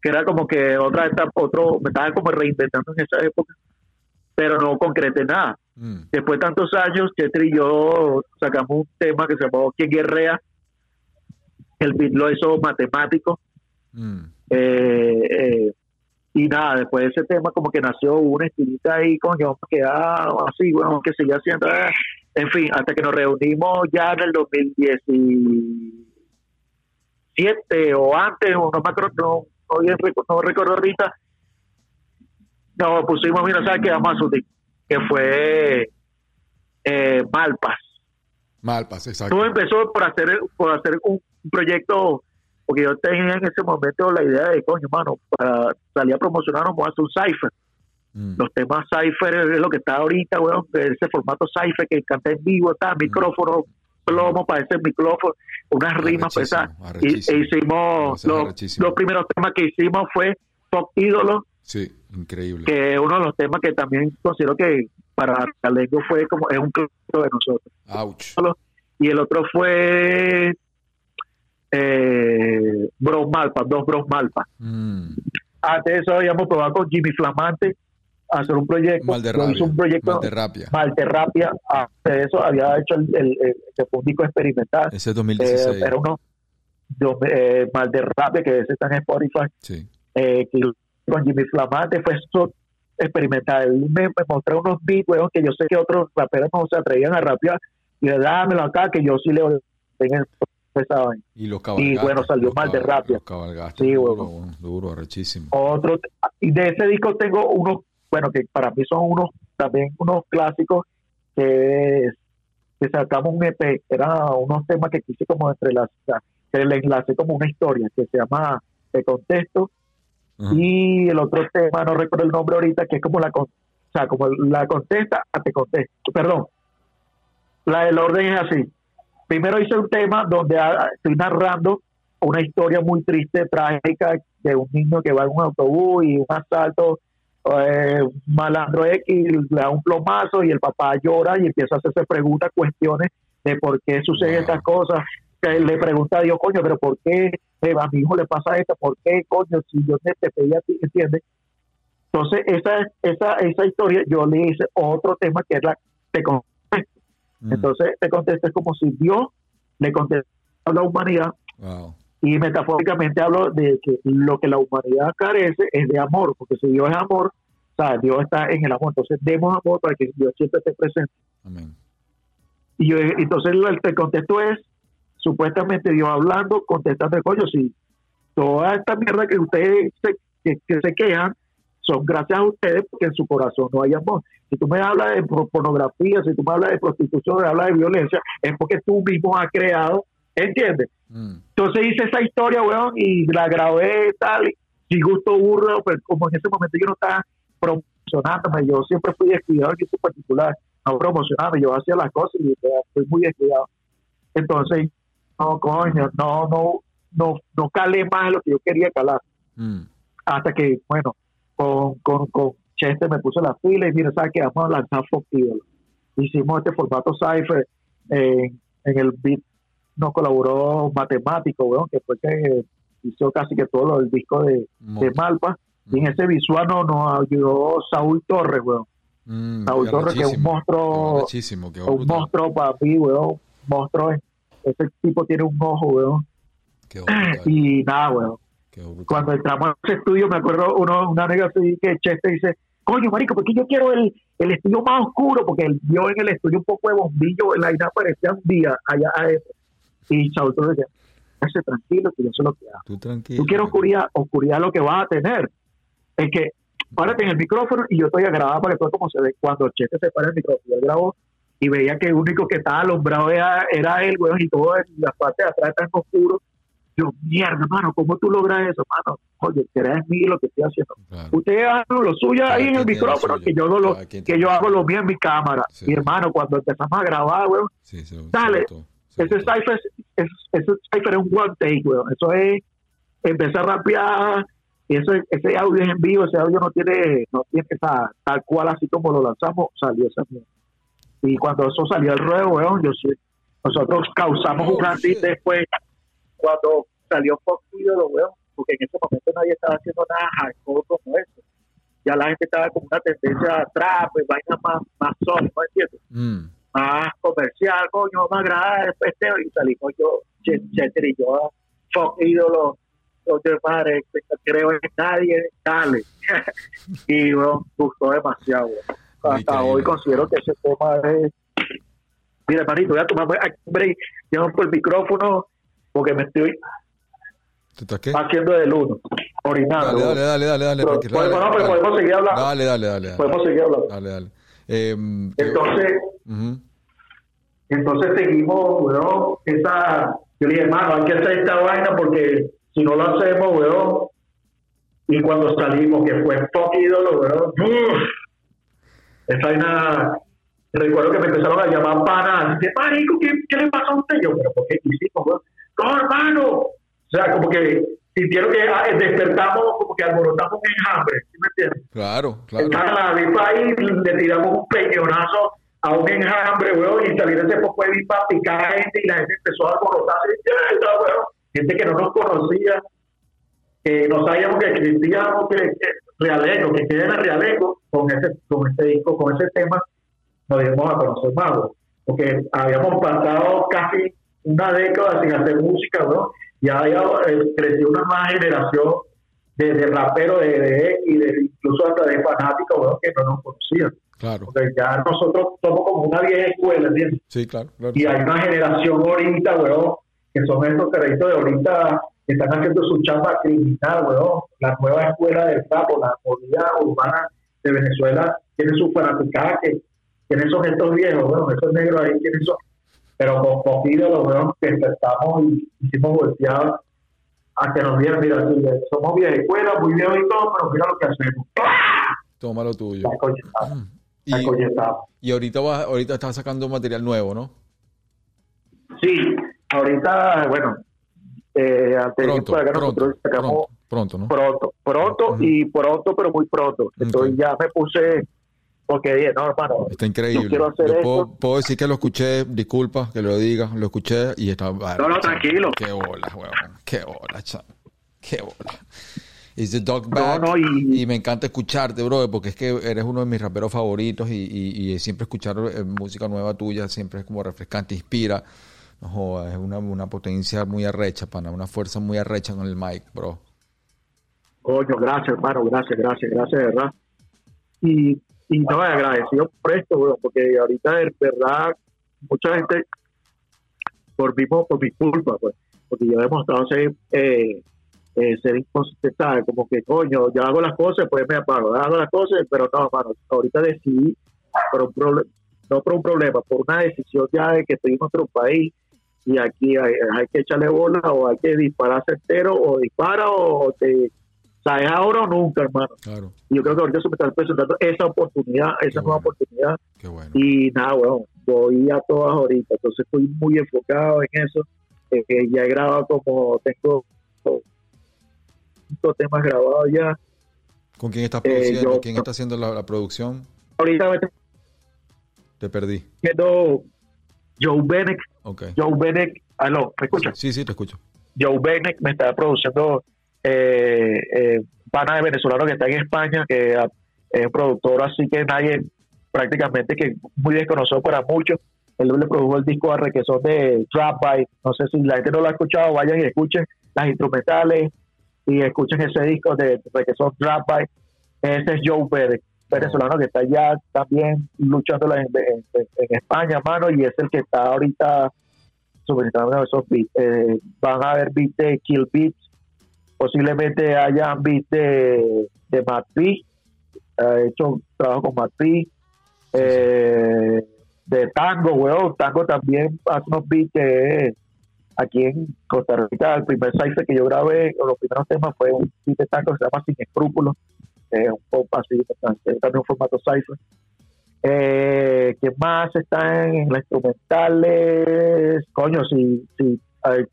que era como que otra etapa, otro, me estaba como reinventando en esa época, pero no concreté nada Mm. después de tantos años, Chetri y yo sacamos un tema que se llamó ¿Quién guerrea? El beat lo hizo matemático. Mm. eh, eh, y nada, después de ese tema como que nació una estilita ahí, coño, vamos a quedar así, bueno, que seguía haciendo. eh. En fin, hasta que nos reunimos ya en el 2017 o antes, o no me acuerdo, no, no, recuerdo ahorita, nos pusimos, mira, ¿sabes qué? Vamos a que fue eh, Malpas. Malpas, exacto. Todo empezó por hacer por hacer un proyecto, porque yo tenía en ese momento la idea de, coño, mano, para salir a promocionar vamos a hacer un cipher. Mm. Los temas cipher es lo que está ahorita, weón, ese formato cipher que canta en vivo, está micrófono, plomo para ese micrófono, unas rimas pesadas. Y e hicimos, es los, primeros temas que hicimos fue Top Ídolo, Sí, increíble. que es uno de los temas que también considero que para Talengo fue como, es un clásico de nosotros. Ouch. y el otro fue eh, Malpa, dos Bros Malpa. Mm. Antes de eso habíamos probado con Jimmy Flamante hacer un proyecto. Malderrapia. un proyecto Malderrapia. Malterrapia. Antes de eso había hecho el, el, el- disco experimental. Ese es Eh, 2016. era uno yo, eh, Malderrapia, que ese está en Spotify, Sí. eh, que con Jimmy Flamante fue eso experimental. Él me, me mostró unos beats, weón, que yo sé que otros raperos no se atrevían a rapear. Y le dámelo acá, que yo sí le tengo Y cabalgaste. bueno, salió cabal- Los cabalgaste. Sí, duro, bueno. duro, arrechísimo. Otro, y de ese disco tengo unos, bueno, que para mí son unos, también unos clásicos que, que sacamos un EP, eran unos temas que quise como entrelazar, que le enlace como una historia que se llama Te Contesto, Ajá. y el otro tema, no recuerdo el nombre ahorita, que es como la, o sea, como la contesta a Te Contesto, perdón, la del orden es así. Primero hice un tema donde ah, estoy narrando una historia muy triste, trágica, de un niño que va en un autobús y un asalto, eh, un malandro X le da un plomazo y el papá llora y empieza a hacerse preguntas, cuestiones de por qué suceden estas cosas. Que le pregunta a Dios, coño, pero ¿por qué eh, a mi hijo le pasa esto? ¿Por qué, coño, si yo te, te pedí a ti, ¿entiendes? Entonces, esa, esa, esa historia yo le hice otro tema que es la te. Mm. Entonces, te contesto es como si Dios le contestara a la humanidad Wow. y metafóricamente hablo de que lo que la humanidad carece es de amor, porque si Dios es amor, o sea, Dios está en el amor, entonces demos amor para que Dios siempre esté presente. Amén. Y yo, entonces el, el contexto es supuestamente Dios hablando, contestando, coño, si toda esta mierda que ustedes se, que, que se quejan son gracias a ustedes porque en su corazón no hay amor. Si tú me hablas de por- pornografía, si tú me hablas de prostitución, me hablas de violencia, es porque tú mismo has creado, ¿entiendes? Mm. Entonces hice esa historia, weón, y la grabé tal, y gusto burro, pero como en ese momento yo no estaba promocionándome, yo siempre fui descuidado en eso particular, no promocionaba, yo hacía las cosas y eh, fui muy descuidado. Entonces, no, coño, no, no, no, no calé más de lo que yo quería calar, Mm. hasta que, bueno, con, con, con Chester me puse la fila y mira, ¿sabes qué? Vamos a lanzar Fox. Hicimos este formato Cypher, en, en el beat nos colaboró Matemático, weón, que fue que hizo casi que todo del disco de, de. Malpa. Y en ese visual nos, nos ayudó Saúl Torres, weón. Mm, Saúl Torres, que es un monstruo, un monstruo para mí, weón. Un monstruo. Ese tipo tiene un ojo, weón. qué Y nada, weón. Cuando entramos a ese estudio, me acuerdo uno, una anécdota que Chester dice, coño, marico, porque yo quiero el, el estudio más oscuro, porque él vio en el estudio un poco de bombillo, la idea parecía un día allá a eso. Y Saúl decía, ese tranquilo, que yo sé lo que hago. Tú tranquilo. Tú quieres oscuridad, oscuridad lo que vas a tener. Es que párate en el micrófono y yo estoy a grabar para que todo como se ve cuando Chete se para el micrófono. Yo grabó y veía que el único que estaba alumbrado era, era él, weón, y todo en la parte de atrás en oscuro. Yo, mierda, mano, ¿cómo tú logras eso, mano? Oye, crees mí lo que estoy haciendo. Claro. Ustedes hagan lo suyo ahí en el micrófono, que yo, lo, que yo hago lo mío en mi cámara. Sí. Mi hermano, cuando empezamos a grabar, weón, Sí, se- se Dale. se ese cipher es, ese cipher es un one take, weón. Eso es empezar a rapear. Y eso, es- ese audio es en vivo, ese audio no tiene, no tiene esa, tal cual así como lo lanzamos, salió esa mierda. Y cuando eso salió al ruedo, weón, yo sí, nosotros causamos Oh, un gran shit. después, cuando salió Fox Ídolo, weón, porque en ese momento nadie estaba haciendo nada hardcore como eso. Ya la gente estaba con una tendencia a trap, y vainas más, más soft, ¿no entiendes? Mm. más comercial, coño, más grave, te y salimos yo, Ch- Cheter y yo, fuck ídolo, oye madre, no creo en nadie, dale. y bueno, gustó demasiado. Hasta hoy considero que ese tema es. Mira, manito, voy a tomar un break, llevo por el micrófono porque me estoy haciendo del uno, orinando. Dale, dale, dale, dale, tranquilo, podemos- seguir hablando. Dale, dale, dale. Podemos seguir hablando. Dale, dale. Eh, que- Entonces. Entonces seguimos, weón, esa, yo le dije, hermano, hay que hacer esta vaina porque si no lo hacemos, weón, y cuando salimos, que fue fuck ídolo, weón, esa vaina, recuerdo que me empezaron a llamar panas, de marico, ¿qué, ¿qué le pasó a usted? Yo, pero ¿por qué hicimos, weón? No, hermano, o sea, como que sintieron que ah, despertamos, como que alborotamos un enjambre, ¿sí me entiendes? Claro, claro. Entonces, la ahí le tiramos un peñonazo a un enjambre, weón, y salir ese poco de vipa a picar gente y la gente empezó a alborotarse. ¡Mierda, weón! Gente que no nos conocía, que no sabíamos que existíamos, que, que Realengo, que queden en Realengo con ese, con ese disco, con ese tema, nos dimos a conocer más. Porque habíamos pasado casi una década sin hacer música, weón, y había eh, creció una nueva generación de, de raperos, de, de, y de, incluso hasta de fanáticos, weón, que no nos conocían. Claro. Porque ya nosotros somos como una vieja escuela, ¿entiendes? Sí, claro, claro. Y hay una generación ahorita, weón, que son estos créditos de ahorita que están haciendo su chamba criminal, weón. La nueva escuela del sapo, la movida urbana de Venezuela, tiene su fanaticada que quiénes son estos viejos, weón, esos negros ahí, quiénes son. Pero con poquito weón que despertamos y hicimos volteados a que nos vieran, mira, somos vieja escuela, muy viejos y todo, pero mira lo que hacemos. Toma lo tuyo. La estamos, Y, ahorita vas, ahorita estás sacando material nuevo, ¿no? Sí, ahorita, bueno, eh, antes Pronto, acá pronto, nosotros sacamos pronto, pronto, ¿no? pronto, pronto y pronto, pero muy pronto. Entonces ya me puse, porque dije, no, hermano, Está increíble. yo quiero hacer Yo esto. puedo, puedo decir que lo escuché, disculpa que lo diga, lo escuché y estaba... No, no, tranquilo. Qué bola, weón. Qué bola, chamo. Qué bola. Is the dog back? no, y- y me encanta escucharte, bro, porque es que eres uno de mis raperos favoritos y, y- y siempre escuchar eh, música nueva tuya siempre es como refrescante, inspira. No es una, una potencia muy arrecha, pana, una fuerza muy arrecha con el mic, bro. coño, gracias, hermano, gracias, gracias, gracias, de verdad. Y, y no, agradecido por esto, weón, porque ahorita, de verdad, mucha gente, por mi, por mi culpa, pues, porque yo he demostrado ser, eh, eh, ser inconsistente. Como que, coño, yo hago las cosas, pues me apago, hago las cosas, pero no, hermano, ahorita decidí, por un no por un problema, por una decisión ya de que estoy en otro país y aquí hay, hay que echarle bola o hay que dispararse entero o dispara o te sabes ahora o nunca, hermano. Claro, Y yo creo que ahorita se me está presentando esa oportunidad, esa Qué nueva bueno. oportunidad qué bueno. y nada, bueno, voy a todas ahorita, entonces estoy muy enfocado en eso. Eh, eh, ya he grabado como tengo cinco temas grabados ya. ¿Con quién estás Eh, produciendo? yo- ¿Quién está haciendo la, la producción? Ahorita me Te perdí. haciendo Joe Bennett, Ok. Joe Bennett, aló, ¿me escuchas? Sí, sí, te escucho. Joe Bennett me está produciendo eh, eh, pana de venezolano que está en España, que es productor así que nadie, prácticamente que muy desconocido para muchos. Él le produjo el disco a requesón de Trap By. No sé si la gente no lo ha escuchado, vayan y escuchen las instrumentales y escuchen ese disco de requesón Trap By. Ese es Joe Bennett. venezolano que está allá también luchando en, España, mano, y es el que está ahorita suministrando esos beats. Eh, van a haber beats de Kill Beats, posiblemente hayan beats de, de Matt ha hecho trabajo con Matt eh, de Tango, weón, Tango también hace unos beats que aquí en Costa Rica, el primer cipher que yo grabé, o los primeros temas fue un beat de Tango que se llama Sin Escrúpulos, es un pop así, también un formato cipher. Eh, ¿Quién más está en las instrumentales? Coño, si, si,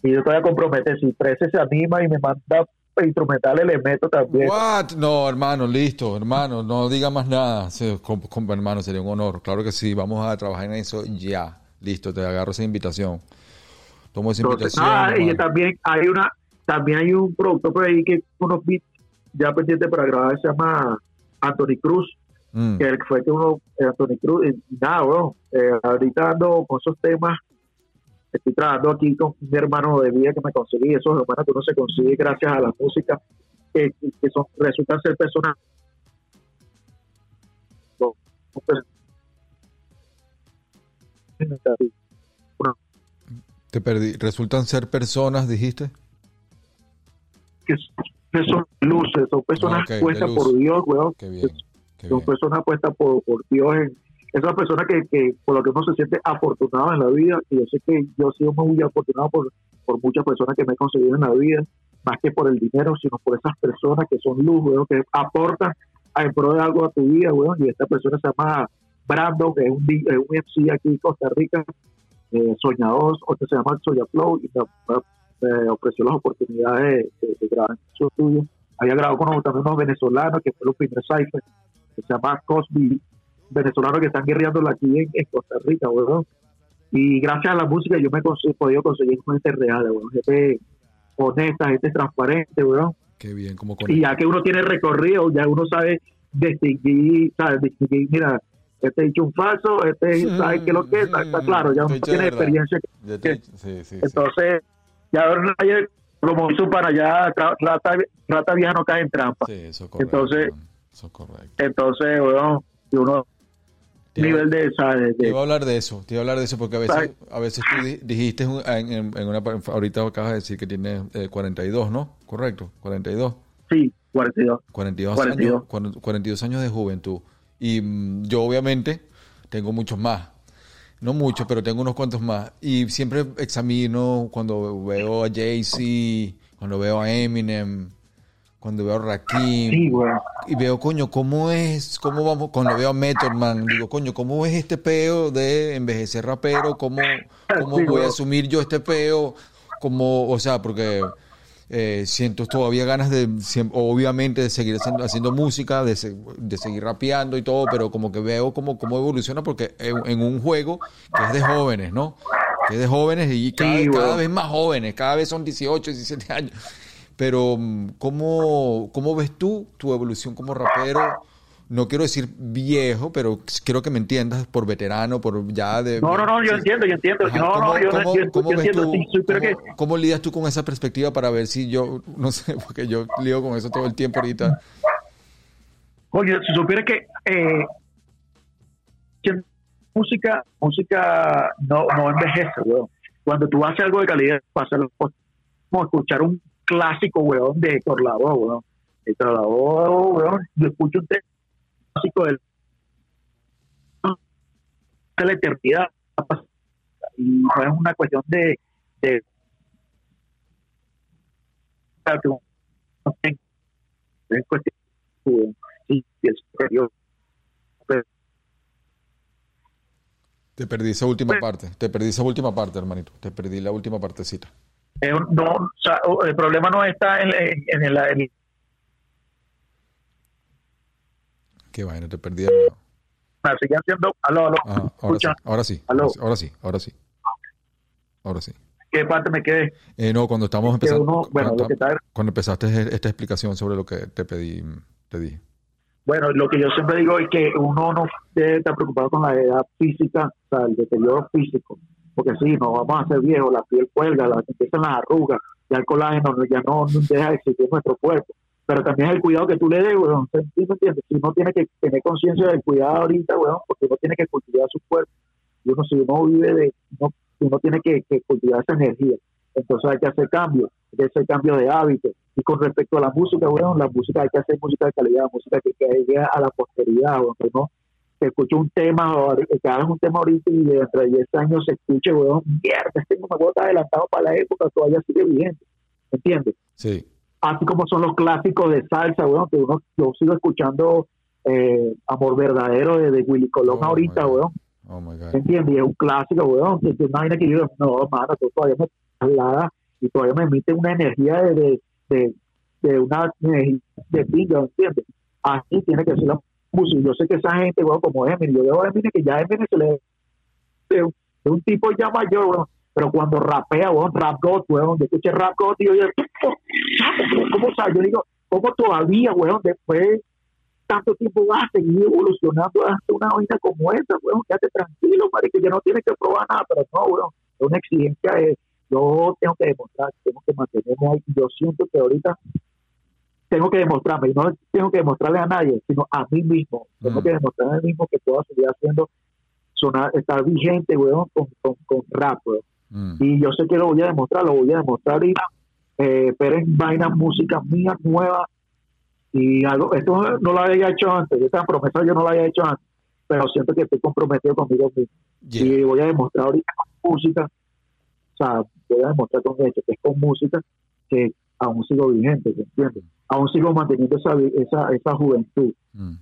yo te voy a comprometer, si 13 se anima y me manda instrumentales, le meto también. What? No, hermano, listo, hermano, no diga más nada. con, hermano, sería un honor. Claro que sí, vamos a trabajar en eso ya. Listo, te agarro esa invitación. Tomo esa invitación. Ah, y también hay una, también hay un producto por ahí que unos beats ya pendiente para grabar, se llama Anthony Cruz, mm. que fue que uno, eh, Anthony Cruz, y nada, bueno, eh, ahorita ando con esos temas, estoy trabajando aquí con mi hermano de vida que me conseguí, esos hermanos que uno se consigue gracias a la música, que, que son, resultan ser personas te perdí. ¿Resultan ser personas, dijiste? Que son luces, son personas puestas por Dios, weón. son personas puestas por, por Dios. En, esas personas que, que, por lo que uno se siente afortunado en la vida, y yo sé que yo he sido muy afortunado por, por muchas personas que me he conseguido en la vida, más que por el dinero, sino por esas personas que son luz, weón, que aportan a pro de algo a tu vida, weón. Y esta persona se llama Brando, que es un, es un MC aquí en Costa Rica, eh, soñador, o que se llama Soya Flow, y me ofreció las oportunidades de, de, grabar en su estudio. Había grabado con también unos venezolanos, que fue los primer cipher, que se llama Cosby, venezolanos que están guerreando aquí en, Costa Rica, weón. Y gracias a la música yo me he podido conseguir gente real, weón. Gente honesta, gente transparente, weón. Qué bien, como Y ya que uno tiene recorrido, ya uno sabe distinguir, ¿sabes? Distinguir, mira, este dicho un falso, este sabe que lo que es, está, claro, ya uno tiene experiencia. sí, sí, entonces, ya ayer, como su para allá, rata, rata vieja no cae en trampa. Sí, eso correcto. Entonces, eso correcto. entonces, bueno, uno nivel de, ¿sabes? Te iba a hablar de eso, te iba a hablar de eso porque a veces, a veces tú dijiste en, en, una, ahorita acabas de decir que tienes 42, eh, ¿no? Correcto, 42. Sí, 42. 42, 42. Años, 42 años de juventud. Y mm, yo obviamente tengo muchos más. No muchos, pero tengo unos cuantos más. Y siempre examino cuando veo a Jay-Z, cuando veo a Eminem, cuando veo a Rakim. y veo, coño, ¿cómo es? ¿Cómo vamos? Cuando veo a Method Man, digo, coño, ¿cómo es este peo de envejecer rapero? ¿Cómo, cómo voy a asumir yo este peo? Como, o sea, porque eh, siento todavía ganas de, obviamente, de seguir haciendo, música, de, seguir rapeando y todo, pero como que veo cómo, cómo evoluciona porque en, un juego que es de jóvenes, ¿no? Que es de jóvenes y cada, vez más jóvenes, cada vez son 18, 17 años. Pero, mm, ¿cómo, ¿cómo ves tú tu evolución como rapero? no quiero decir viejo, pero quiero que me entiendas por veterano, por ya de... No, no, no, yo entiendo, yo entiendo. no, ¿cómo, no, yo, ¿cómo, entiendo. ¿cómo, lidias tú con esa perspectiva para ver si yo, no sé, porque yo lío con eso todo el tiempo ahorita? Oye, si supieras que, eh, música, música no, no envejece, weón. Cuando tú haces algo de calidad, pasa como escuchar un clásico, weón, de Héctor Lavoe, weón. Héctor Lavoe, weón, yo escucho un del de la eternidad y no es una cuestión de, de es cuestión superior te perdí esa última parte, te perdí esa última parte, hermanito, te perdí la última partecita. Eh, no, o sea, el problema no está en, en, en, el, en Qué bueno, te perdí. Siguen siendo. Aló, aló. ahora, sí, ahora, sí, ahora sí, ahora sí, ahora sí. ¿Qué parte me quedé? Eh, no, cuando estamos empezando. bueno, cuando, cuando, empezaste esta explicación sobre lo que te pedí, te dije. Bueno, lo que yo siempre digo es que uno no debe estar preocupado con la edad física, o sea, el deterioro físico. Porque sí, nos vamos a hacer viejos, la piel cuelga, las, empiezan las arrugas, ya el colágeno ya no, deja de existir nuestro cuerpo pero también el cuidado que tú le des, weón. ¿Sí me entiendes? Si uno tiene que tener conciencia del cuidado ahorita, weón, porque uno tiene que cultivar su cuerpo. Y uno, si uno vive de, uno, uno tiene que, cultivar esa energía. Entonces hay que hacer cambios, hay que hacer cambio de hábitos. Y con respecto a la música, weón, la música hay que hacer música de calidad, música que, que llegue a la posteridad, weón, no que escuche un tema, o que hagas un tema ahorita y dentro de 10 años se escuche, weón, mierda, este no me está adelantado para la época, todavía sigue vigente, ¿entiendes? Sí. Así como son los clásicos de salsa, weón, que uno, yo sigo escuchando eh, Amor Verdadero de, de Willy Colón Oh, ahorita, weón, Oh my God. ¿entiendes? Y es un clásico, weón, que tú imaginas que yo, no, mano, tú todavía me traslada y todavía me emite una energía de, de, de, de una energía de pinga, ¿entiendes? Así tiene que ser la. Yo sé que esa gente, weón, como Eminem, yo veo a Eminem que ya Eminem se le de un, tipo ya mayor, weón, pero cuando rapea, weón, rap god, weón, yo escuché rap god y yo, ¿cómo sabes? Yo digo, ¿cómo todavía, weón, después de tanto tiempo vas a seguir evolucionando hasta una vaina como esa, weón, quédate tranquilo, que ya no tienes que probar nada, pero no, weón, es una exigencia de, yo tengo que demostrar, tengo que mantenerme ahí, yo siento que ahorita tengo que demostrarme, y no tengo que demostrarle a nadie, sino a mí mismo, tengo Mm. que demostrarme a mí mismo que puedo seguir haciendo, sonar, estar vigente, weón, con, con, con rap, weón. Mm. Y yo sé que lo voy a demostrar, lo voy a demostrar y eh, pero en vainas, música mía nueva y algo, esto no lo había hecho antes, esta promesa yo no la había hecho antes, pero siento que estoy comprometido conmigo mismo Yeah. y voy a demostrar ahorita con música, o sea, voy a demostrar con esto, que es con música, que aún sigo vigente, ¿me ¿entiendes? Aún sigo manteniendo esa, esa, esa juventud. Mm.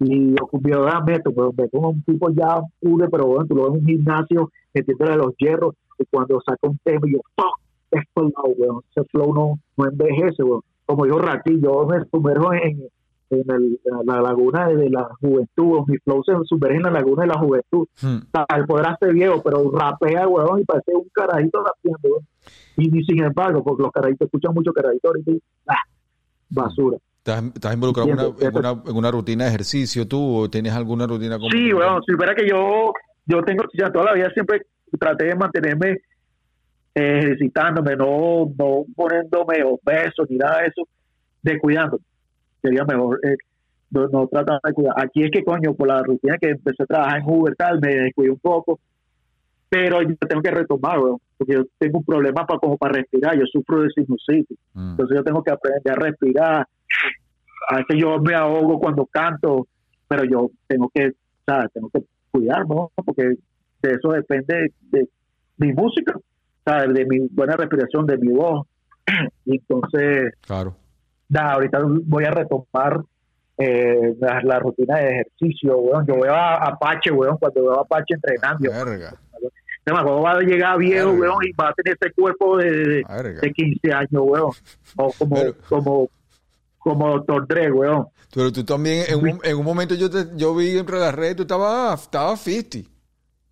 Y yo a Meto, pero Meto es un tipo ya puro, pero bueno, tú lo ves en un gimnasio metiéndole los hierros, y cuando saca un tema, y yo, ¡fuck! Esto no, weón, ese flow no, no envejece, weón. Como dijo Rati, yo me sumerjo en, en, el- en la laguna de, la juventud, mi flow se sumerge en la laguna de la juventud. Mm. O sea, el poder hacer viejo, pero rapea, weón, y parece un carajito rapeando, weón. Y, sin embargo, porque los carajitos escuchan mucho carajito ahorita y, ah, basura. ¿Estás, estás involucrado en una, Entiendo. en, una, en una rutina de ejercicio tú o tienes alguna rutina como Sí, bueno, si fuera que yo, yo tengo, ya toda la vida siempre traté de mantenerme eh, ejercitándome, no, no poniéndome obeso ni nada de eso, descuidando. Sería mejor eh, no, no tratar de cuidar. Aquí es que, coño, por la rutina que empecé a trabajar en Uber, tal, me descuidé un poco, pero yo tengo que retomar, porque yo tengo un problema para, como para respirar, yo sufro de sinusitis. Mm. Entonces yo tengo que aprender a respirar. A veces yo me ahogo cuando canto, pero yo tengo que, ¿sabes? Tengo que cuidarme, ¿no? porque de eso depende de, mi música, ¿sabes? De mi buena respiración, de mi voz. Y entonces, Claro. Nada, ahorita voy a retomar eh, la, la rutina de ejercicio, weón. Yo veo a Apache, weón, cuando veo a Apache entrenando. Verga. se me acuerdo, va a llegar viejo, Verga. weón, y va a tener ese cuerpo de, de- de 15 años, weón. O como, Pero- como, como Doctor Dre, weón. Pero tú también, en un, en un momento yo te, yo vi entre las redes, tú estabas, estabas 50.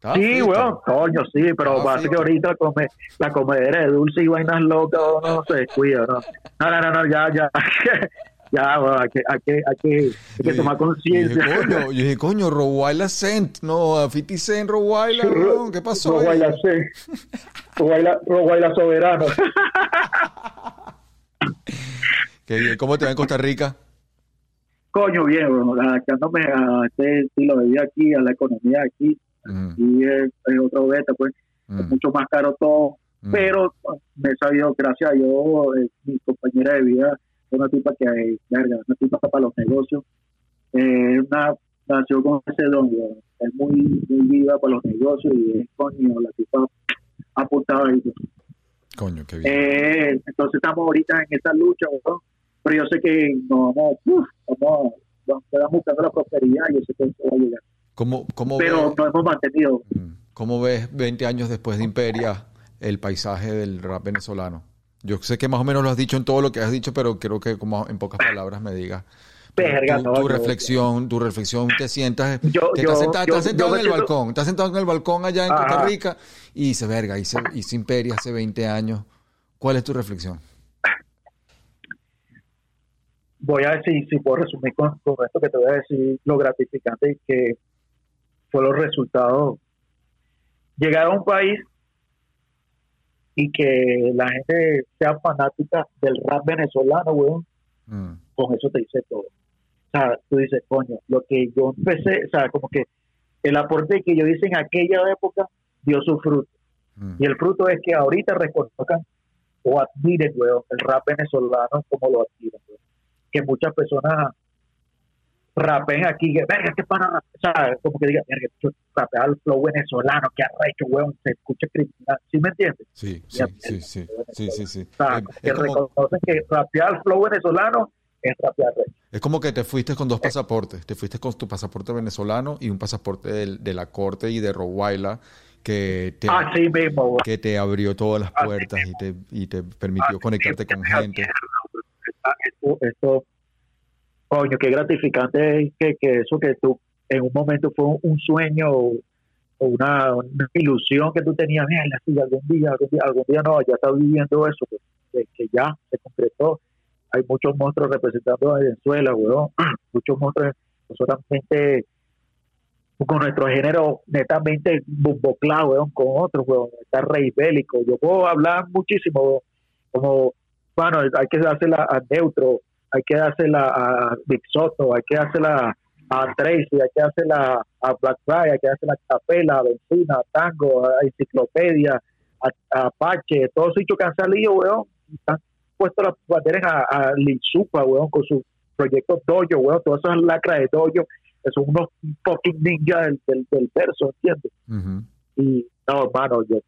Estabas Sí, 50. weón, coño, sí, pero Ah, pasa sí. que ahorita la, come, la comedera de dulce y vainas locas no, no se descuida, ¿no? No, no, no, no, ya, ya. ya, hay que, hay que, hay que, hay que Yo tomar conciencia. Coño, yo dije, coño, Rowaila Cent, no, a 50 Cent, Rowaila, weón, ¿qué pasó? sí. Roguayla, Roguayla soberano. Qué bien, ¿Cómo te va en Costa Rica? Coño, bien, weón, adaptándome a este estilo de vida aquí, a la economía aquí. Mm, Y es, es otro beta, pues, es mucho más caro todo. mm. pero me he sabido, gracias a Dios, eh, mi compañera de vida es una tipa que, eh, verga, una tipa para los negocios, eh, una, nació con ese don, weón. es muy, muy viva para los negocios y es coño, la tipa apuntada ahí. Coño, qué bien. Eh, entonces estamos ahorita en esa lucha, weón. pero yo sé que nos vamos, uf, vamos, vamos, estamos buscando la prosperidad y yo sé que eso va a llegar. ¿Cómo, cómo, Pero ves, hemos mantenido. mm, ¿Cómo ves 20 años después de Imperia el paisaje del rap venezolano? Yo sé que más o menos lo has dicho en todo lo que has dicho, pero quiero que como en pocas palabras me digas tu- Verga, tu, no, tu yo- reflexión, tu reflexión, te sientas, Yo- te yo- estás sentado, yo- estás sentado en el siento- balcón, estás sentado en el balcón allá en Ajá. Costa Rica y dices, verga, hice, hice Imperia hace 20 años. ¿Cuál es tu reflexión? voy a decir, si puedo resumir con, con esto que te voy a decir, lo gratificante que fue los resultados. Llegar a un país y que la gente sea fanática del rap venezolano, weón, mm. con eso te dice todo. O sea, tú dices, coño, lo que yo empecé, o sea, como que el aporte que yo hice en aquella época dio su fruto. Mm. Y el fruto es que ahorita reconozcan o admiren, weón, el rap venezolano como lo admiren, Que muchas personas rapen aquí, que verga, que para, o sea, como que diga, verga, yo rapea el flow venezolano, que arrecho, weón, se escucha criminal, ¿sí me entiendes? Sí, sí, sí, sí, sí, sí, sí, O sea, que reconocen que rapear el flow venezolano es rapear recho. Es como que te fuiste con dos pasaportes, te fuiste con tu pasaporte venezolano y un pasaporte de, de la corte y de Roguaila que te, que te abrió todas las puertas y te, y te permitió conectarte con gente. Esto, coño, qué gratificante que, que, eso que tú en un momento fue un, sueño o una, ilusión que tú tenías, mira, algún día, algún día, algún día no, ya estás viviendo eso, que, que ya se concretó. Hay muchos monstruos representando a Venezuela, weón. Muchos monstruos, no solamente con nuestro género netamente bomboclado, con otros, weón, está rey bélico. Yo puedo hablar muchísimo, como, bueno, hay que dársela a Neutro, hay que dársela a Big Soto, hay que dársela a Tracy, hay que dársela a Black Friday, hay que dársela a Capela, a Benzina, a Tango, a Enciclopedia, a, Apache, todos esos que han salido, weón, están puestos las banderas a, a weón, con su proyecto Dojo, weón, todas esas lacras de Dojo son unos fucking ninjas del, del, del verso, ¿entiendes? Y no, hermano, yo,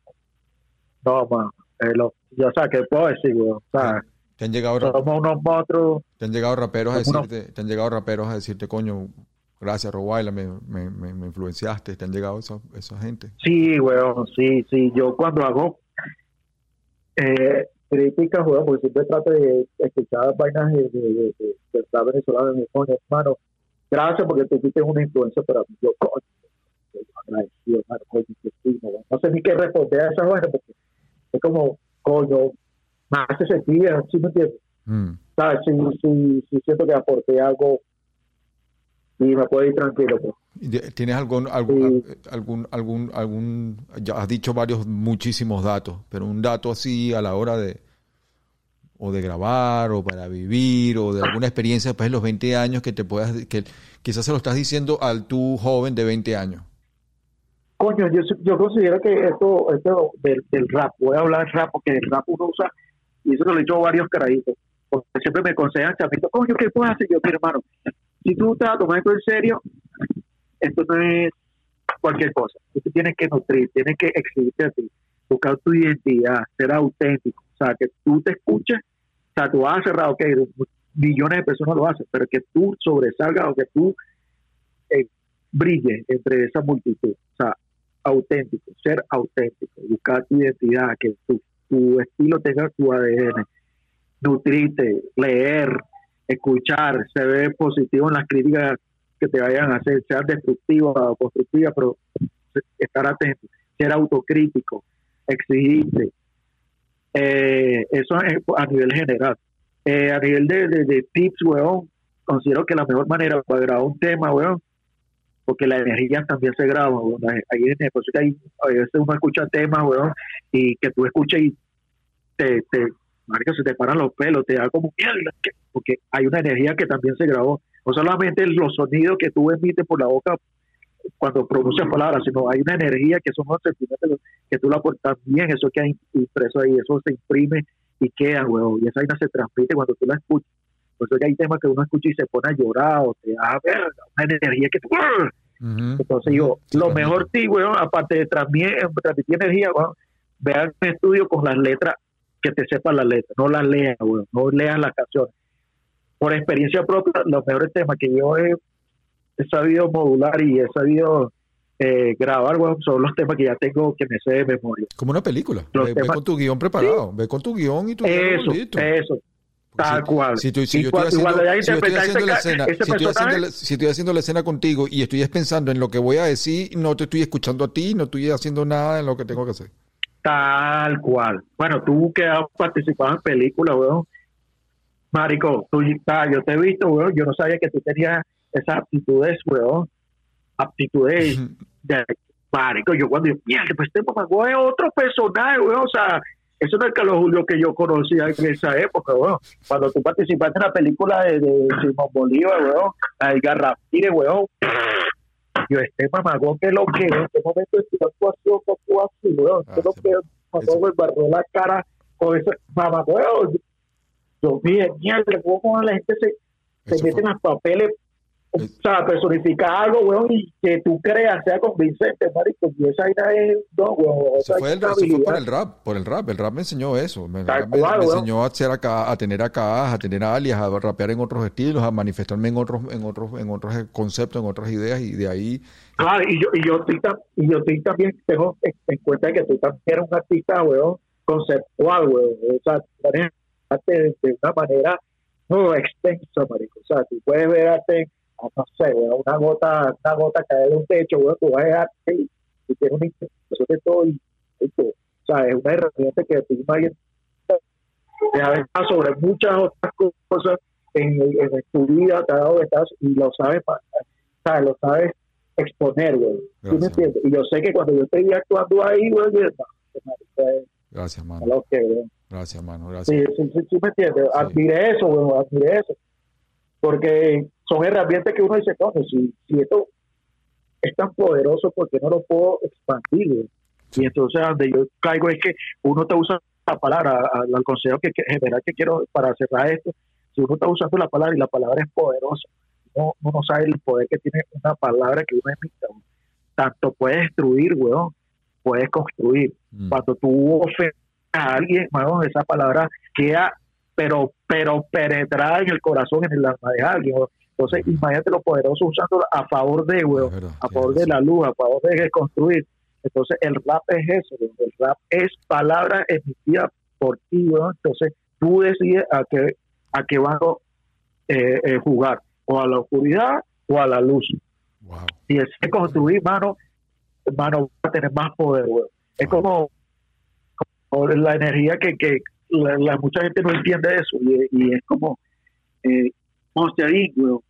no, mano, eh, lo, yo, o sea, ¿qué puedo decir, güey? O sea, te han llegado somos unos monstruos. Te han llegado raperos a decirte, te han llegado raperos a decirte, coño, gracias Rowaila, me, me, me, influenciaste, te han llegado esa, esa gente. Sí, weón, sí, sí, yo cuando hago eh, críticas, weón, porque siempre trato de escuchar vainas de, de, de, de, de venezolano, de coño, hermano, gracias porque tú fuiste una influencia para mí. Yo, coño, agradecido, hermano, no sé ni qué responder a esa vaina porque es como, coño, más hace sentido, ¿sí me entiendes? Mm. ¿Sabes? Si, si, si, siento que aporté algo y me puedo ir tranquilo. Pues. ¿Tienes algún, algún, algún, algún, algún, ya has dicho varios, muchísimos datos, pero un dato así a la hora de, o de grabar o para vivir o de alguna experiencia después de los 20 años que te puedas, que quizás se lo estás diciendo al tú joven de 20 años? Coño, yo, yo considero que esto, esto del, rap, voy a hablar rap porque el rap uno usa, y eso lo he dicho varios carajitos, porque siempre me aconsejan, chamito, coño, ¿qué puedo hacer yo? Mi hermano, si tú estás tomando en serio, esto no es cualquier cosa. Tú tienes que nutrir, tienes que exhibirte a ti, buscar tu identidad, ser auténtico. O sea, que tú te escuches o sea, tú vas a cerrar, ok, millones de personas lo hacen, pero que tú sobresalgas o que tú eh, brilles entre esa multitud. O sea, auténtico, ser auténtico, buscar tu identidad, que tu, tu estilo tenga tu ADN, nutrirte, leer, escuchar, se ve positivo en las críticas que te vayan a hacer, sean destructivas o constructivas, pero estar atento, ser autocrítico, exigirte, eh, eso es a nivel general. Eh, a nivel de, de, tips, weón, considero que la mejor manera para grabar un tema, weón, porque la energía también se graba, weón. Ahí, hay, a veces uno escucha temas, weón, y que tú escuchas y te, te se te paran los pelos, te da como porque hay una energía que también se grabó. No solamente los sonidos que tú emites por la boca cuando pronuncias palabras, sino hay una energía que son los sentimientos que tú la aportas bien, eso que hay impreso ahí, eso se imprime y queda, huevo, y esa vaina se transmite cuando tú la escuchas. Por eso que hay temas que uno escucha y se pone a llorar o te da una energía que tú... Entonces yo, lo mejor sí, weón, aparte de transmitir, transmitir energía, weón, vean un estudio con las letras, que te sepan las letras, no las leas, weón, no leas las canciones. Por experiencia propia, los mejores temas que yo he he sabido modular y he sabido eh, grabar, bueno, son los temas que ya tengo que me sé de memoria. Como una película. Ve, con tu guion preparado, ve con tu guion y tu Eso, eso. Tal cual. Si, si, yo estoy haciendo, la escena, si estoy haciendo la escena contigo y estoy pensando en lo que voy a decir, no te estoy escuchando a ti, no estoy haciendo nada en lo que tengo que hacer. Tal cual. Bueno, tú que has participado en películas, weón. Marico, tú, yo te he visto, weón. Yo no sabía que tú tenías esas aptitudes, weón, aptitudes de marico, yo cuando yo, mierda, pues este mamá es otro personaje, weón, o sea, eso no es Carlos Julio que yo conocía en esa época, weón. Cuando tú participaste en la película de, de Simón Bolívar, weón, Edgar Ramírez, weón. Yo, este mamagón, que lo que en este momento es una actuación como así, weón. Ah, Que lo que mamagón me embarró la cara con ese mamagón. Yo dije, mierda, ¿cómo la gente se, se mete en los papeles? O sea, personificar algo, weón, y que tú creas sea convincente, marico. Y esa idea es, no, weón. Eso fue, el, eso fue por el rap, por el rap. El rap me enseñó eso. Me, enseñó a hacer acá, a tener acá, a tener alias, a rapear en otros estilos, a manifestarme en otros, en otros, en otros conceptos, en otras ideas y de ahí. Claro, y yo, y yo, estoy y yo estoy también tengo en, en cuenta que tú también eres un artista, weón, conceptual, weón. O sea, tú de, de una manera no extensa, marico. O sea, tú puedes ver arte, ah, no sé, una gota, una gota caer de un techo, weón, tú vas a arte y, y tienes una interpretación de todo y, y todo. o sea, es una herramienta que tú no sobre muchas otras cosas en, en, tu vida, te ha dado ventajas y lo sabes, pa- sabes, lo sabes exponer, güey. ¿Sí me entiendes? Y yo sé que cuando yo estoy actuando ahí, güey, Gracias, mano. Gracias, mano. Sí, Gracias. sí, sí, sí me entiendes. Admire eso, güey, admire eso. Porque son herramientas que uno dice, si, si esto es tan poderoso, ¿por qué no lo puedo expandir? Y entonces donde yo caigo es que uno te usa la palabra, al, consejo que, que general que quiero para cerrar esto, si uno está usando la palabra y la palabra es poderosa, uno, uno no sabe el poder que tiene una palabra que uno güey. Tanto puede destruir, weón, puedes construir Mm. cuando tú ofendes a alguien, bueno, esa palabra queda, pero, pero penetrada en el corazón, en el alma de alguien. Entonces, imagínate lo poderoso usándola a favor de, weón, a favor de la luz, a favor de construir. Entonces, el rap es eso, weón. el rap es palabra emitida por ti, weón. Entonces, tú decides a qué, a qué a eh, eh, jugar, o a la oscuridad o a la luz. Wow. Si es construir, mano, mano, va a tener más poder, weón. Es como, como la energía que, que la, la- mucha gente no entiende eso y, y es como eh, Monster Inc. Lo-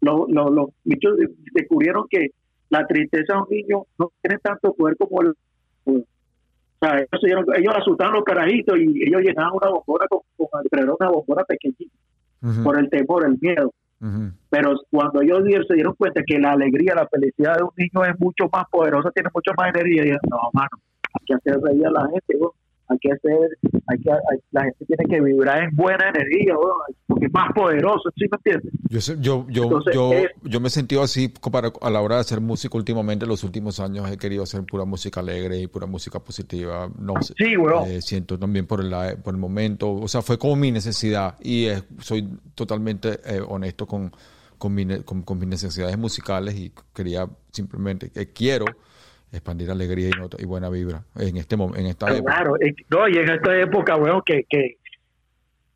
lo- Los bichos de- descubrieron que la tristeza de un niño no tiene tanto poder como el. O sea, ellos, ellos asustaban a los carajitos y ellos llenaban una bombona con, con una bombona pequeñita por el temor, el miedo pero cuando ellos se dieron cuenta que la alegría, la felicidad de un niño es mucho más poderosa, tiene mucho más energía, y dijeron, no, mano, hay que hacer reír a la gente, weón. Hay que hacer, hay que, hay- la gente tiene que vibrar en buena energía, porque es más poderoso, ¿sí me entiendes? Yo, sé- yo, yo, Entonces, yo, es- yo me he sentido así para, a la hora de hacer música últimamente. Los últimos años he querido hacer pura música alegre y pura música positiva. No sé. Sí, weón. Eh, siento también por el, por el momento. O sea, fue como mi necesidad. Y eh, soy totalmente eh, honesto con, con, mi con- con mis necesidades musicales. Y quería simplemente, que quiero expandir alegría y, buena vibra en este mom- en esta época. Claro, no, y en esta época, weón, que, que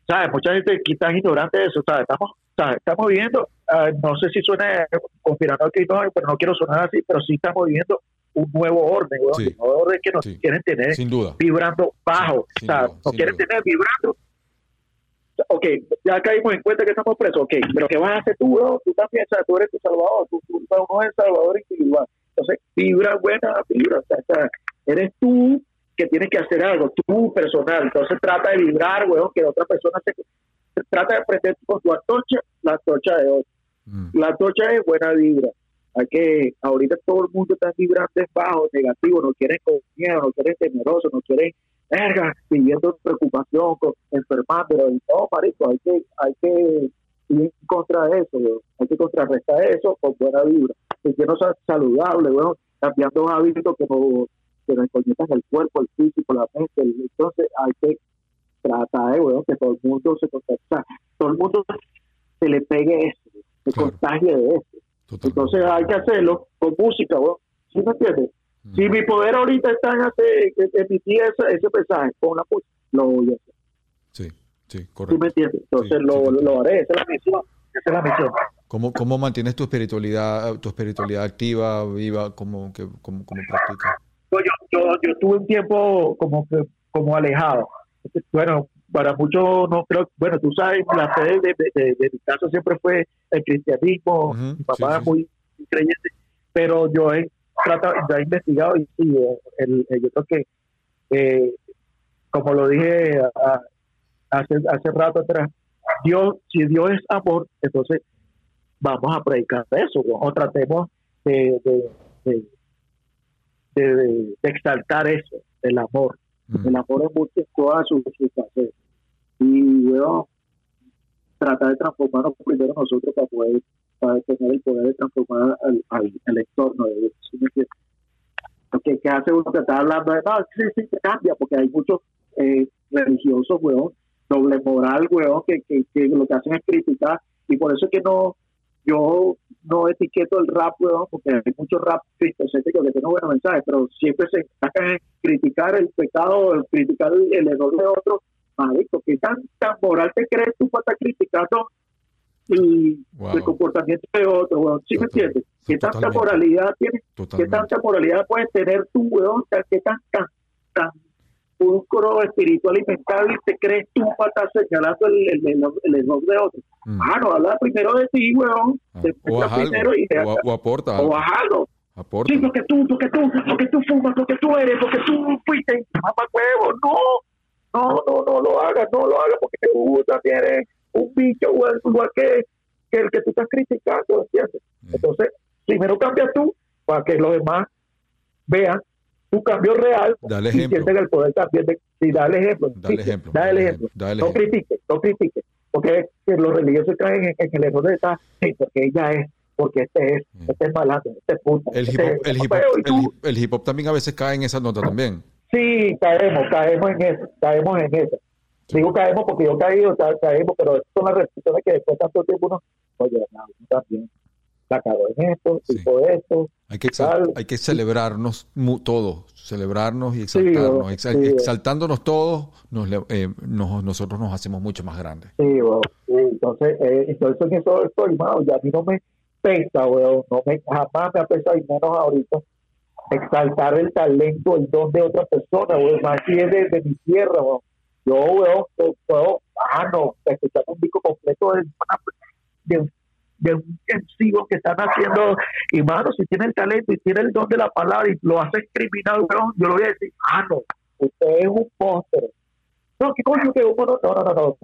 ¿sabes? Mucha gente está ignorante de eso, ¿sabes? Estamos, ¿sabes? Estamos viviendo, ah, no sé si suena conspiranoico, no, pero no quiero sonar así, pero sí estamos viviendo un nuevo orden, weón, Sí. un nuevo orden que nos Sí. quieren tener Sin duda. vibrando bajo, Sin duda, nos quieren duda. tener vibrando. Ok, ya caímos en cuenta que estamos presos, ok, pero ¿qué vas a hacer tú, weón? Tú también, o sea, tú eres tu salvador, tú, tú no eres salvador individual. Entonces, vibra buena vibra, o sea, o sea, eres tú que tienes que hacer algo, tú personal. Entonces, trata de vibrar, weón, que otra persona se, trata de prender con tu antorcha la antorcha de otro. Mm. La antorcha es buena vibra. Hay que, ahorita todo el mundo está vibrando bajo, negativo, no quieren con miedo, no quieren temeroso, no quieren, verga, viviendo en preocupación, con, enfermando. Y no, marico, hay que, hay que ir contra eso, weón. hay que contrarrestar eso con buena vibra. Sintiendo sa- saludable, weón, cambiando hábitos que nos, que nos el cuerpo, el físico, la mente. el- Entonces hay que tratar, weón, que todo el mundo se contacta, todo el mundo se le pegue eso, se Claro. contagie de eso. Totalmente. Entonces hay que hacerlo con música, weón. ¿Sí me entiendes? Mm. Si mi poder ahorita está en emitir ese, ese mensaje con la música, lo voy a hacer. Sí, sí, ¿Sí correcto. me entiendes? Entonces Sí, sí, lo, lo haré, esa es la misión. Esa es la misión. ¿Cómo, ¿Cómo mantienes tu espiritualidad, tu espiritualidad activa, viva? ¿Cómo, que, cómo, cómo practicas? Yo, yo, yo, yo estuve un tiempo como como alejado. Bueno, para muchos no creo, bueno, tú sabes, la fe de, de, de- de mi casa siempre fue el cristianismo, Ujú, mi papá sí, muy creyente, pero yo he tratado, ya he investigado y sí, eh, el, el- yo creo que eh, como lo dije hace, hace rato atrás, Dios, si Dios es amor, entonces vamos a predicar eso, o tratemos de, de, de, exaltar eso, el amor. Mm. El amor es mucho en todas sus, Y bueno, tratar de transformarnos primero nosotros para poder para tener el poder de transformar al, al, entorno de Dios. Porque que hace uno que está hablando de, no, sí, sí, se cambia, porque hay muchos eh, religiosos, weón, doble moral, weón, que, que, que, lo que hacen es criticar, y por eso es que no, yo no etiqueto el rap, weón, porque hay muchos rap cristocéntricos que tienen buenos mensajes, pero siempre se sacan en criticar el pecado, criticar el, error de otro. Marico, ¿qué tan, tan moral te crees tú para estar criticando y el comportamiento de otro, weón? ¿Sí me entiendes? ¿Qué tanta moralidad tienes? ¿Qué tanta moralidad puedes tener tú, weón? ¿Qué tan, tan, tan pulcro espiritual y mental y te crees tú para estar señalando el, el, el, error de otro? Mm. Ah, no, habla primero de ti, weón. Ah. O, algo, y o, o, aporta O haz algo. Aporta. Sí, porque tú, porque tú, porque tú fumas, porque tú eres, porque tú fuiste mamá huevo. No, no, no, no lo hagas, no lo hagas, porque tú también eres un bicho igual, que, que, el que tú estás criticando. Mm. Entonces, primero cambia tú para que los demás vean tu cambio real dale y el poder también de, sí, dale ejemplo. Dale ejemplo. Dale ejemplo. Dale no critique, no critique. Porque los religiosos caen en, el error de esta, sí, porque ella es, porque este es, mm. este es malandro, este es puta. El, este hip, -hop, el, hip -hop, el, hip hop también a veces cae en esa nota también. Sí, caemos, caemos en eso, caemos en eso. Digo caemos porque yo he caído, caemos, pero son las restricciones que después de tanto tiempo uno, oye, no, también la cago en esto, tipo esto. Hay que, hay que celebrarnos todos, celebrarnos y exaltarnos. exaltándonos todos, nos, eh, nos, nosotros nos hacemos mucho más grandes. Sí, entonces, eh, entonces en eso estoy, ya a mí no me pesa, weón, no me, jamás me ha pesado y menos ahorita exaltar el talento, el don de otra persona, weón, más si es de, mi tierra, weón. Yo, weón, puedo, ah, no, escuchar un disco completo de, de de un intensivo que están haciendo, y mano, si tiene el talento y tiene el don de la palabra y lo hace criminal, yo lo voy a decir, ah, no, usted es un monstruo. No, ¿qué coño que uno no, no, no, no,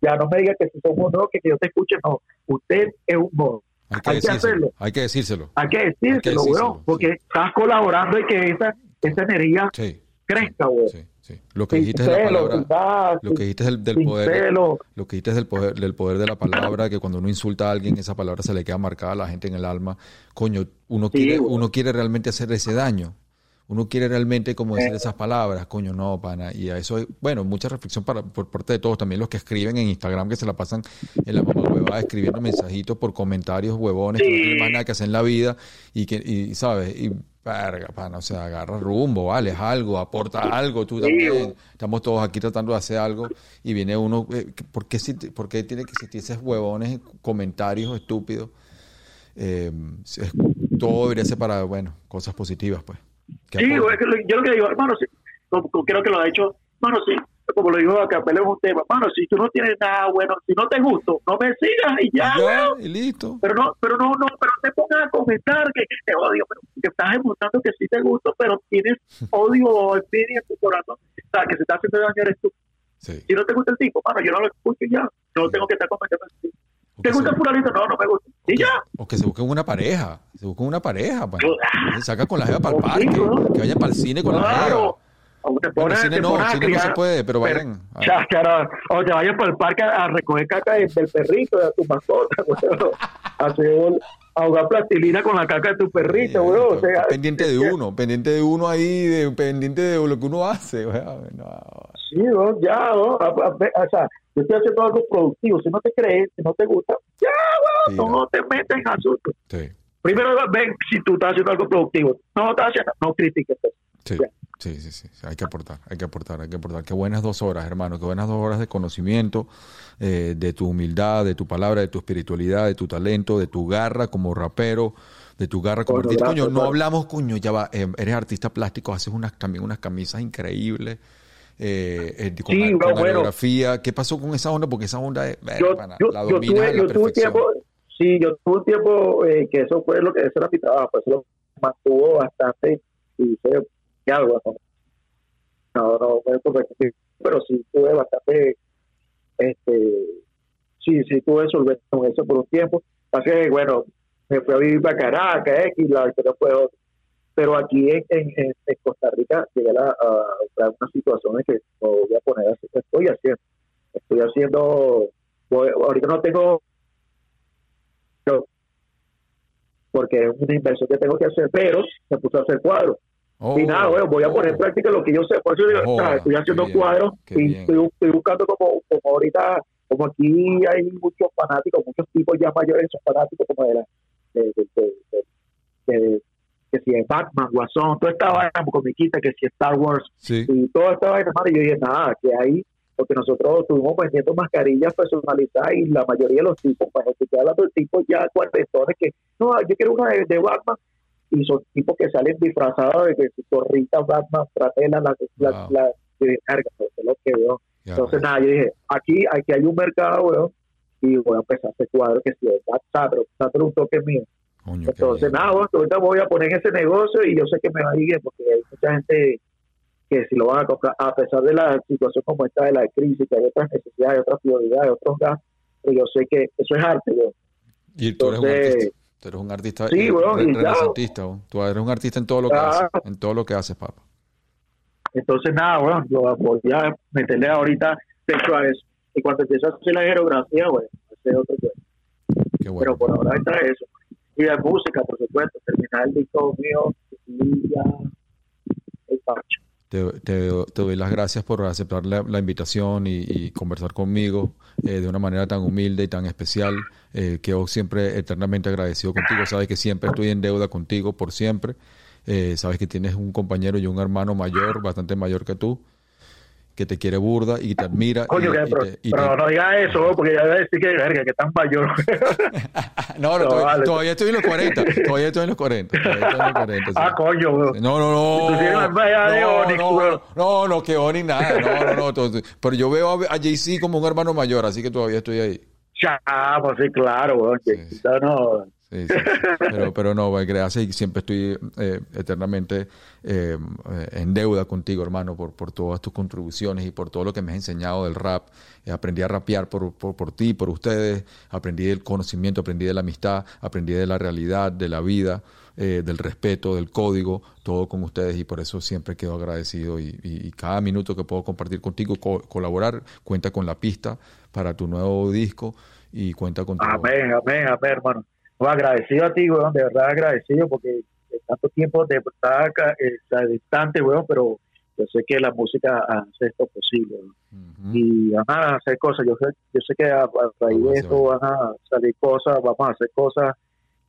Ya no me diga que si son no, que, yo te escuche, no. Usted es un monstruo. Hay que, hacerlo. Hay que decírselo. Hay que decírselo, weón, porque estás colaborando y que esa, esa energía crezca, weón. Lo que dijiste de la palabra, lo que dijiste del, del poder, lo que dijiste del poder, del poder de la palabra, que cuando uno insulta a alguien, esa palabra se le queda marcada a la gente en el alma. Coño, uno quiere, uno quiere realmente hacer ese daño. Uno quiere realmente como decir eh. esas palabras, coño, no, pana. Y a eso, bueno, mucha reflexión para, por parte de todos, también los que escriben en Instagram, que se la pasan en la mamá huevada escribiendo mensajitos por comentarios huevones, que no tienen más nada que hacer en la vida y que, y, ¿sabes? Y Verga, pana, o sea, agarra rumbo, vale, algo, aporta algo, tú también. Estamos todos aquí tratando de hacer algo y viene uno, eh, ¿por qué, por qué tiene que existir esos huevones, comentarios estúpidos? Eh, todo debería ser para, bueno, cosas positivas, pues. Sí, yo lo que digo, hermano, creo que lo ha hecho, hermano, sí, como lo dijo acá, es un tema, mano, si tú no tienes nada bueno, si no te gusto, no me sigas y ya, y listo. Pero no, pero no, no, pero te pongas a comentar que, te odio, pero que estás demostrando que sí te gusto, pero tienes odio o envidia en tu corazón, o sea, que se está haciendo daño eres tú. Si no te gusta el tipo, mano, yo no lo escucho ya, no tengo que estar comentando así. ¿Te gusta el fulanito? No, no me gusta. Y ya. O que se busquen una pareja. Se busquen una pareja. Pues. Se saca con la jeva para el parque. Que vayan para el cine con la jeva. O te pones, cine no, cine no se puede, pero vayan. o te vayas para el parque a, recoger caca del, perrito, de tu mascota, Así, ahogar plastilina con la caca de tu perrito, bro. pendiente de uno, pendiente de uno ahí, de, pendiente de lo que uno hace. Sí, ¿no? ya, ¿no? o sea, yo estoy haciendo algo productivo. Si no te crees, si no te gusta, ya, bro, no te metes en asuntos. Sí. Primero ven si tú estás haciendo algo productivo. No estás haciendo, no critiques. Sí. Sí, sí, sí, hay que aportar, hay que aportar, hay que aportar. Qué buenas dos horas, hermano, qué buenas dos horas de conocimiento, eh, de tu humildad, de tu palabra, de tu espiritualidad, de tu talento, de tu garra como rapero, de tu garra como artista. Coño, no hablamos, coño, ya va, eh, eres artista plástico, haces unas también unas camisas increíbles. Eh, eh con, sí, la, ¿Qué pasó con esa onda? Porque esa onda es, yo, la yo tuve, yo tuve tiempo, sí, yo tuve un tiempo que eso fue lo que eso era mi trabajo, eso lo mantuvo bastante y fue ¿qué hago? no, no, pero sí tuve bastante, este, sí, sí tuve solvencia con eso por un tiempo. Así que, bueno, me fui a vivir para Caracas, X, la historia fue otra. Pero aquí en, en, Costa Rica llegué a, a, unas situaciones que no voy a poner así, estoy haciendo. Estoy haciendo, ahorita no tengo, porque es una inversión que tengo que hacer, pero me puse a hacer cuadros. Oh, y nada, bueno, voy a poner en práctica lo que yo sé. Por eso oh, estoy haciendo cuadros y estoy, buscando como, como ahorita, como aquí hay muchos fanáticos, muchos tipos ya mayores son fanáticos como de la, de, de, que si es Batman, Guasón, toda esta vaina comiquita, que si Star Wars, y toda esta vaina, y yo dije, nada, que ahí, porque nosotros estuvimos vendiendo mascarillas personalizadas y la mayoría de los tipos, para pues, estoy hablando de tipos ya cuarentones que, no, yo quiero una de, Batman, y son tipos que salen disfrazados de que su torrita Batman, fratela, la, la, la, carga, eso es lo que veo. Entonces, nada, yo dije, aquí, aquí hay un mercado, weón, y voy a empezar a hacer cuadros que si es pero un toque mío. Entonces, nada, ahorita voy a poner ese negocio y yo sé que me va a ir bien porque hay mucha gente que si lo van a comprar, a pesar de la situación como esta de la crisis, que hay otras necesidades, otras prioridades, otros gastos, pero yo sé que eso es arte. Yo. Y tú eres un artista. Tú eres un artista. Sí, bueno, y Tú eres un artista en todo lo que haces. En todo lo que haces, papá. Entonces, nada, bueno, yo voy a meterle ahorita pecho a eso. Y cuando empiezo a hacer la aerografía, bueno, hacer otro bueno. Pero por ahora está eso y de música, por supuesto, terminar el disco mío ya el parche. Te, doy las gracias por aceptar la, invitación y, y, conversar conmigo eh, de una manera tan humilde y tan especial. Eh, quedo siempre eternamente agradecido contigo. Sabes que siempre estoy en deuda contigo, por siempre. Eh, sabes que tienes un compañero y un hermano mayor, bastante mayor que tú, que te quiere burda y te admira. Coño, y, pero, no digas eso, porque ya voy a decir que, verga, que tan mayor. no, no, todavía, estoy en los 40. Todavía estoy en los 40. Estoy en los 40 Ah, coño, bro. No, no, no. La de Onyx, no, no, no, que Onyx nada. No, no, no. pero yo veo a, Jay-Z como un hermano mayor, así que todavía estoy ahí. Ya, pues sí, claro, bro. No, pero, pero no, gracias. Y siempre estoy eh, eternamente eh, en deuda contigo, hermano, por, por todas tus contribuciones y por todo lo que me has enseñado del rap. Eh, aprendí a rapear por, por, por, ti, por ustedes, aprendí del conocimiento, aprendí de la amistad, aprendí de la realidad, de la vida, del respeto, del código, todo con ustedes. Y por eso siempre quedo agradecido y, cada minuto que puedo compartir contigo, colaborar, cuenta con la pista para tu nuevo disco y cuenta con Amén, amén, amén, hermano agradecido a ti, weón, de verdad agradecido porque tanto tiempo de estar eh, distante, weón, pero yo sé que la música hace esto posible. Y van a hacer cosas. Yo sé, yo sé que a, raíz de esto van a salir cosas, vamos a hacer cosas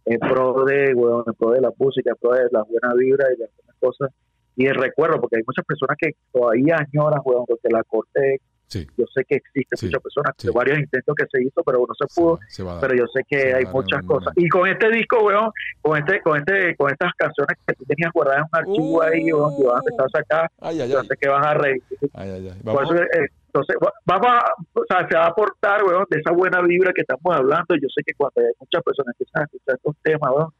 en pro de, weón, en pro de la música, en pro de la buena vibra y de algunas cosas. Y el recuerdo, porque hay muchas personas que todavía añoran, weón, porque la corte yo sé que existen muchas personas, varios intentos que se hizo, pero uno se pudo. pero yo sé que hay muchas cosas. Y con este disco, weón, con este, con este, con estas canciones que tú tenías guardadas en un archivo ahí, weón, que vas a empezar a sacar, yo sé que vas a reír. Eh, entonces, vamos a, o sea, se va a aportar, weón, de esa buena vibra que estamos hablando. Yo sé que cuando hay muchas personas que empiezan a escuchar estos temas, weón,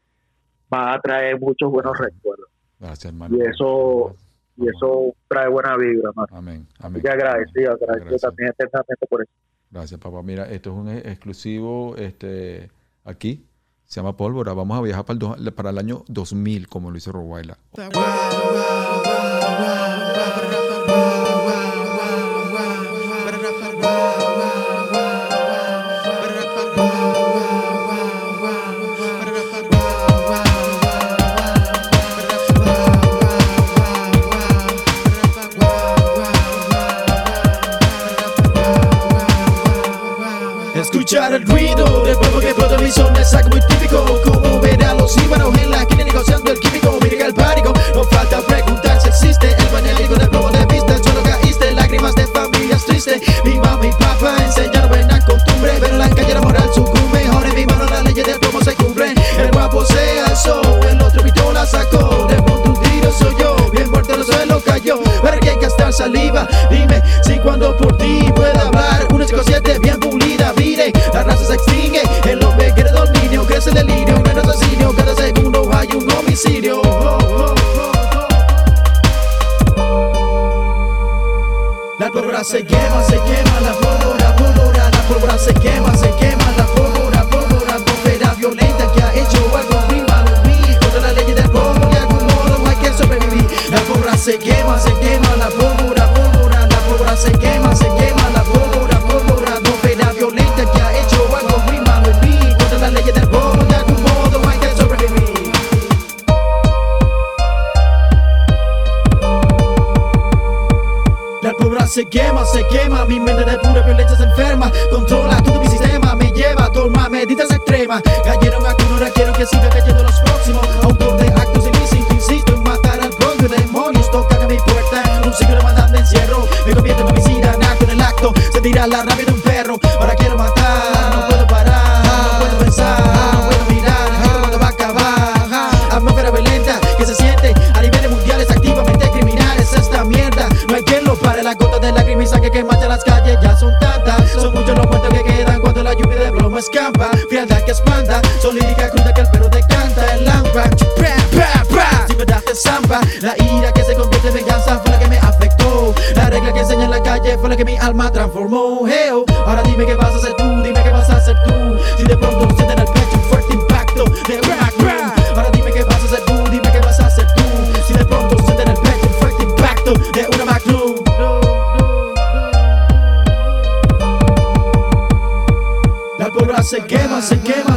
va a traer muchos buenos recuerdos. Gracias, hermano. Y eso y eso trae buena vibra, Amén. Amén. Y agradecido, agradecido también eternamente por eso. Gracias, papá. Mira, esto es un exclusivo este aquí. Se llama Pólvora. Vamos a viajar para el, para el año 2000, como lo hizo Rowaila. Zona es algo muy típico. Como ver a los íbaros en la esquina negociando el químico Mira el pánico, no falta preguntar si existe El bañalico del globo de vista, solo caíste Lágrimas de familias tristes Mi mamá y papá enseñaron buena costumbre. Pero la calle la moral sucumbe. Ahora en mi mano la ley del cómo se cumple El guapo se alzó, el otro pito la sacó. De un tiro soy yo, bien muerto el suelo cayó. Para que gastar saliva. Dime si cuando por ti pueda hablar crece el delirio, no es asesino, cada segundo hay un homicidio. pólvora se quema, se quema, la pólvora, pólvora, la pólvora se quema, se quema, la pólvora, pólvora, atmósfera violenta que ha hecho algo rima, lo vi contra la ley del polvo, de algún modo hay que sobrevivir. La pólvora se quema, se quema, la pólvora, pólvora, la pólvora se quema, se quema, se quema, mi mente de pura violencia se enferma, controla todo mi sistema, me lleva a tomar medidas extremas. Cayeron aquí, ahora quiero que siga cayendo los próximos. Autor de actos ilícitos, insisto en matar al propio demonios, tocan a mi puerta, un siglo me encierro, me convierto en homicida, en el acto, se tira la rabia que que mancha las calles ya son tantas. Son muchos los muertos que quedan cuando la lluvia de plomo escampa. Frialdad que espanta, son lírica cruda que el perro decanta. El lámpara, si me das de samba, la ira que se convierte en venganza fue la que me afectó. La regla que enseña en la calle fue la que mi alma transformó. Hey, oh, ahora dime qué vas a hacer tú,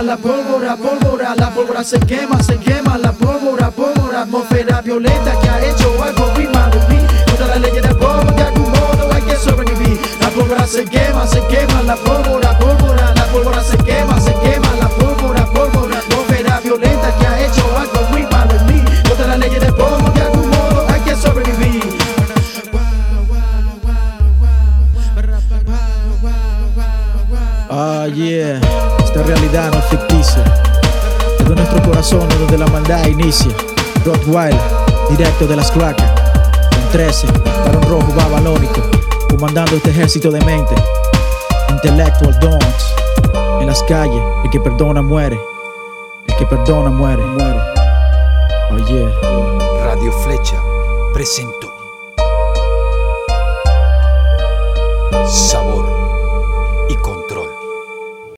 la pólvora, pólvora, la pólvora se quema, se quema, la pólvora, pólvora, atmósfera violenta que ha hecho algo muy malo en mí. Contra la ley del polvo, de algún modo hay que sobrevivir. La pólvora se quema, se quema, la pólvora, pólvora, la pólvora se quema, se quema, la pólvora, pólvora, realidad no es ficticia. Es de nuestro corazón es donde la maldad inicia. Rottweiler, directo de las cloacas. Con 13, varón rojo babalónico, comandando este ejército de mente. Intellectual dons. En las calles, el que perdona muere. El que perdona muere, muere. Oh. Radio Flecha presentó